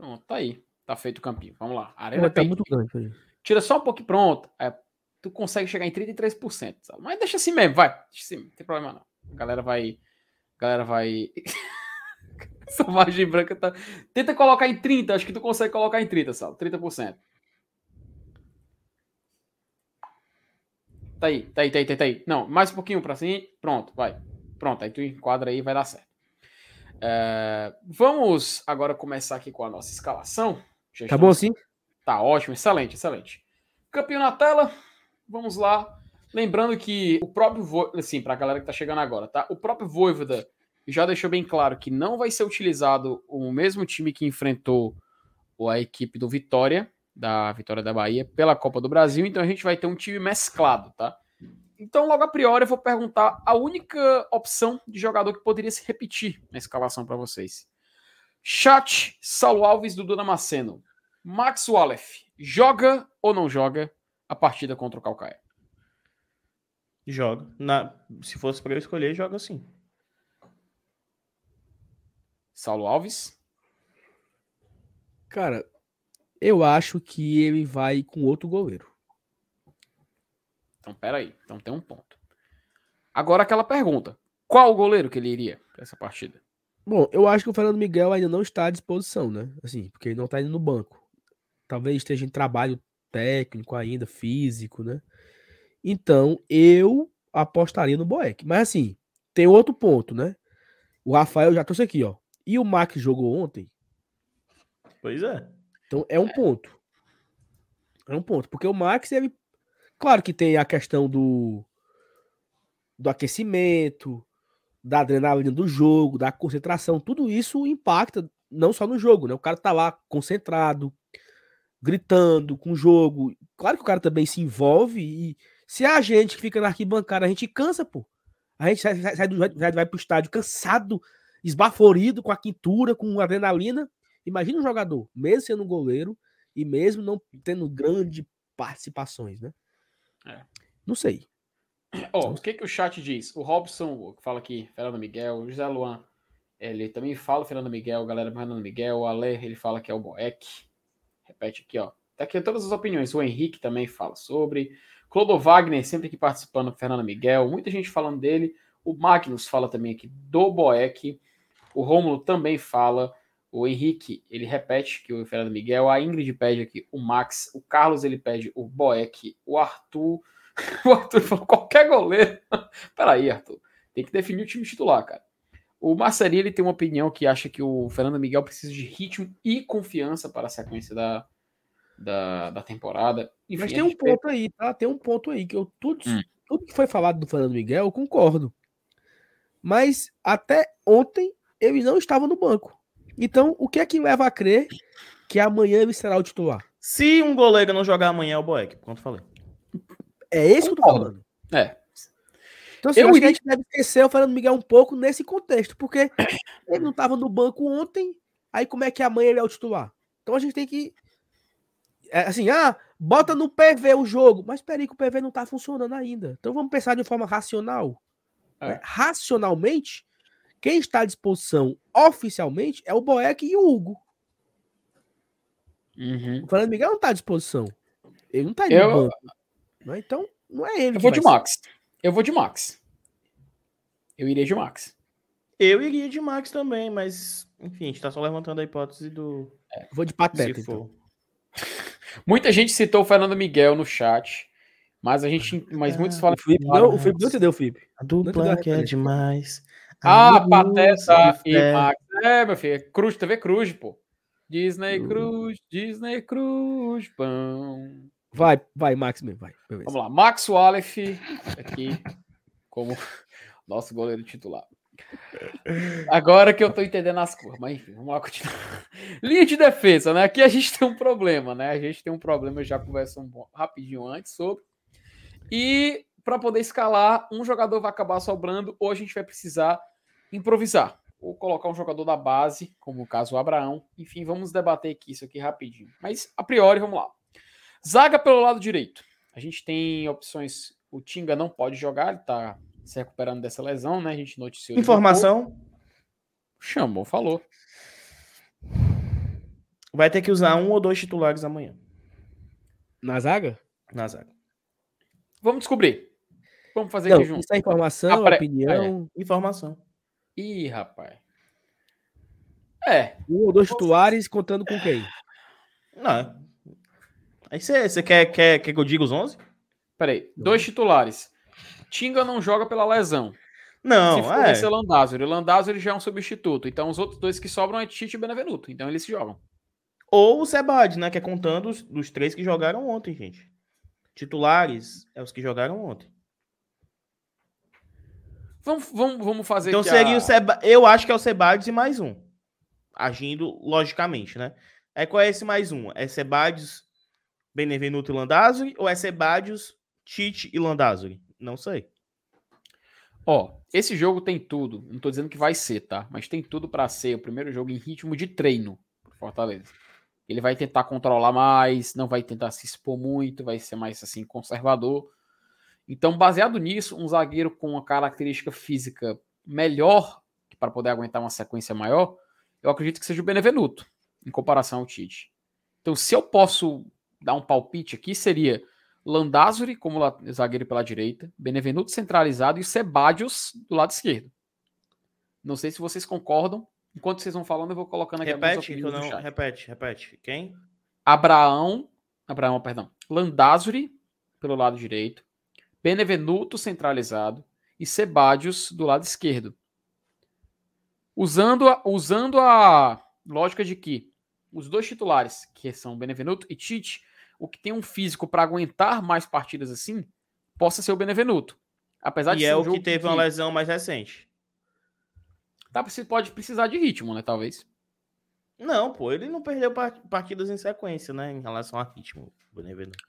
Pronto, tá aí. Tá feito o campinho. Vamos lá.
Arena tá muito grande.
Tira só um pouquinho. Pronto. É, tu consegue chegar em 33%. Sabe? Mas deixa assim mesmo, vai. Deixa assim, não tem problema não. A galera vai. A galera vai. Essa margem branca tá. Tenta colocar em 30. Acho que tu consegue colocar em 30, Sal. 30%. Tá aí, tá aí, tá aí, tá aí. Não, mais um pouquinho pra cima. Pronto, vai. Pronto, aí tu enquadra aí vai dar certo. É, vamos agora começar aqui com a nossa escalação.
Já tá bom assim?
Tá ótimo, excelente, excelente. Campeão na tela, vamos lá. Lembrando que o próprio, assim, para a galera que tá chegando agora, tá? O próprio Voivoda já deixou bem claro que não vai ser utilizado o mesmo time que enfrentou a equipe do Vitória, da Vitória da Bahia, pela Copa do Brasil, então a gente vai ter um time mesclado, tá? Então, logo a priori, eu vou perguntar a única opção de jogador que poderia se repetir na escalação para vocês. Chat, Saulo Alves, Dudu Damasceno. Max Wallef, joga ou não joga a partida contra o Calcaia?
Joga. Na... Se fosse para eu escolher, joga sim.
Saulo Alves?
Cara, eu acho que ele vai com outro goleiro.
Então, peraí. Então tem um ponto. Agora aquela pergunta. Qual o goleiro que ele iria para essa partida?
Bom, eu acho que o Fernando Miguel ainda não está à disposição, né? Assim, porque ele não está indo no banco. Talvez esteja em trabalho técnico ainda, físico, né? Então, eu apostaria no Boeck. Mas assim, tem outro ponto, né? O Rafael já trouxe aqui, ó. E o Max jogou ontem?
Pois é.
Então é um ponto. É um ponto. Porque o Max, ele. Claro que tem a questão do. Do aquecimento, da adrenalina do jogo, da concentração. Tudo isso impacta não só no jogo, né? O cara tá lá concentrado, gritando com o jogo. Claro que o cara também se envolve e se a gente que fica na arquibancada, a gente cansa, pô. A gente sai, sai, sai do, vai, vai pro estádio cansado, esbaforido, com a quintura, com adrenalina. Imagina um jogador, mesmo sendo goleiro e mesmo não tendo grandes participações, né?
É.
Não sei.
Ó, o que, que o chat diz? O Robson fala aqui, Fernando Miguel, o José Luan, ele também fala Fernando Miguel, galera Fernando Miguel, o Ale, ele fala que é o Boeck. Repete aqui, ó. Tá aqui todas as opiniões. O Henrique também fala sobre. Clodo Wagner, sempre aqui participando, Fernando Miguel, muita gente falando dele. O Magnus fala também aqui do Boeck. O Rômulo também fala. O Henrique, ele repete que o Fernando Miguel. A Ingrid pede aqui o Max. O Carlos, ele pede o Boeck. O Arthur. O Arthur falou qualquer goleiro. Peraí, Arthur. Tem que definir o time titular, cara. O Marcelinho, ele tem uma opinião que acha que o Fernando Miguel precisa de ritmo e confiança para a sequência da, da, da temporada. Enfim,
Mas tem um ponto aí, tá? Tem um ponto aí que eu tudo, hum. tudo que foi falado do Fernando Miguel, eu concordo. Mas até ontem ele não estava no banco. Então, o que é que leva a crer que amanhã ele será o titular?
Se um goleiro não jogar amanhã é o Boeck, quanto falei.
É esse que eu tô falando.
É.
Então, assim, eu, eu iria... a gente deve esquecer o Fernando Miguel um pouco nesse contexto, porque ele não estava no banco ontem, aí como é que amanhã ele é o titular? Então a gente tem que. É, assim, ah, bota no PV o jogo, mas peraí que o PV não está funcionando ainda. Então vamos pensar de forma racional. É. Né? Racionalmente, quem está à disposição oficialmente é o Boeck e o Hugo.
Uhum.
O Fernando Miguel não está à disposição. Ele não está
indo eu... banco.
Né? Então, não é ele.
Eu vou de Max. Ser. Eu vou de Max. Eu iria de Max.
Eu iria de Max também, mas enfim, a gente tá só levantando a hipótese do.
É, vou de Pateta. Então.
Muita gente citou o Fernando Miguel no chat, mas a gente. Mas muitos falam.
O Felipe não, o Felipe não entendeu, Felipe.
A dupla que é demais.
Ah, Pateta e Max. É, meu filho, é Cruz, TV Cruz, pô. Disney Cruz, Disney Cruz, pão.
Vai, vai, Max mesmo, vai.
Vamos lá, Max Wallace aqui como nosso goleiro titular. Agora que eu tô entendendo as cores, mas enfim, vamos lá continuar. Linha de defesa, né? Aqui a gente tem um problema, né? A gente tem um problema, eu já conversamos um rapidinho antes sobre. E para poder escalar, um jogador vai acabar sobrando, ou a gente vai precisar improvisar. Ou colocar um jogador da base, como o caso o Abraão. Enfim, vamos debater aqui isso aqui rapidinho. Mas, a priori, vamos lá. Zaga pelo lado direito. A gente tem opções. O Tinga não pode jogar, ele tá se recuperando dessa lesão, né? A gente noticiou.
Informação.
Chamou, falou.
Vai ter que usar um ou dois titulares amanhã.
Na zaga?
Na zaga.
Vamos descobrir. Vamos fazer
não,
aqui junto.
Isso é informação, Apre... opinião.
É. Informação.
Ih, rapaz. É.
Um ou dois titulares contando com quem?
Não, Aí você quer, quer, quer que eu diga os 11?
Peraí, dois titulares. Tinga não joga pela lesão.
Não,
Se for é. esse é Landázuri. Já é um substituto. Então os outros dois que sobram é Tite e Benevenuto. Então eles se jogam.
Ou o Sebade, né? Que é contando os, dos três que jogaram ontem, gente. Titulares é os que jogaram ontem.
Vamos, vamos, vamos fazer
Então seria a... o Seba... Eu acho que é o Sebades e mais um. Agindo logicamente, né? É qual é esse mais um? É Sebades, Benevenuto e Landázuri ou é Sebadios, Tite e Landázuri? Não sei.
Ó, esse jogo tem tudo. Não tô dizendo que vai ser, tá? Mas tem tudo para ser o primeiro jogo em ritmo de treino pro Fortaleza. Ele vai tentar controlar mais, não vai tentar se expor muito, vai ser mais assim conservador. Então, baseado nisso, um zagueiro com uma característica física melhor para poder aguentar uma sequência maior, eu acredito que seja o Benevenuto, em comparação ao Tite. Então, se eu posso dar um palpite aqui, seria Landázuri como zagueiro pela direita, Benevenuto centralizado e Sebadios do lado esquerdo. Não sei se vocês concordam. Enquanto vocês vão falando, eu vou colocando aqui
repete, que eu não, Repete, repete. Quem?
Abraão, Abraão, perdão. Landázuri pelo lado direito, Benevenuto centralizado e Sebadios do lado esquerdo. Usando a, usando a lógica de que os dois titulares, que são Benevenuto e Tite, o que tem um físico para aguentar mais partidas assim, possa ser o Benevenuto. Apesar de
E
ser
é
um
o que teve uma lesão mais recente.
Tá, você pode precisar de ritmo, né? Talvez.
Não, pô, ele não perdeu par- partidas em sequência, né? Em relação a ritmo. Benevenuto.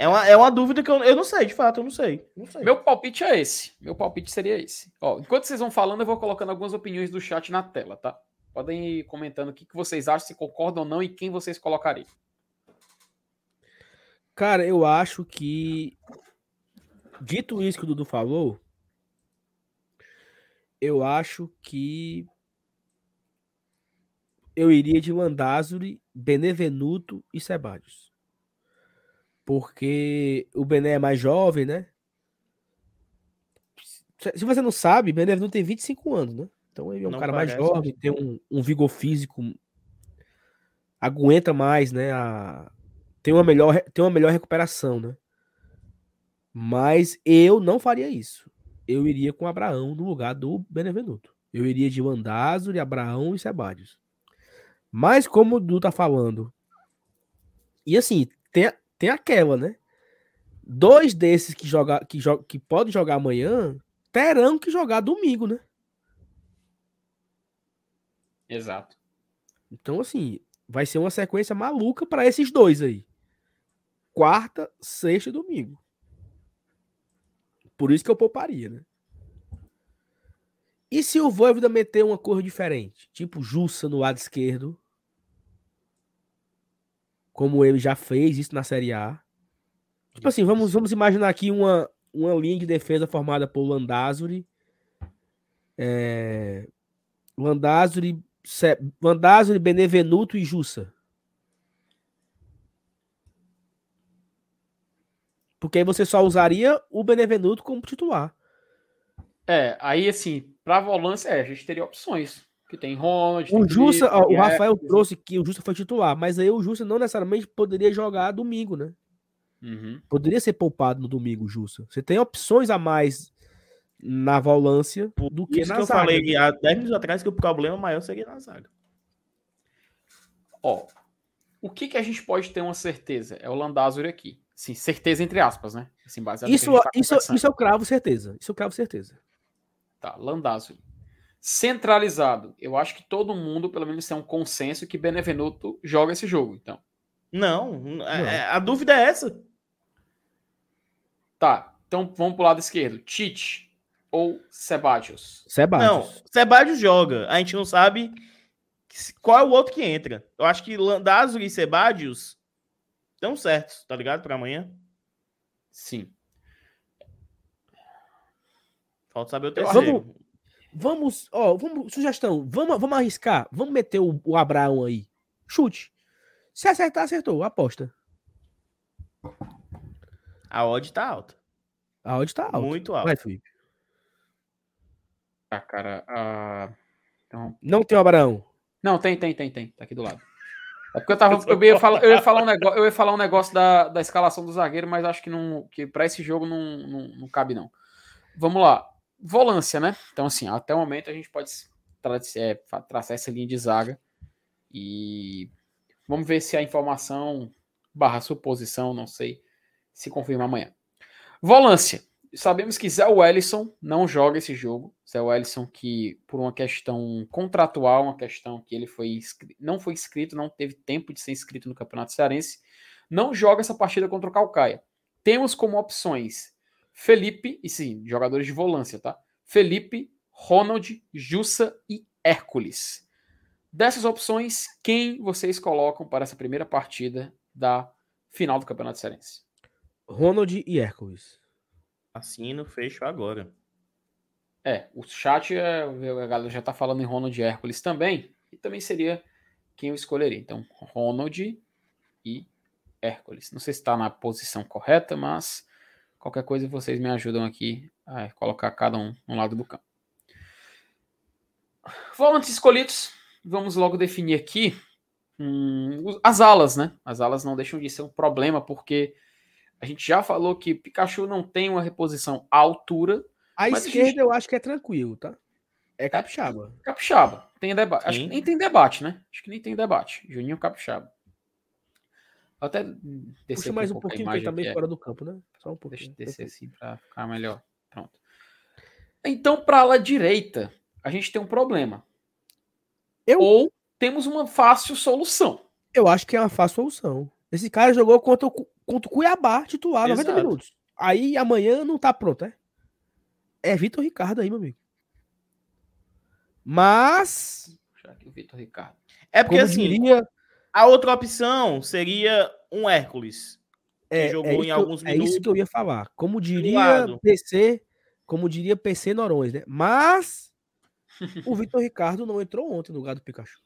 É uma, é uma dúvida que eu, eu não sei, de fato, eu não sei. Não sei.
Meu palpite é esse. Meu palpite seria esse. Ó, enquanto vocês vão falando, eu vou colocando algumas opiniões do chat na tela, tá? Podem ir comentando o que, que vocês acham, se concordam ou não e quem vocês colocariam.
Cara, eu acho que. Dito isso que o Dudu falou, eu acho que. Eu iria de Landázuri, Benevenuto e Sebadios. Porque o Bené é mais jovem, né? Se você não sabe, Benevenuto tem 25 anos, né? Então ele é um
Não
cara mais
parece,
jovem, tem um, um vigor físico, aguenta mais, né? A, tem uma melhor, tem uma melhor recuperação, né? Mas eu não faria isso. Eu iria com Abraão no lugar do Benevenuto. Eu iria de Landázuri, Abraão e Sebadios. Mas como o Du tá falando, e assim, tem, tem aquela, né? Dois desses que joga, que, jo que podem jogar amanhã terão que jogar domingo, né?
Exato.
Então, assim, vai ser uma sequência maluca para esses dois aí. Quarta, sexta e domingo. Por isso que eu pouparia, né? E se o Voivoda meter uma cor diferente? Tipo Jussa no lado esquerdo. Como ele já fez isso na Série A. Tipo assim, vamos, vamos imaginar aqui uma, uma linha de defesa formada por Landázuri. É, Landázuri, Se- Landázuri, Benevenuto e Jussa. Porque aí você só usaria o Benevenuto como titular.
É, aí assim, pra volância, é, a gente teria opções. Que tem Ronald,
O
tem
Jussa,
Felipe,
ó, o Rafael trouxe que o Jussa foi titular, mas aí o Jussa não necessariamente poderia jogar domingo, né?
Uhum.
Poderia ser poupado no domingo, Jussa. Você tem opções a mais na volância
Por
do que
isso
na
que eu
zaga.
falei há 10 minutos atrás que o problema maior seria na zaga.
Ó, o que que a gente pode ter uma certeza? É o Landázuri aqui. Sim, certeza entre aspas, né? Assim, baseado no que
Isso,
a gente tá
isso, isso eu cravo certeza. Isso eu cravo certeza.
Tá, Landázuri. Centralizado. Eu acho que todo mundo, pelo menos, tem um consenso que Benevenuto joga esse jogo. Então,
Não, é- é- a dúvida é essa.
tá. Então vamos pro lado esquerdo. Tite ou Sebadios?
Não,
Sebastião.
Sebadios joga. A gente não sabe qual é o outro que entra. Eu acho que Landázuri e Sebadios estão certos, tá ligado? Pra amanhã.
Sim.
Falta saber o
Eu-
terceiro.
Vamos, ó, vamos, sugestão, vamos, vamos arriscar, vamos meter o, o Abraão aí. Chute. Se acertar, acertou, aposta.
A odd tá alta.
A odd tá alta.
Muito alta.
Vai, Felipe.
Ah, cara. ah, Então...
Não tem o Abraão.
Não, tem, tem, tem, tem. Tá aqui do lado. É porque eu tava. Eu ia falar, eu ia falar um negócio, eu ia falar um negócio da, da escalação do zagueiro, mas acho que não. Que para esse jogo não, não, não cabe, não. Vamos lá. Volância, né? Então, assim, até o momento a gente pode tra é, traçar essa linha de zaga. E vamos ver se a informação barra suposição, não sei, se confirma amanhã. Volância. Sabemos que Zé Wellison não joga esse jogo. Zé Wellison que, por uma questão contratual, uma questão que ele foi não foi inscrito, não teve tempo de ser inscrito no Campeonato Cearense, não joga essa partida contra o Calcaia. Temos como opções Felipe, e sim, jogadores de volância, tá? Felipe, Ronald, Jussa e Hércules. Dessas opções, quem vocês colocam para essa primeira partida da final do Campeonato Cearense?
Ronald e Hércules.
Assino, fecho agora.
É, o chat, é, a galera já tá falando em Ronald e Hércules também, e também seria quem eu escolheria. Então, Ronald e Hércules. Não sei se está na posição correta, mas qualquer coisa vocês me ajudam aqui a colocar cada um no lado do campo. Volantes escolhidos, vamos logo definir aqui hum, as alas, né? As alas não deixam de ser um problema, porque a gente já falou que Pikachu não tem uma reposição à altura,
A
Mas a
esquerda
gente-
eu acho que é tranquilo, tá? É capixaba.
Capixaba. Tem debate. Acho que nem tem debate, né? Acho que nem tem debate. Juninho Capixaba. Até descer
Puxa mais um
a
pouquinho, porque
imagem
tá
é.
fora do campo, né? Só um
Deixa
pouquinho.
eu descer assim pra ficar melhor. Pronto. Então, para ala direita, a gente tem um problema.
Eu-
Ou temos uma fácil solução.
Eu acho que é uma fácil solução. Esse cara jogou contra o, contra o Cuiabá, titular, 90
Exato.
minutos. Aí amanhã não tá pronto, é? É Vitor Ricardo aí, meu amigo. Mas,
Deixa aqui o Vitor Ricardo.
É porque
como
assim,
diria,
a outra opção seria um Hércules.
é,
jogou
é
em
isso,
alguns
é isso
minutos.
que eu ia falar. Como diria. PC, como diria PC Norões, né? Mas o Vitor Ricardo não entrou ontem no lugar do Pikachu.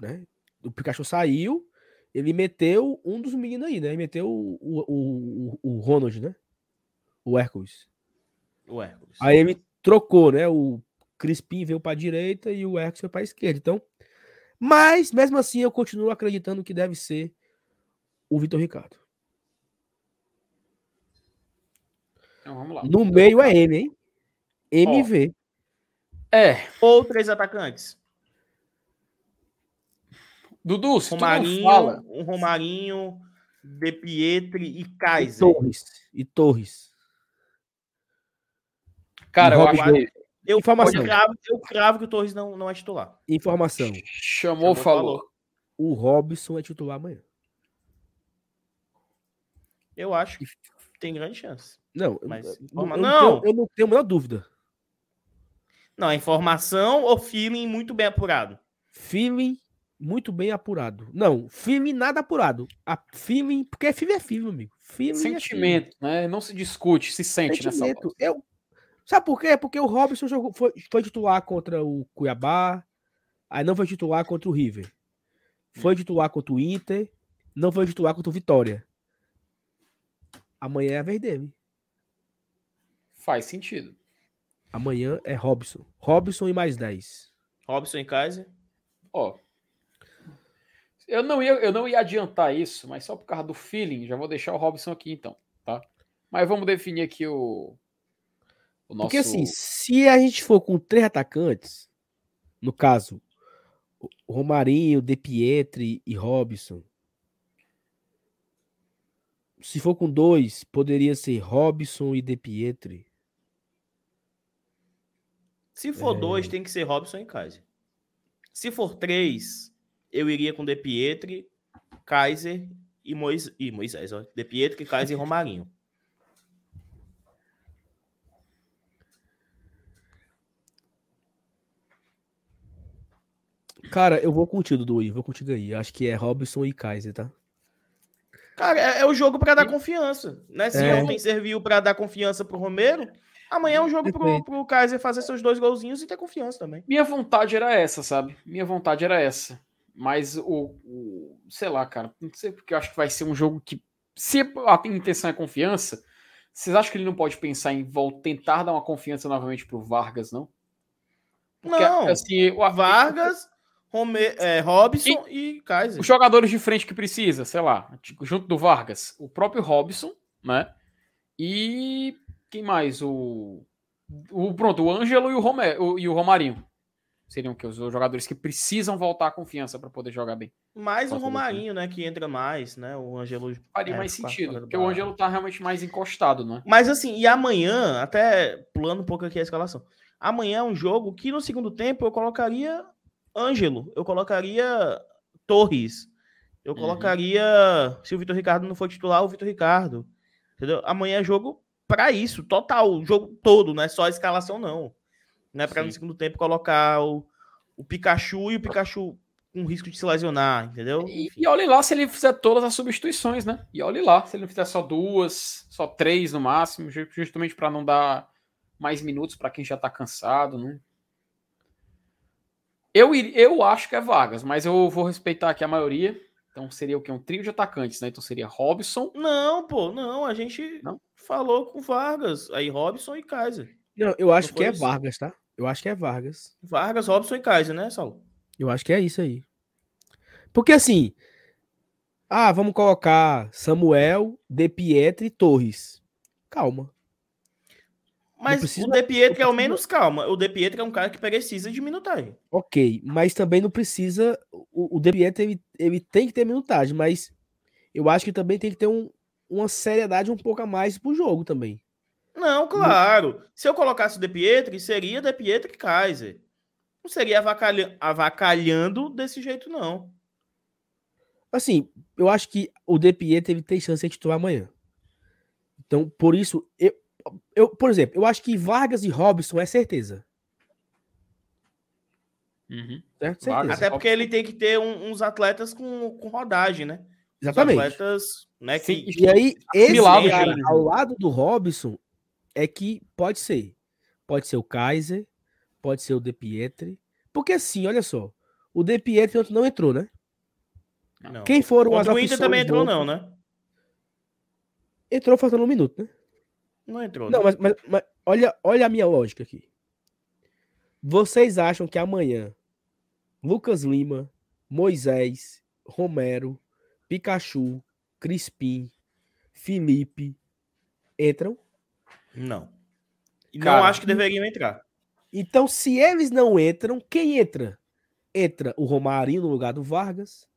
Né? O Pikachu saiu, ele meteu um dos meninos aí, né? Ele meteu o, o, o, o Ronald, né? O Hércules.
O Hércules.
Aí ele trocou, né? O Crispim veio para direita e o Hércules foi para esquerda. Então, mas mesmo assim eu continuo acreditando que deve ser o Vitor Ricardo.
Então vamos lá.
No meio é M, hein? MV.
É,
Ou três atacantes.
Dudu, se tu não
Romarinho,
fala,
um Romarinho, De Pietri e
E
Kaiser.
Torres. E Torres.
cara, eu
Robin
acho que
Eu,
Informação.
eu, cravo, eu cravo que o Torres não, não é titular.
Informação.
chamou,
Chamou,
falou.
O Robson é titular amanhã.
Eu acho que tem grande chance.
Não,
Mas
eu,
informa-
eu
não.
tenho, eu não tenho a menor dúvida.
Não, é informação ou feeling muito bem apurado?
Feeling muito bem apurado. Não, feeling nada apurado. A feeling, porque feeling é feeling, amigo. Feeling é feeling.
Sentimento, né? Não se discute, se sente nessa hora.
Sentimento. Eu... Sabe por quê? Porque o Robson jogou, foi, foi titular contra o Cuiabá, aí não foi titular contra o River. Foi titular contra o Inter, não foi titular contra o Vitória. Amanhã é a vez dele.
Faz sentido.
Amanhã é Robson. Robson e mais 10.
Robson e Kaiser.
Ó. Eu não, ia, eu não ia adiantar isso, mas só por causa do feeling, já vou deixar o Robson aqui então, tá? Mas vamos definir aqui o nosso.
Porque assim, se a gente for com três atacantes, no caso, Romarinho, De Pietri e Robson. Se for com dois, poderia ser Robson e De Pietri.
Se for
É.
dois, tem que ser Robson e Kaiser. Se for três, eu iria com De Pietri, Kaiser e, Mois... e Moisés. Ó. De Pietri, Kaiser e Romarinho.
Cara, eu vou contigo, Dudu, vou contigo aí. Acho que é Robson e Kaiser, tá?
Cara, é, é o jogo para dar confiança. Né? Se
É.
ontem serviu para dar confiança pro Romero, amanhã é um jogo pro, pro Kaiser fazer seus dois golzinhos e ter confiança também.
Minha vontade era essa, sabe? Minha vontade era essa. Mas o, o- sei lá, cara, não sei porque eu acho que vai ser um jogo que se a intenção é confiança, vocês acham que ele não pode pensar em vol- tentar dar uma confiança novamente pro Vargas, não? Porque,
Não.
assim, o
Vargas, Rome... é, Robson e Kaiser.
os jogadores de frente que precisa, sei lá, tipo, junto do Vargas, o próprio Robson, né? E quem mais? O, o pronto, o Ângelo e o, Rome, o- e o Romarinho. Seriam que os jogadores que precisam voltar à confiança para poder jogar bem.
Mais o
Posso
Romarinho, né? Que entra mais, né? O Ângelo.
Faria
é,
mais sentido, porque o. Ângelo tá realmente mais encostado, né?
Mas assim, e amanhã, até pulando um pouco aqui a escalação. Amanhã é um jogo que no segundo tempo eu colocaria Ângelo, eu colocaria Torres, eu
Uhum.
colocaria, se o Vitor Ricardo não for titular, o Vitor Ricardo. Entendeu? Amanhã é jogo para isso, total, o jogo todo, não é só a escalação não. Não é para no segundo tempo colocar o, o Pikachu e o Pikachu com risco de se lesionar, entendeu?
E, e olhe lá se ele fizer todas as substituições, né? E olhe lá se ele não fizer só duas, só três no máximo, ju- justamente para não dar mais minutos para quem já tá cansado, né? Eu, eu acho que é Vargas, mas eu vou respeitar aqui a maioria. Então seria o que? Um trio de atacantes, né? Então seria Robson.
Não, pô, não, a gente
Não?
falou com Vargas, aí Robson e Kaiser.
Não, eu acho
Não
que é
isso?
Vargas, tá? Eu acho que é Vargas.
Vargas, Robson e Kaiser, né, Saulo?
Eu acho que é isso aí. Porque assim. Ah, vamos colocar Samuel, De Pietri e Torres. Calma.
Mas
precisa-
o De Pietri é o
não
menos calma. O De Pietri é um cara que precisa de minutagem.
Ok, mas também não precisa. O, o De Pietro, ele, ele tem que ter minutagem, mas eu acho que também tem que ter um- uma seriedade um pouco a mais pro jogo também.
Não, claro. Se eu colocasse o De Pietri, seria De Pietri e Kaiser. Não seria avacalha- avacalhando desse jeito, não.
Assim, eu acho que o De Pietro ele tem chance de titular amanhã. Então, por isso, eu, eu, por exemplo, eu acho que Vargas e Robson é certeza.
Uhum.
Certo? Certeza.
Até porque ele tem que ter um- uns atletas com, com rodagem, né? Os
Exatamente.
atletas, né?
Sim,
Que,
E aí, esse cara
gente.
ao lado do Robson é que pode ser. Pode ser o Kaiser, pode ser o De Pietri. Porque assim, olha só. O De Pietri ontem não entrou, né?
não.
Quem foram as
Contra o Inter também entrou, não, né?
Entrou faltando um minuto, né?
Não entrou.
Não,
né?
mas, mas- mas olha, olha a minha lógica aqui. Vocês acham que amanhã Lucas Lima, Moisés, Romero, Pikachu, Crispim, Felipe entram?
Não.
Cara,
não acho que deveriam entrar.
Então, se eles não entram, quem entra? Entra o Romarinho no lugar do Vargas,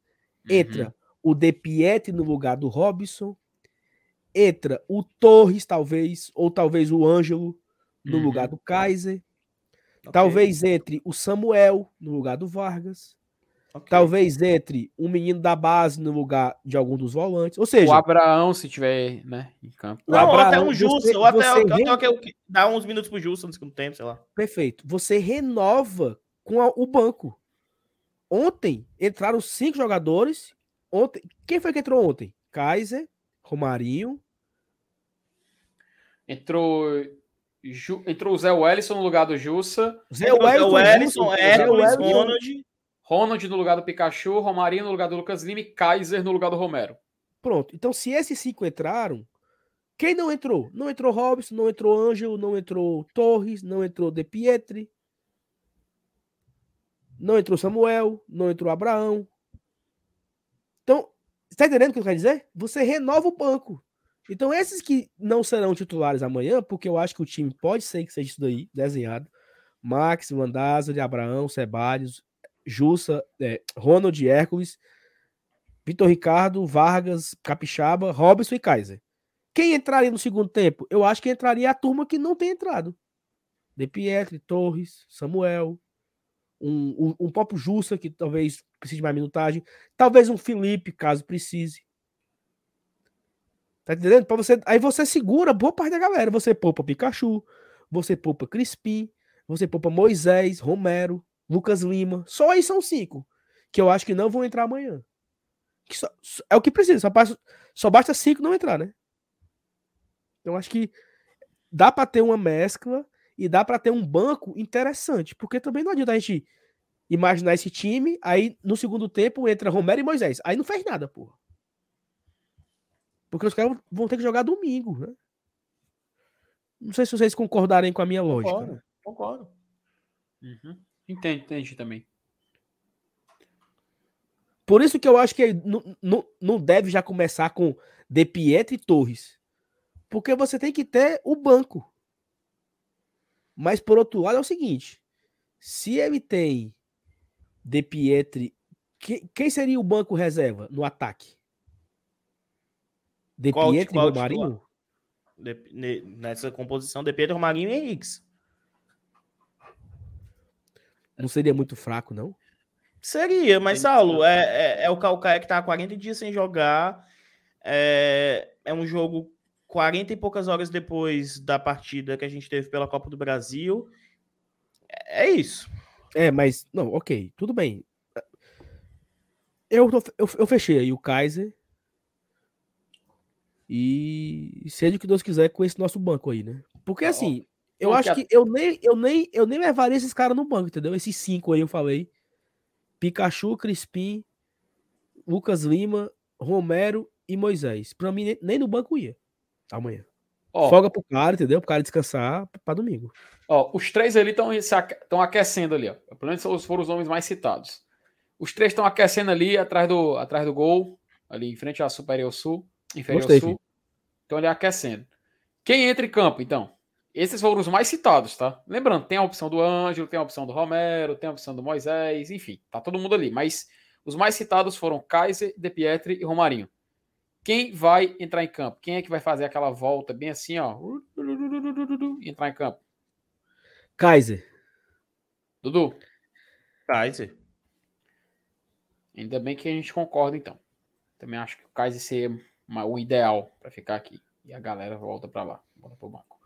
entra o De Pietri no lugar do Robson, entra o Torres, talvez, ou talvez o Ângelo no
Uhum.
lugar do Kaiser.
Ok,
Talvez entre o Samuel no lugar do Vargas.
ok.
Talvez entre um menino da base no lugar de algum dos volantes. Ou seja,
O Abraão, se tiver, né, em campo.
o
Não, ou até
Abraão,
um Jussa,
você-
ou até,
você
até,
re-
até o que- dá uns minutos pro Jussa no segundo tempo, sei lá.
perfeito. Você renova com a- o banco. Ontem entraram cinco jogadores. Ontem, quem foi que entrou ontem? Kaiser, Romarinho.
Entrou, Ju- entrou o Zé Wellison no lugar do Jussa,
Zé
o
Wellington,
Ellison,
Jussa,
Hércules,
Zé Wellington.
Ronald.
Ronald no lugar do Pikachu, Romarinho no lugar do Lucas Lima e Kaiser no lugar do Romero.
Pronto. Então, se esses cinco entraram, quem não entrou? Não entrou Robson, não entrou Ângelo, não entrou Torres, não entrou De Pietri, não entrou Samuel, não entrou Abraão. Então, está entendendo o que eu quero dizer? Você renova o banco. Então, esses que não serão titulares amanhã, porque eu acho que o time pode ser que seja isso daí, desenhado. Max, Landázuri, Abraão, Sebadios, Jussa, é, Ronald Hércules, Vitor Ricardo, Vargas, Capixaba, Robson e Kaiser. Quem entraria no segundo tempo? Eu acho que entraria a turma que não tem entrado. De Pietri, Torres, Samuel, um, um, um próprio Jussa, que talvez precise de mais minutagem. Talvez um Felipe, caso precise. Tá entendendo? Pra você, aí você segura boa parte da galera. Você poupa Pikachu, você poupa Crispim, você poupa Moisés, Romero, Lucas Lima. Só aí são cinco. Que eu acho que não vão entrar amanhã. Só- é o que precisa. Só basta, só basta cinco não entrar, né? Então acho que dá pra ter uma mescla e dá pra ter um banco interessante. Porque também não adianta a gente imaginar esse time, aí no segundo tempo entra Romero e Moisés. Aí não fez nada, porra. Porque os caras vão ter que jogar domingo, né? Não sei se vocês concordarem com a minha lógica. né?
Concordo, concordo.
Uhum. Entendi, entendi também.
Por isso que eu acho que não, não, não deve já começar com De Pietro e Torres. Porque você tem que ter o banco. Mas por outro lado é o seguinte: se ele tem De Pietri, que- quem seria o banco reserva no ataque? De
Qual-
Pietri e
qual
Romarinho?
De- ne- nessa composição de Pedro Marinho e Henrique.
Não seria muito fraco, não?
Seria, mas Saulo, é, é, é o Calcaia que tá há 40 dias sem jogar. É, é um jogo 40 e poucas horas depois da partida que a gente teve pela Copa do Brasil. É, isso.
É, mas. Não, ok, tudo bem. Eu, eu, eu fechei aí o Kaiser. E seja o que Deus quiser com esse nosso banco aí, né? Porque assim, eu acho
que
eu nem, eu, nem, eu nem levaria esses caras no banco, entendeu? Esses cinco aí eu falei. Pikachu, Crispim, Lucas Lima, Romero e Moisés. Pra mim, nem no banco ia. Amanhã.
Ó,
Folga pro cara, entendeu? Pro cara descansar pra domingo.
Ó, os três ali estão aquecendo ali, ó. Pelo menos foram os nomes mais citados. Os três estão aquecendo ali atrás do, atrás do gol, ali em frente à Superior Sul, Inferior
Gostei,
Sul. Estão ali aquecendo. Quem entra em campo, então? Esses foram os mais citados, tá? Lembrando, tem a opção do Ângelo, tem a opção do Romero, tem a opção do Moisés, enfim, tá todo mundo ali. Mas os mais citados foram Kaiser, De Pietri e Romarinho. Quem vai entrar em campo? Quem é que vai fazer aquela volta bem assim, ó? Entrar em campo?
Kaiser.
Dudu?
Kaiser.
Ainda bem que a gente concorda, então. Também acho que o Kaiser seria o ideal para ficar aqui. E a galera volta para lá, volta para o banco.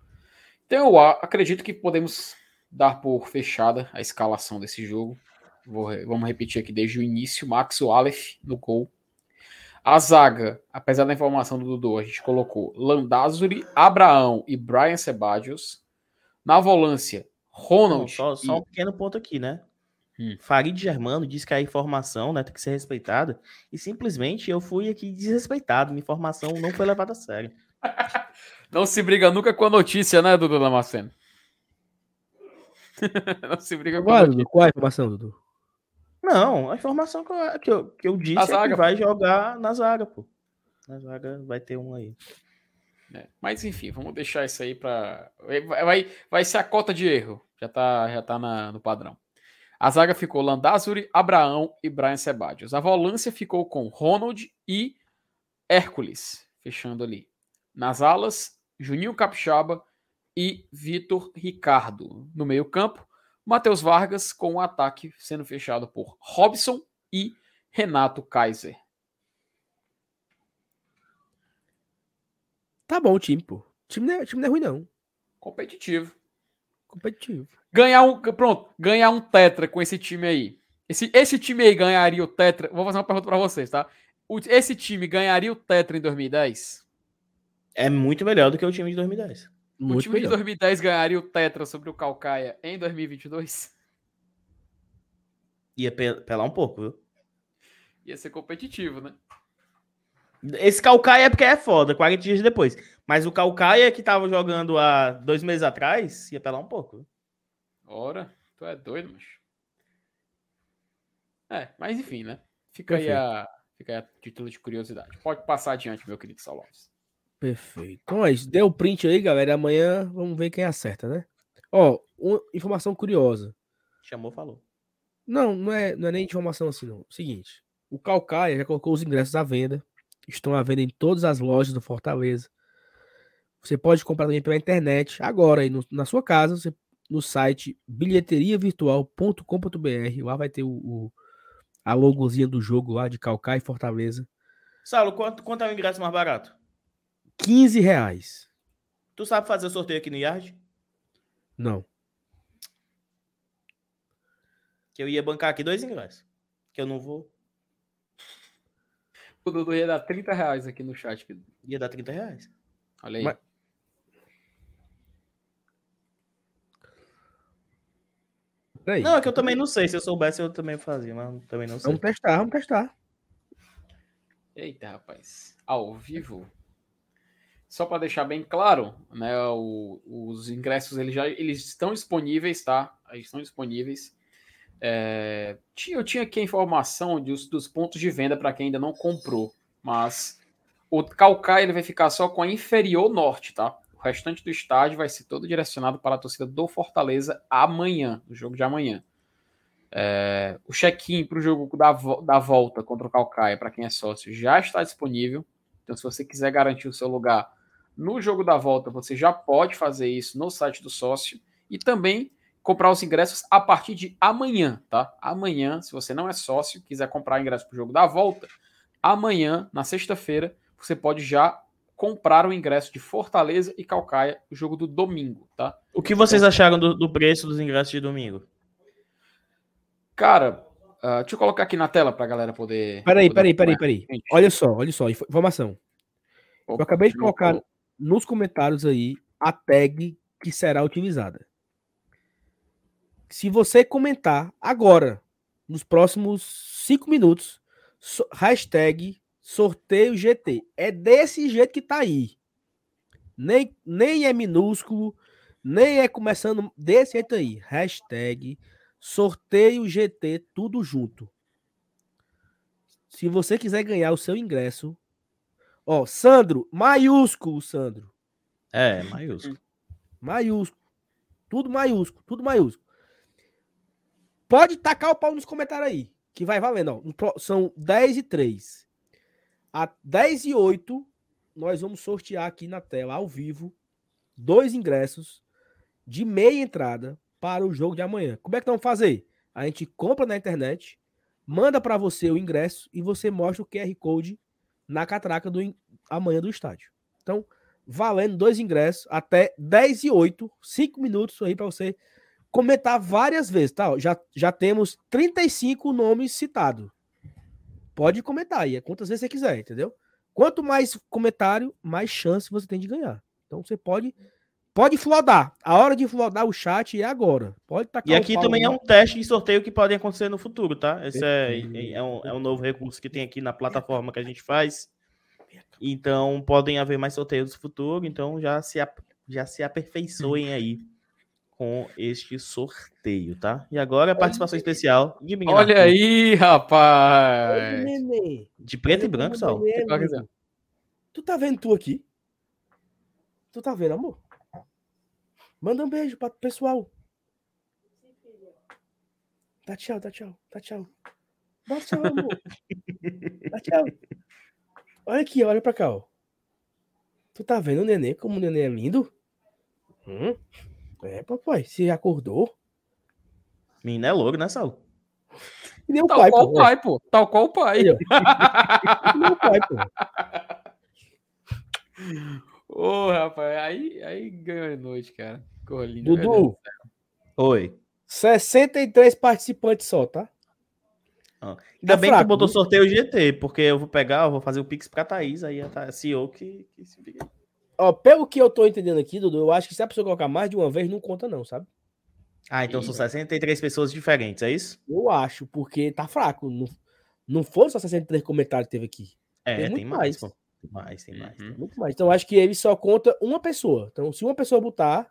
Então eu acredito que podemos dar por fechada a escalação desse jogo. Vou, vamos repetir aqui desde o início: Max Aleph no gol. A zaga, apesar da informação do Dudu, a gente colocou Landazuri, Abraão e Brian Sebadios. Na volância, Ronald. Não,
só, só, um pequeno ponto aqui, né? Hum. Farid Germano disse que a informação né, tem que ser respeitada. E simplesmente eu fui aqui desrespeitado. Minha informação não foi levada a sério.
Não se briga nunca com a notícia, né, Dudu Damasceno?
não se briga com a notícia. Qual é a informação, Dudu?
Não, a informação que eu, que eu, que eu disse zaga, é que vai jogar na zaga, pô. Na zaga vai ter um aí.
É, mas enfim, vamos deixar isso aí para vai, vai ser a cota de erro. Já tá, já tá na, no padrão. A zaga ficou Landazuri, Abraão e Brian Sebadios. A volância ficou com Ronald e Hércules, fechando ali. Nas alas, Juninho Capixaba e Vitor Ricardo. No meio-campo, Matheus Vargas com o ataque sendo fechado por Robson e Renato Kaiser.
Tá bom o time, pô. O time não é, time não é ruim, não.
Competitivo.
Competitivo.
Ganhar um. Pronto, ganhar um Tetra com esse time aí. Esse, esse time aí ganharia o Tetra. Vou fazer uma pergunta para vocês, tá? esse time ganharia o Tetra em 2010?
É muito melhor do que o time de 2010.
Muito o time melhor. de 2010 ganharia o Tetra sobre o Calcaia em 2022?
Ia pelar um pouco, viu?
Ia ser competitivo, né?
Esse Calcaia é porque é foda, 40 dias depois. Mas o Calcaia que tava jogando há dois meses atrás, ia pelar um pouco.
Ora, tu é doido, macho. É, mas enfim, né? Fica aí, a, fica aí a título de curiosidade. Pode passar adiante, meu querido Salomos.
Perfeito. Então é isso. Deu o print aí, galera. Amanhã vamos ver quem acerta, né? Ó, uma informação curiosa.
Chamou, falou.
Não, não é, não é nem informação assim, não. Seguinte, o Calcaia já colocou os ingressos à venda. Estão à venda em todas as lojas do Fortaleza. Você pode comprar também pela internet, agora aí no, na sua casa, você, no site bilheteriavirtual.com.br. Lá vai ter o, o, a logozinha do jogo lá de Calcaia e Fortaleza.
Saulo, quanto, quanto é o ingresso mais barato?
15 reais.
Tu sabe fazer sorteio aqui no Yard?
Não.
Que eu ia bancar aqui dois ingressos. Que eu não vou.
O Dudu ia dar 30 reais aqui no chat.
Ia dar 30 reais.
Olha aí. Mas...
Não, é que eu também não sei. Se eu soubesse, eu também fazia, mas também não sei.
Vamos testar, vamos testar.
Eita, rapaz. Ao vivo? Só para deixar bem claro, né, o, os ingressos eles já eles estão disponíveis, tá? Eles estão disponíveis. É, eu tinha aqui a informação dos, dos pontos de venda para quem ainda não comprou, mas o Calcaia ele vai ficar só com a inferior norte, tá? O restante do estádio vai ser todo direcionado para a torcida do Fortaleza amanhã, no jogo de amanhã. É, o check-in para o jogo da, da volta contra o Calcaia, para quem é sócio, já está disponível. Então, se você quiser garantir o seu lugar no jogo da volta, você já pode fazer isso no site do sócio e também comprar os ingressos a partir de amanhã, tá? Amanhã, se você não é sócio, quiser comprar ingresso para o jogo da volta, amanhã, na sexta-feira, você pode já comprar o ingresso de Fortaleza e Calcaia, o jogo do domingo, tá?
O que vocês então, acharam do, do preço dos ingressos de domingo?
Cara, uh, deixa eu colocar aqui na tela para a galera poder.
Peraí, poder peraí, peraí, peraí. Olha só, olha só, informação. Opa, eu acabei de colocar nos comentários aí a tag que será utilizada. Se você comentar agora, nos próximos cinco minutos, so, hashtag sorteio GT. É desse jeito que tá aí. Nem, nem é minúsculo, nem é começando desse jeito aí. Hashtag sorteio GT, tudo junto. Se você quiser ganhar o seu ingresso, Ó, Sandro, maiúsculo, Sandro.
É, maiúsculo.
Maiúsculo. Tudo maiúsculo, tudo maiúsculo. Pode tacar o pau nos comentários aí, que vai valendo. Ó. São 10 e 3. A 10 e 8, nós vamos sortear aqui na tela, ao vivo, dois ingressos de meia entrada para o jogo de amanhã. Como é que vamos fazer? A gente compra na internet, manda para você o ingresso e você mostra o QR Code na catraca do amanhã do estádio. Então, valendo dois ingressos até 10 e 8, 5 minutos aí para você comentar várias vezes, tá? Já, já temos 35 nomes citados. Pode comentar aí, é quantas vezes você quiser, entendeu? Quanto mais comentário, mais chance você tem de ganhar. Então você pode pode flodar. A hora de flodar o chat é agora. Pode tacar
E aqui também é um teste de sorteio que pode acontecer no futuro, tá? Esse é, é, um, é um novo recurso que tem aqui na plataforma que a gente faz. Então podem haver mais sorteios no futuro. Então já se, já se aperfeiçoem aí com este sorteio, tá? E agora a participação especial de
menina. Olha aí, rapaz!
De preto e branco, só.
Tu tá vendo tu aqui? Tu tá vendo, amor? Manda um beijo para o pessoal. Tá tchau, tá tchau, tá tchau. Dá tchau, amor. Tá tchau. Olha aqui, olha pra cá, ó. Tu tá vendo o neném como o neném é lindo? Hum? É, papai, você acordou?
Menina é logo, né, Sal?
E Tal pai, qual pô, o pai, pô. Tal qual o pai. Meu pai, pô. Ô, oh, rapaz, aí, aí ganhou a noite, cara. Ficou lindo.
Dudu.
Oi.
63 participantes só, tá?
Ah, ainda tá bem fraco, que botou sorteio GT, porque eu vou pegar, eu vou fazer o Pix pra Thaís, aí a CEO que, que se liga.
Ó, pelo que eu tô entendendo aqui, Dudu, eu acho que se a pessoa colocar mais de uma vez, não conta, não, sabe?
Ah, então e... são 63 pessoas diferentes, é isso?
Eu acho, porque tá fraco. Não, não foram só 63 comentários que teve aqui.
É, tem, tem mais, mais. Tem mais, tem mais. Uhum.
Muito mais. Então, acho que ele só conta uma pessoa. Então, se uma pessoa botar,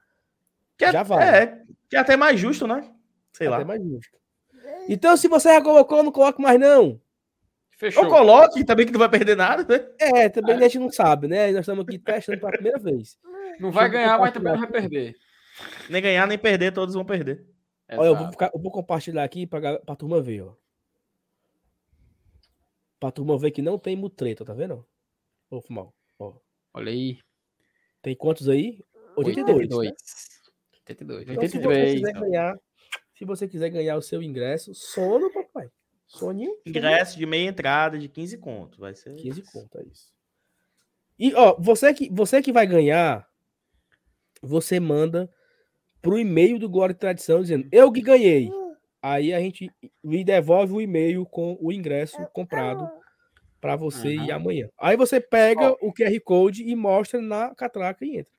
que é já é, vai. É, que é até mais justo, né? Sei é lá. Até mais justo.
Então, se você já colocou, não coloque mais, não.
Fechou. Ou coloque, também que não vai perder nada, né?
É, também a gente não sabe, né? Nós estamos aqui testando pela primeira vez.
Não vai ganhar, mas também não vai perder.
Nem ganhar, nem perder, todos vão perder.
Olha, eu vou, ficar, eu vou, compartilhar aqui para a turma ver, ó. Pra turma ver que não tem mutreta, tá vendo? Ô, Fumal. Ó.
Olha aí.
Tem quantos aí? 82. 82. Né?
82. Então, 83. Se você,
quiser ganhar, se você quiser ganhar o seu ingresso, sono, papai. Soninho.
Ingresso de meia entrada de 15 conto. Vai ser.
15 conto, é isso. E, ó, você que, você que vai ganhar, você manda pro e-mail do Glória e Tradição dizendo: Eu que ganhei. Aí a gente me devolve o e-mail com o ingresso comprado para você uhum. ir amanhã. Aí você pega o QR Code e mostra na catraca e entra.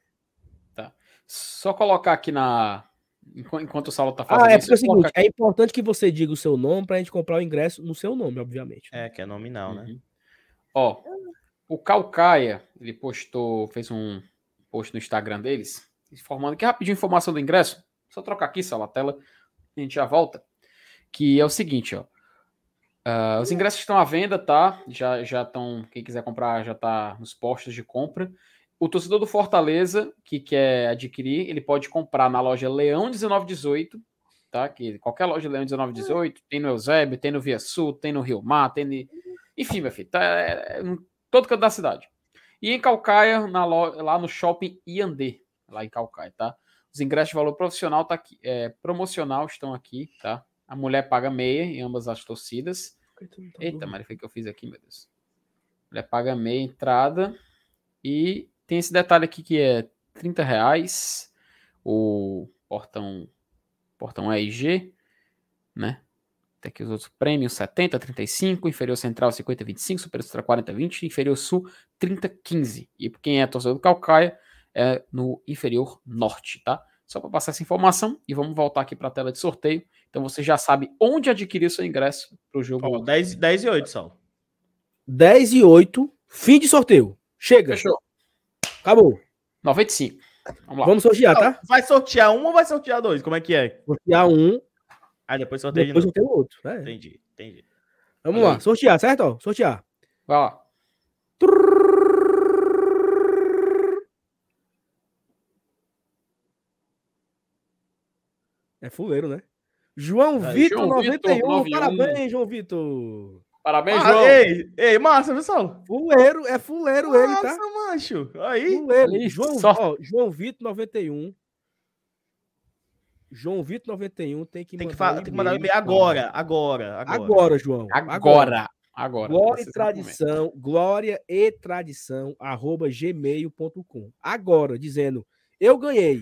Só colocar aqui na, Enquanto o Saulo tá fazendo
ah, é porque é o seguinte, é importante que você diga o seu nome pra gente comprar o ingresso no seu nome, obviamente.
É, que é nominal, né? uhum. né?
Ó, o Calcaia, ele postou, fez um post no Instagram deles, informando que rapidinho informação do ingresso. Só trocar aqui, Saulo, a tela, a gente já volta. Que é o seguinte, ó. Uh, os ingressos estão à venda, tá? Já já estão, quem quiser comprar já tá nos postos de compra o torcedor do Fortaleza que quer adquirir, ele pode comprar na loja Leão 1918, tá? Que qualquer loja Leão 1918, tem no Eusébio, tem no Via Sul, tem no Rio Mar, tem no... enfim, meu filho, tá é, é, todo canto da cidade. E em Calcaia, na lá no shopping Iandê, lá em Calcaia, tá? Os ingressos de valor profissional tá aqui, é, promocional estão aqui, tá? A mulher paga meia em ambas as torcidas. Eita, Maria, foi que eu fiz aqui, meu Deus. A mulher paga meia entrada e tem esse detalhe aqui que é 30 reais o portão portão EIG, né? Tem aqui os outros prêmios 70, 35, inferior central 50, 25, superior central 40, 20, inferior sul 30, 15. E quem é torcedor do Calcaia é no inferior norte, tá? Só para passar essa informação e vamos voltar aqui para a tela de sorteio. Então você já sabe onde adquirir seu ingresso para o jogo. Oh,
10, 10 e 8, Sal.
10 e 8, fim de sorteio. Chega.
Fechou.
Acabou.
95.
Vamos lá. Vamos sortear, tá?
Vai sortear um ou vai sortear dois? Como é que é?
Sortear um.
Aí depois sorteia
depois sorteia o outro.
É. Entendi, entendi.
Vamos Valeu. lá, sortear, certo? Sortear.
Vai lá.
É fuleiro, né? João
Aí,
Vitor,
João Vitor,
91.
91.
Parabéns, João Vitor.
Parabéns,
Ah,
João.
ei, ei, massa, pessoal.
Fuleiro, é fuleiro ele,
Massa,
tá?
macho. Aí.
Fuleiro. João,
só-
ó, João Vitor 91. João Vitor 91 tem que
Tem que,
mandar
fa-
um
tem que mandar um
e-mail
agora, agora, agora.
Agora, João.
Agora. Agora.
Glória e tradição, glória e tradição, arroba gmail.com. Agora, dizendo, eu ganhei.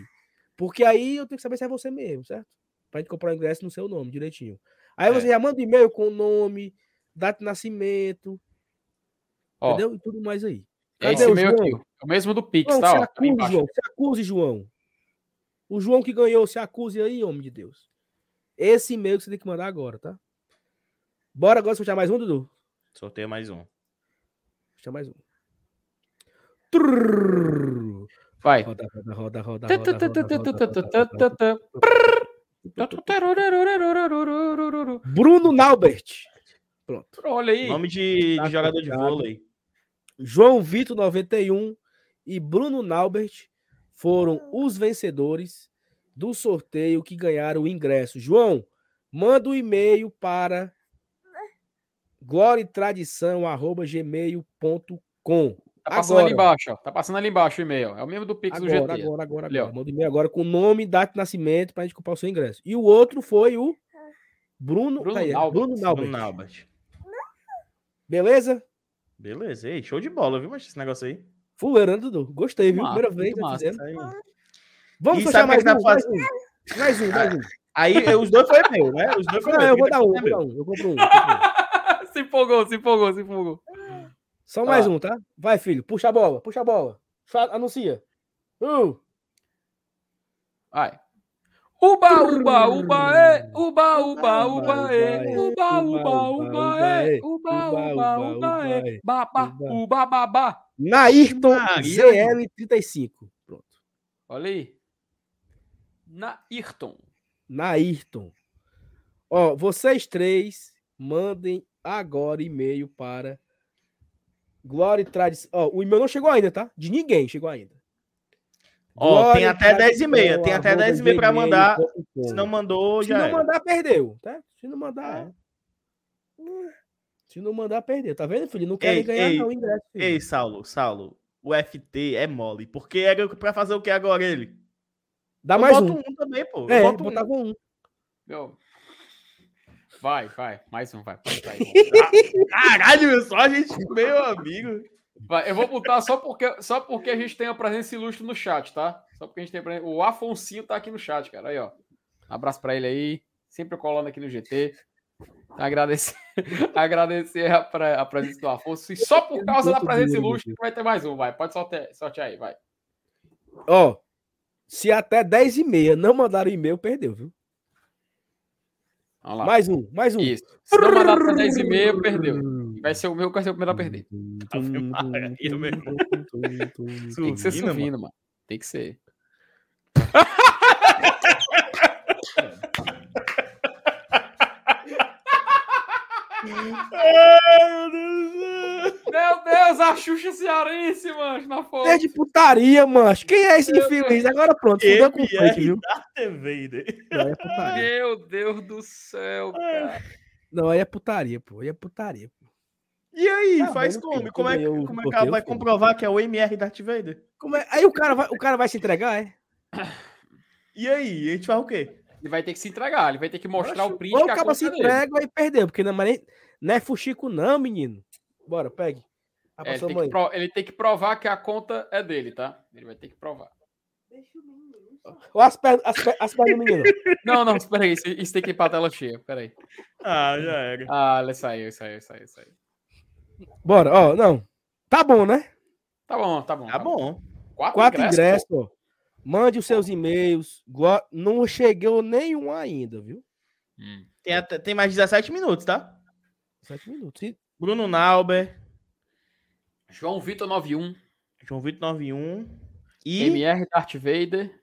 Porque aí eu tenho que saber se é você mesmo, certo? Pra gente comprar o ingresso no seu nome, direitinho. Aí
É.
você já manda um e-mail com o nome, data de nascimento,
ó,
entendeu? E tudo mais aí. Cadê
esse
o
meio
João?
aqui, o mesmo do Pix,
João,
tá?
Se
ó,
acuse, João, se acuse, João. O João que ganhou, se acuse aí, homem de Deus. Esse e-mail que você tem que mandar agora, tá? Bora agora sortear mais um, Dudu?
Sorteia mais um.
Sorteia mais um. Trrr.
Vai.
Roda, roda, roda, roda. roda Bruno Naubert. Pronto.
Olha aí.
Nome de,
Tá
de jogador de vôlei.
João Vitor 91 e Bruno Naubert foram os vencedores do sorteio que ganharam o ingresso. João, manda um e-mail para gloriatradição@gmail.com.
Tá passando
Agora.
ali embaixo, ó. Tá passando ali embaixo o e-mail. É o mesmo do Pix do
Agora,
GT.
agora, agora, agora. Manda um e-mail agora com nome, data de nascimento para a gente comprar o seu ingresso. E o outro foi o Bruno,
Bruno
tá aí,
Naubert.
Bruno Naubert. Beleza?
Beleza, ei, show de bola, viu, mas esse negócio aí.
Fuleiro, né, Dudu? Gostei, viu?
Massa,
Primeira vez
massa.
Aí,
Vamos
E o
mais
dá
um, mais um. Mais um, mais um.
aí eu- os dois foi meu, né? Os dois foi
Não,
meu.
eu vou dar um,
tá
um. Eu compro um. eu compro um.
se empolgou, se empolgou, se empolgou.
Só mais
Ah.
um, tá? Vai, filho. Puxa a bola, puxa a bola. Anuncia. Um.
Vai. Uba, uba, uba, é. Uba, uba, uba, é. Uba, uba, uba, é. Uba, uba, uba, é. Babá, uba, babá.
Nairton
Maria.
ZL35. Pronto.
Olha aí. Na Ayrton.
Nairton. Ó, vocês três mandem agora e-mail para Glória e Tradição. Ó, o e-mail não chegou ainda, tá? De ninguém chegou ainda.
Ó, tem
Glória
até 10 e meia, tem até
arroba
10 e meia pra mandar. Se não mandou,
Se
já
não
era.
mandar, perdeu, tá? Se não mandar.
É.
Se não mandar, perdeu. Tá vendo, filho? Não querem
Ei,
ganhar,
ei,
não, o ingresso. filho.
Ei, Saulo, Saulo, o FT é mole. Porque era pra fazer o que agora ele?
Dá
eu
mais
boto
um.
um. também, pô.
É,
eu boto um.
um.
Meu. Vai, vai. Mais um, vai. Pode sair.
Caralho, só a gente, meu amigo.
Vai, eu vou botar só porque, só porque a gente tem a presença ilustre no chat, tá? Só porque a gente tem a presença... O Afonsinho tá aqui no chat, cara. Aí, ó. Um abraço pra ele aí. Sempre colando aqui no GT. Agradecer, agradecer a, a presença do Afonso. E só por causa da presença ilustre vai ter mais um, vai. Pode sortear, sortear aí, vai.
Ó, se até 10 e meia não mandaram e-mail, perdeu, viu? Mais um, mais um.
Isso. Se não mandar até 10 e meia, perdeu. Vai ser o meu que vai ser o primeiro a perder. Tem que ser subindo, mano. Tem que ser.
Ai, meu Deus.
Meu a Xuxa cearense, mano, na foto.
É de putaria, mancho. Quem é esse
Meu
infeliz? Agora pronto, fudeu com o Funk, viu?
da TV, né?
É putaria.
Meu Deus do céu, cara.
Não, aí é putaria, pô. Aí é putaria, pô.
E aí,
Tá
faz como? Como é, como é
o
que ela vai
filho?
comprovar que é o MR Darth Vader?
Como é? Aí o cara, vai, o cara vai se entregar, é?
E aí, a gente faz o quê?
Ele vai ter que se entregar, ele vai ter que mostrar o print
Ou o
que a
cara
conta
se
é dele.
entrega e perdeu, porque não, mas nem- não é fuxico não, menino. Bora, pegue. A
É, ele, tem pro- ele tem que provar que a conta é dele, tá? Ele vai ter que provar.
As pernas, as, per- as pernas do menino.
Não, não, espera aí, isso, isso tem que ir pra tela cheia, pera aí.
Ah, já era.
Ah, ele saiu, saiu, saiu, saiu.
Bora, ó, não. Tá bom, né?
Tá bom, tá bom.
Tá bom.
Quatro,
Quatro
ingressos,
ingressos. Mande os seus e-mails. Não chegou nenhum ainda, viu?
Hum.
Tem, até- tem mais 17 minutos, tá?
Sete minutos. E-
Bruno Nauber,
João Vitor 91,
João Vitor 91 e,
MR Darth Vader,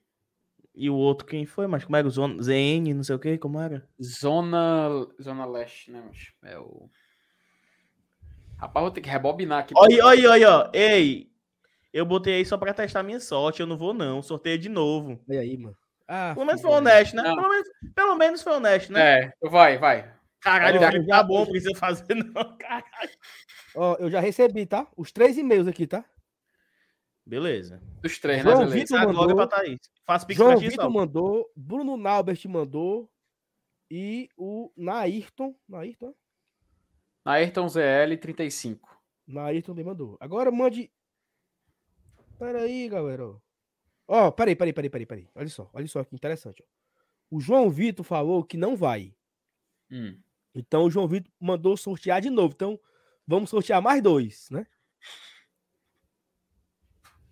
e o outro quem foi? Mas como era o Zon- ZN, não sei o que, como era?
Zona, Zona Leste, né? mas É o... Rapaz, vou ter que rebobinar aqui.
Olha, olha, olha, ó. Ei, eu botei aí só pra testar minha sorte, eu não vou não, sorteio de novo.
Olha aí, mano. Ah,
Pelo menos foi honesto, né?
Não.
Pelo menos, pelo menos foi honesto, né?
É, vai, vai.
Caralho, Felipe tá bom, precisa fazer, não. Caralho.
Ó, eu já recebi, tá? Os três e-mails aqui, tá?
Beleza.
Dos três, né,
João
beleza?
Vitor
Agora
mandou-
pra Thaís. Faço pix
João
pra
Vitor
Saulo.
mandou, Bruno Naubert mandou e o Nairton, Nairton,
Na Ayrton ZL 35.
Nairton também mandou. Agora mande. Pera aí, galera. Ó, Ó, peraí, peraí, peraí, peraí, peraí. Olha só, olha só que interessante. Ó. O João Vitor falou que não vai.
Hum.
Então o João Vitor mandou sortear de novo. Então vamos sortear mais dois, né?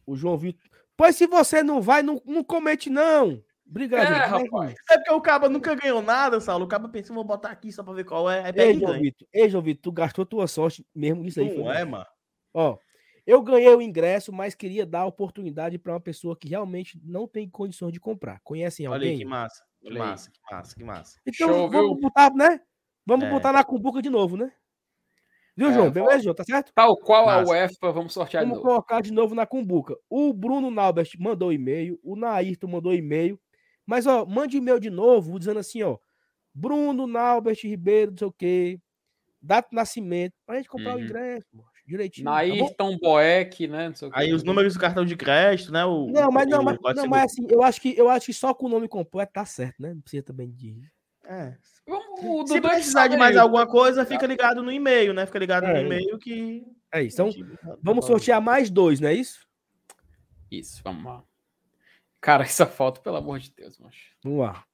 O João Vitor. Pois se você não vai, não, não comete, não. Obrigado.
É, rapaz.
É porque o Caba nunca ganhou nada, Saulo. O Caba pensou, vou botar aqui só pra ver qual é. Aí
Ei, João. Vitor, ei, João Vitor, tu gastou tua sorte mesmo nisso aí.
Não
foi
é, mano.
Ó, eu ganhei o ingresso, mas queria dar a oportunidade para uma pessoa que realmente não tem condições de comprar. Conhecem
Olha aí,
alguém?
que massa. Que
Olha aí.
massa, que massa, que massa.
Então
Show,
vamos
viu?
botar, né? Vamos
É.
botar na cumbuca de novo, né? Viu,
É,
João?
ó.
Beleza, João? Tá certo?
Tal qual a. UEFA, vamos sortear de
Vamos
novo.
colocar de novo na cumbuca. O Bruno Naubert mandou e-mail, o Nairton mandou e-mail. Mas, ó, mande e-mail de novo, dizendo assim, ó. Bruno Naubert Ribeiro, não sei o quê. Data de nascimento. Pra gente comprar o
Uhum.
ingresso, moço, direitinho. tá bom?
Nairton Boeck, né? Não sei o
Aí os números do cartão de crédito, né? O,
Não, mas não,
o-
mas,
pode
não, mas assim, eu acho, que, eu acho que só com o nome completo tá certo, né? Não precisa também de.
É.
O
Se
Dudu
precisar de mais
aí.
alguma coisa, fica ligado no e-mail, né? Fica ligado no
É.
e-mail que.
É isso. Então, vamos sortear mais dois, não é isso?
Isso, vamos lá. Cara, essa foto, pelo amor de Deus, macho.
Vamos lá.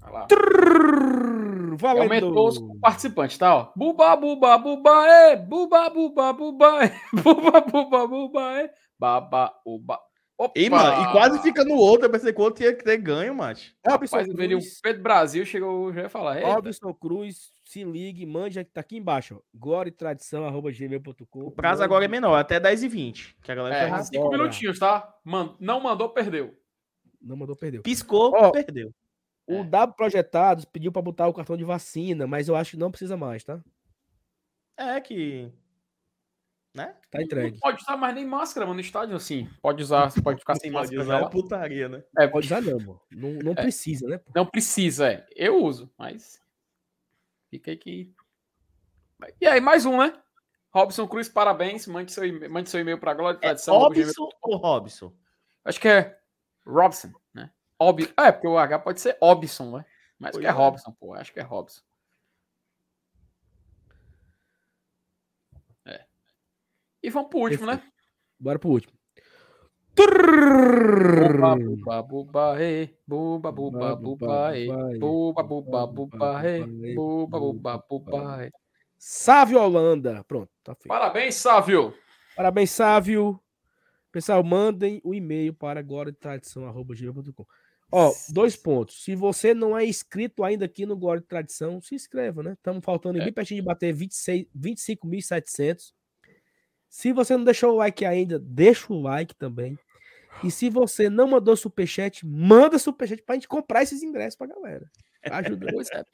Vai lá.
Trrr.
Aumentou os participantes, tá? Ó. Buba, buba, buba, é. Buba, buba, buba, é. Buba, buba, buba, é. Baba, uba. Opa!
E, mano, e quase fica no outro. Eu pensei que o outro tinha que ter ganho, macho.
Robson
Rapaz, o
Cruz,
Pedro Brasil, chegou, já ia falar.
Robson Cruz, se ligue, mande, tá aqui embaixo, ó. Glória e tradição, arroba gmail.com.
O prazo agora é menor, até 10h20. Que a galera
É,
tá
cinco
Agora.
minutinhos, tá? Man- não mandou, perdeu.
Não mandou, perdeu.
Piscou,
Ó,
perdeu.
O
É.
W Projetados pediu pra botar o cartão de vacina, mas eu acho que não precisa mais, tá?
É que. Né?
Tá entregue.
Não pode usar mais nem máscara, mano, no estádio, assim. Pode usar, você pode ficar sem
Pode
máscara.
usar é putaria, né?
É,
Pode usar não, mano. Não, não precisa, né? pô?
Não precisa, é. Eu uso, mas. Fica aí que. E aí, mais um, né? Robson Cruz, parabéns. Mande seu, e- mande seu e-mail para Glória de
É
Tradição. gmail-
Robson ou Robson?
Acho que é Robson, né? Ob... É, porque o H pode ser Obson, né? Mas que é
é.
Robson, pô. Acho que é Robson. É. E vamos pro último, né?
Bora pro último.
Buba.
Sávio Holanda. Pronto, tá feito.
Parabéns, Sávio.
Parabéns, Sávio. Pessoal, mandem o e-mail para agora de tradição@gmail.com. Ó, dois pontos. Se você não é inscrito ainda aqui no Glória de Tradição, se inscreva, né? Estamos faltando
É.
bem pertinho de bater 26 25.700. Se você não deixou o like ainda, deixa o like também. E se você não mandou superchat, manda superchat pra gente comprar esses ingressos pra galera. Ajuda.
É.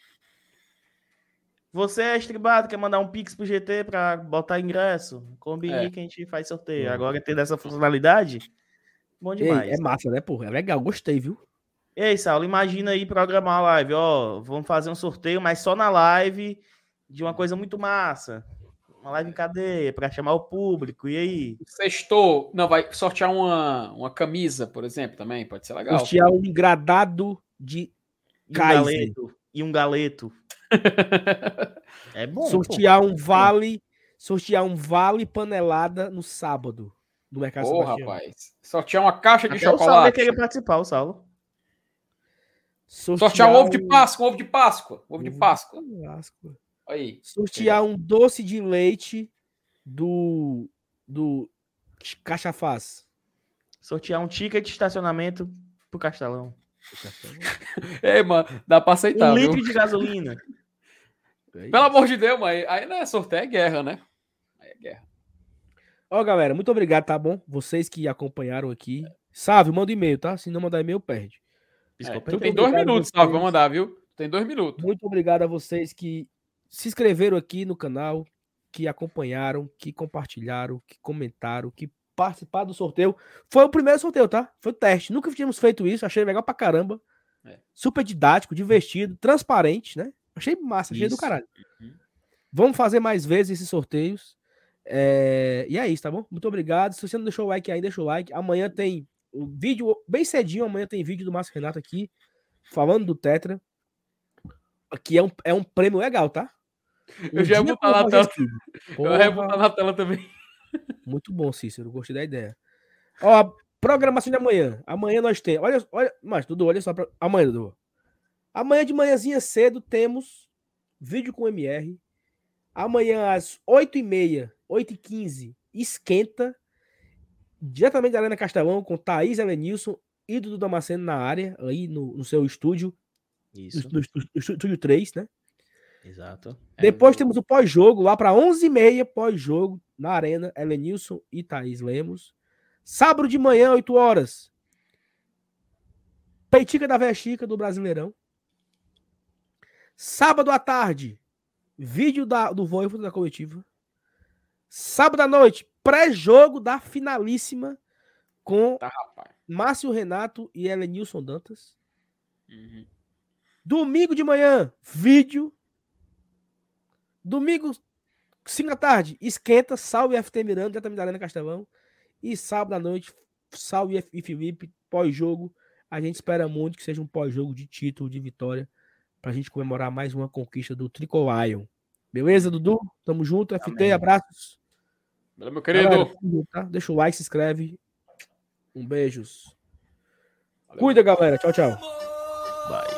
Você é estribado, quer mandar um pix pro GT pra botar ingresso? Combine
É.
que a gente faz sorteio.
Hum.
Agora tem dessa funcionalidade, bom
Ei,
demais.
é massa, né, porra? É legal, gostei, viu?
Ei, Saulo, imagina aí programar a live, ó. Vamos fazer um sorteio, mas só na live de uma coisa muito massa. Uma live em cadeia, pra chamar o público. E aí?
Sextou. Não, vai sortear uma, uma camisa, por exemplo, também. Pode ser legal.
Sortear um engradado de
E um galeto. E um galeto. É bom. pô.
sortear um vale, sortear um vale panelada no sábado no Mercado
Pô, rapaz. Sortear uma caixa de
Até o Saulo ia
chocolate.
querer participar, o Saulo.
Sortear um ovo de Páscoa, um ovo de Páscoa. Ovo de
Ovo de
Páscoa.
Páscoa.
Aí.
Sortear um doce de leite do do Cachafaz.
Sortear um ticket de estacionamento pro Castelão.
Ei, mano, dá pra aceitar,
um
viu?
litro de gasolina.
Pelo amor de Deus, mas aí não é sorteio, é guerra, né? Aí é guerra.
Ó, galera, muito obrigado, tá bom? Vocês que acompanharam aqui. Sávio, manda e-mail, tá? Se não mandar e-mail, perde.
É, tu tem dois
a
minutos, Salve, vou mandar, viu? Tu Tem dois minutos.
Muito obrigado a vocês que se inscreveram aqui no canal, que acompanharam, que compartilharam, que comentaram, que participar do sorteio. Foi o primeiro sorteio, tá? Foi o teste. Nunca tínhamos feito isso. Achei legal pra caramba.
É.
Super didático, divertido, transparente, né? Achei massa, achei do
Isso.
caralho.
Uhum.
Vamos fazer mais vezes esses sorteios. É, E é isso, tá bom? Muito obrigado. Se você não deixou o like aí, deixa o like. Amanhã tem o vídeo, bem cedinho, amanhã tem vídeo do Márcio Renato aqui, falando do Tetra. Que é um, é um prêmio legal, tá? Um
Eu já
dia
botar na tela.
Cid.
Eu ia
Porra.
botar na tela também.
Muito bom, Cícero. Gostei da ideia. Ó, programação de amanhã. Amanhã nós temos. Olha, olha, mas Dudu, olha só. Pra... Amanhã, Dudu. Amanhã de manhãzinha cedo temos vídeo com MR. Amanhã às 8h30, 8h15, esquenta. Diretamente da Arena Castelão com Thaís Elenilson e Dudu Damasceno na área, aí no, no seu estúdio,
Isso,
no- no estúdio 3, né?
exato.
Depois temos o pós-jogo, lá para 11h30, pós-jogo, na Arena, Elenilson e Thaís Lemos. Sábado de manhã, 8 horas. Peitica da Véia Chica do Brasileirão. Sábado à tarde, vídeo da, do Voivo da coletiva. Sábado à noite, pré-jogo da finalíssima com
Tá.
Márcio Renato e Elenilson Dantas.
Uhum.
Domingo de manhã, vídeo. Domingo, 5 da tarde, esquenta, salve FT Miranda, diretamente da Arena Castelão. E sábado à noite, salve F- e Felipe, pós-jogo. A gente espera muito que seja um pós-jogo de título, de vitória, pra gente comemorar mais uma conquista do Tricolion. Beleza, Dudu? Tamo junto, FT,
Amém.
abraços.
Valeu, meu querido.
Galera, tá? Deixa o like, se inscreve. Um beijos.
Valeu.
Cuida, galera. Tchau, tchau.
Bye.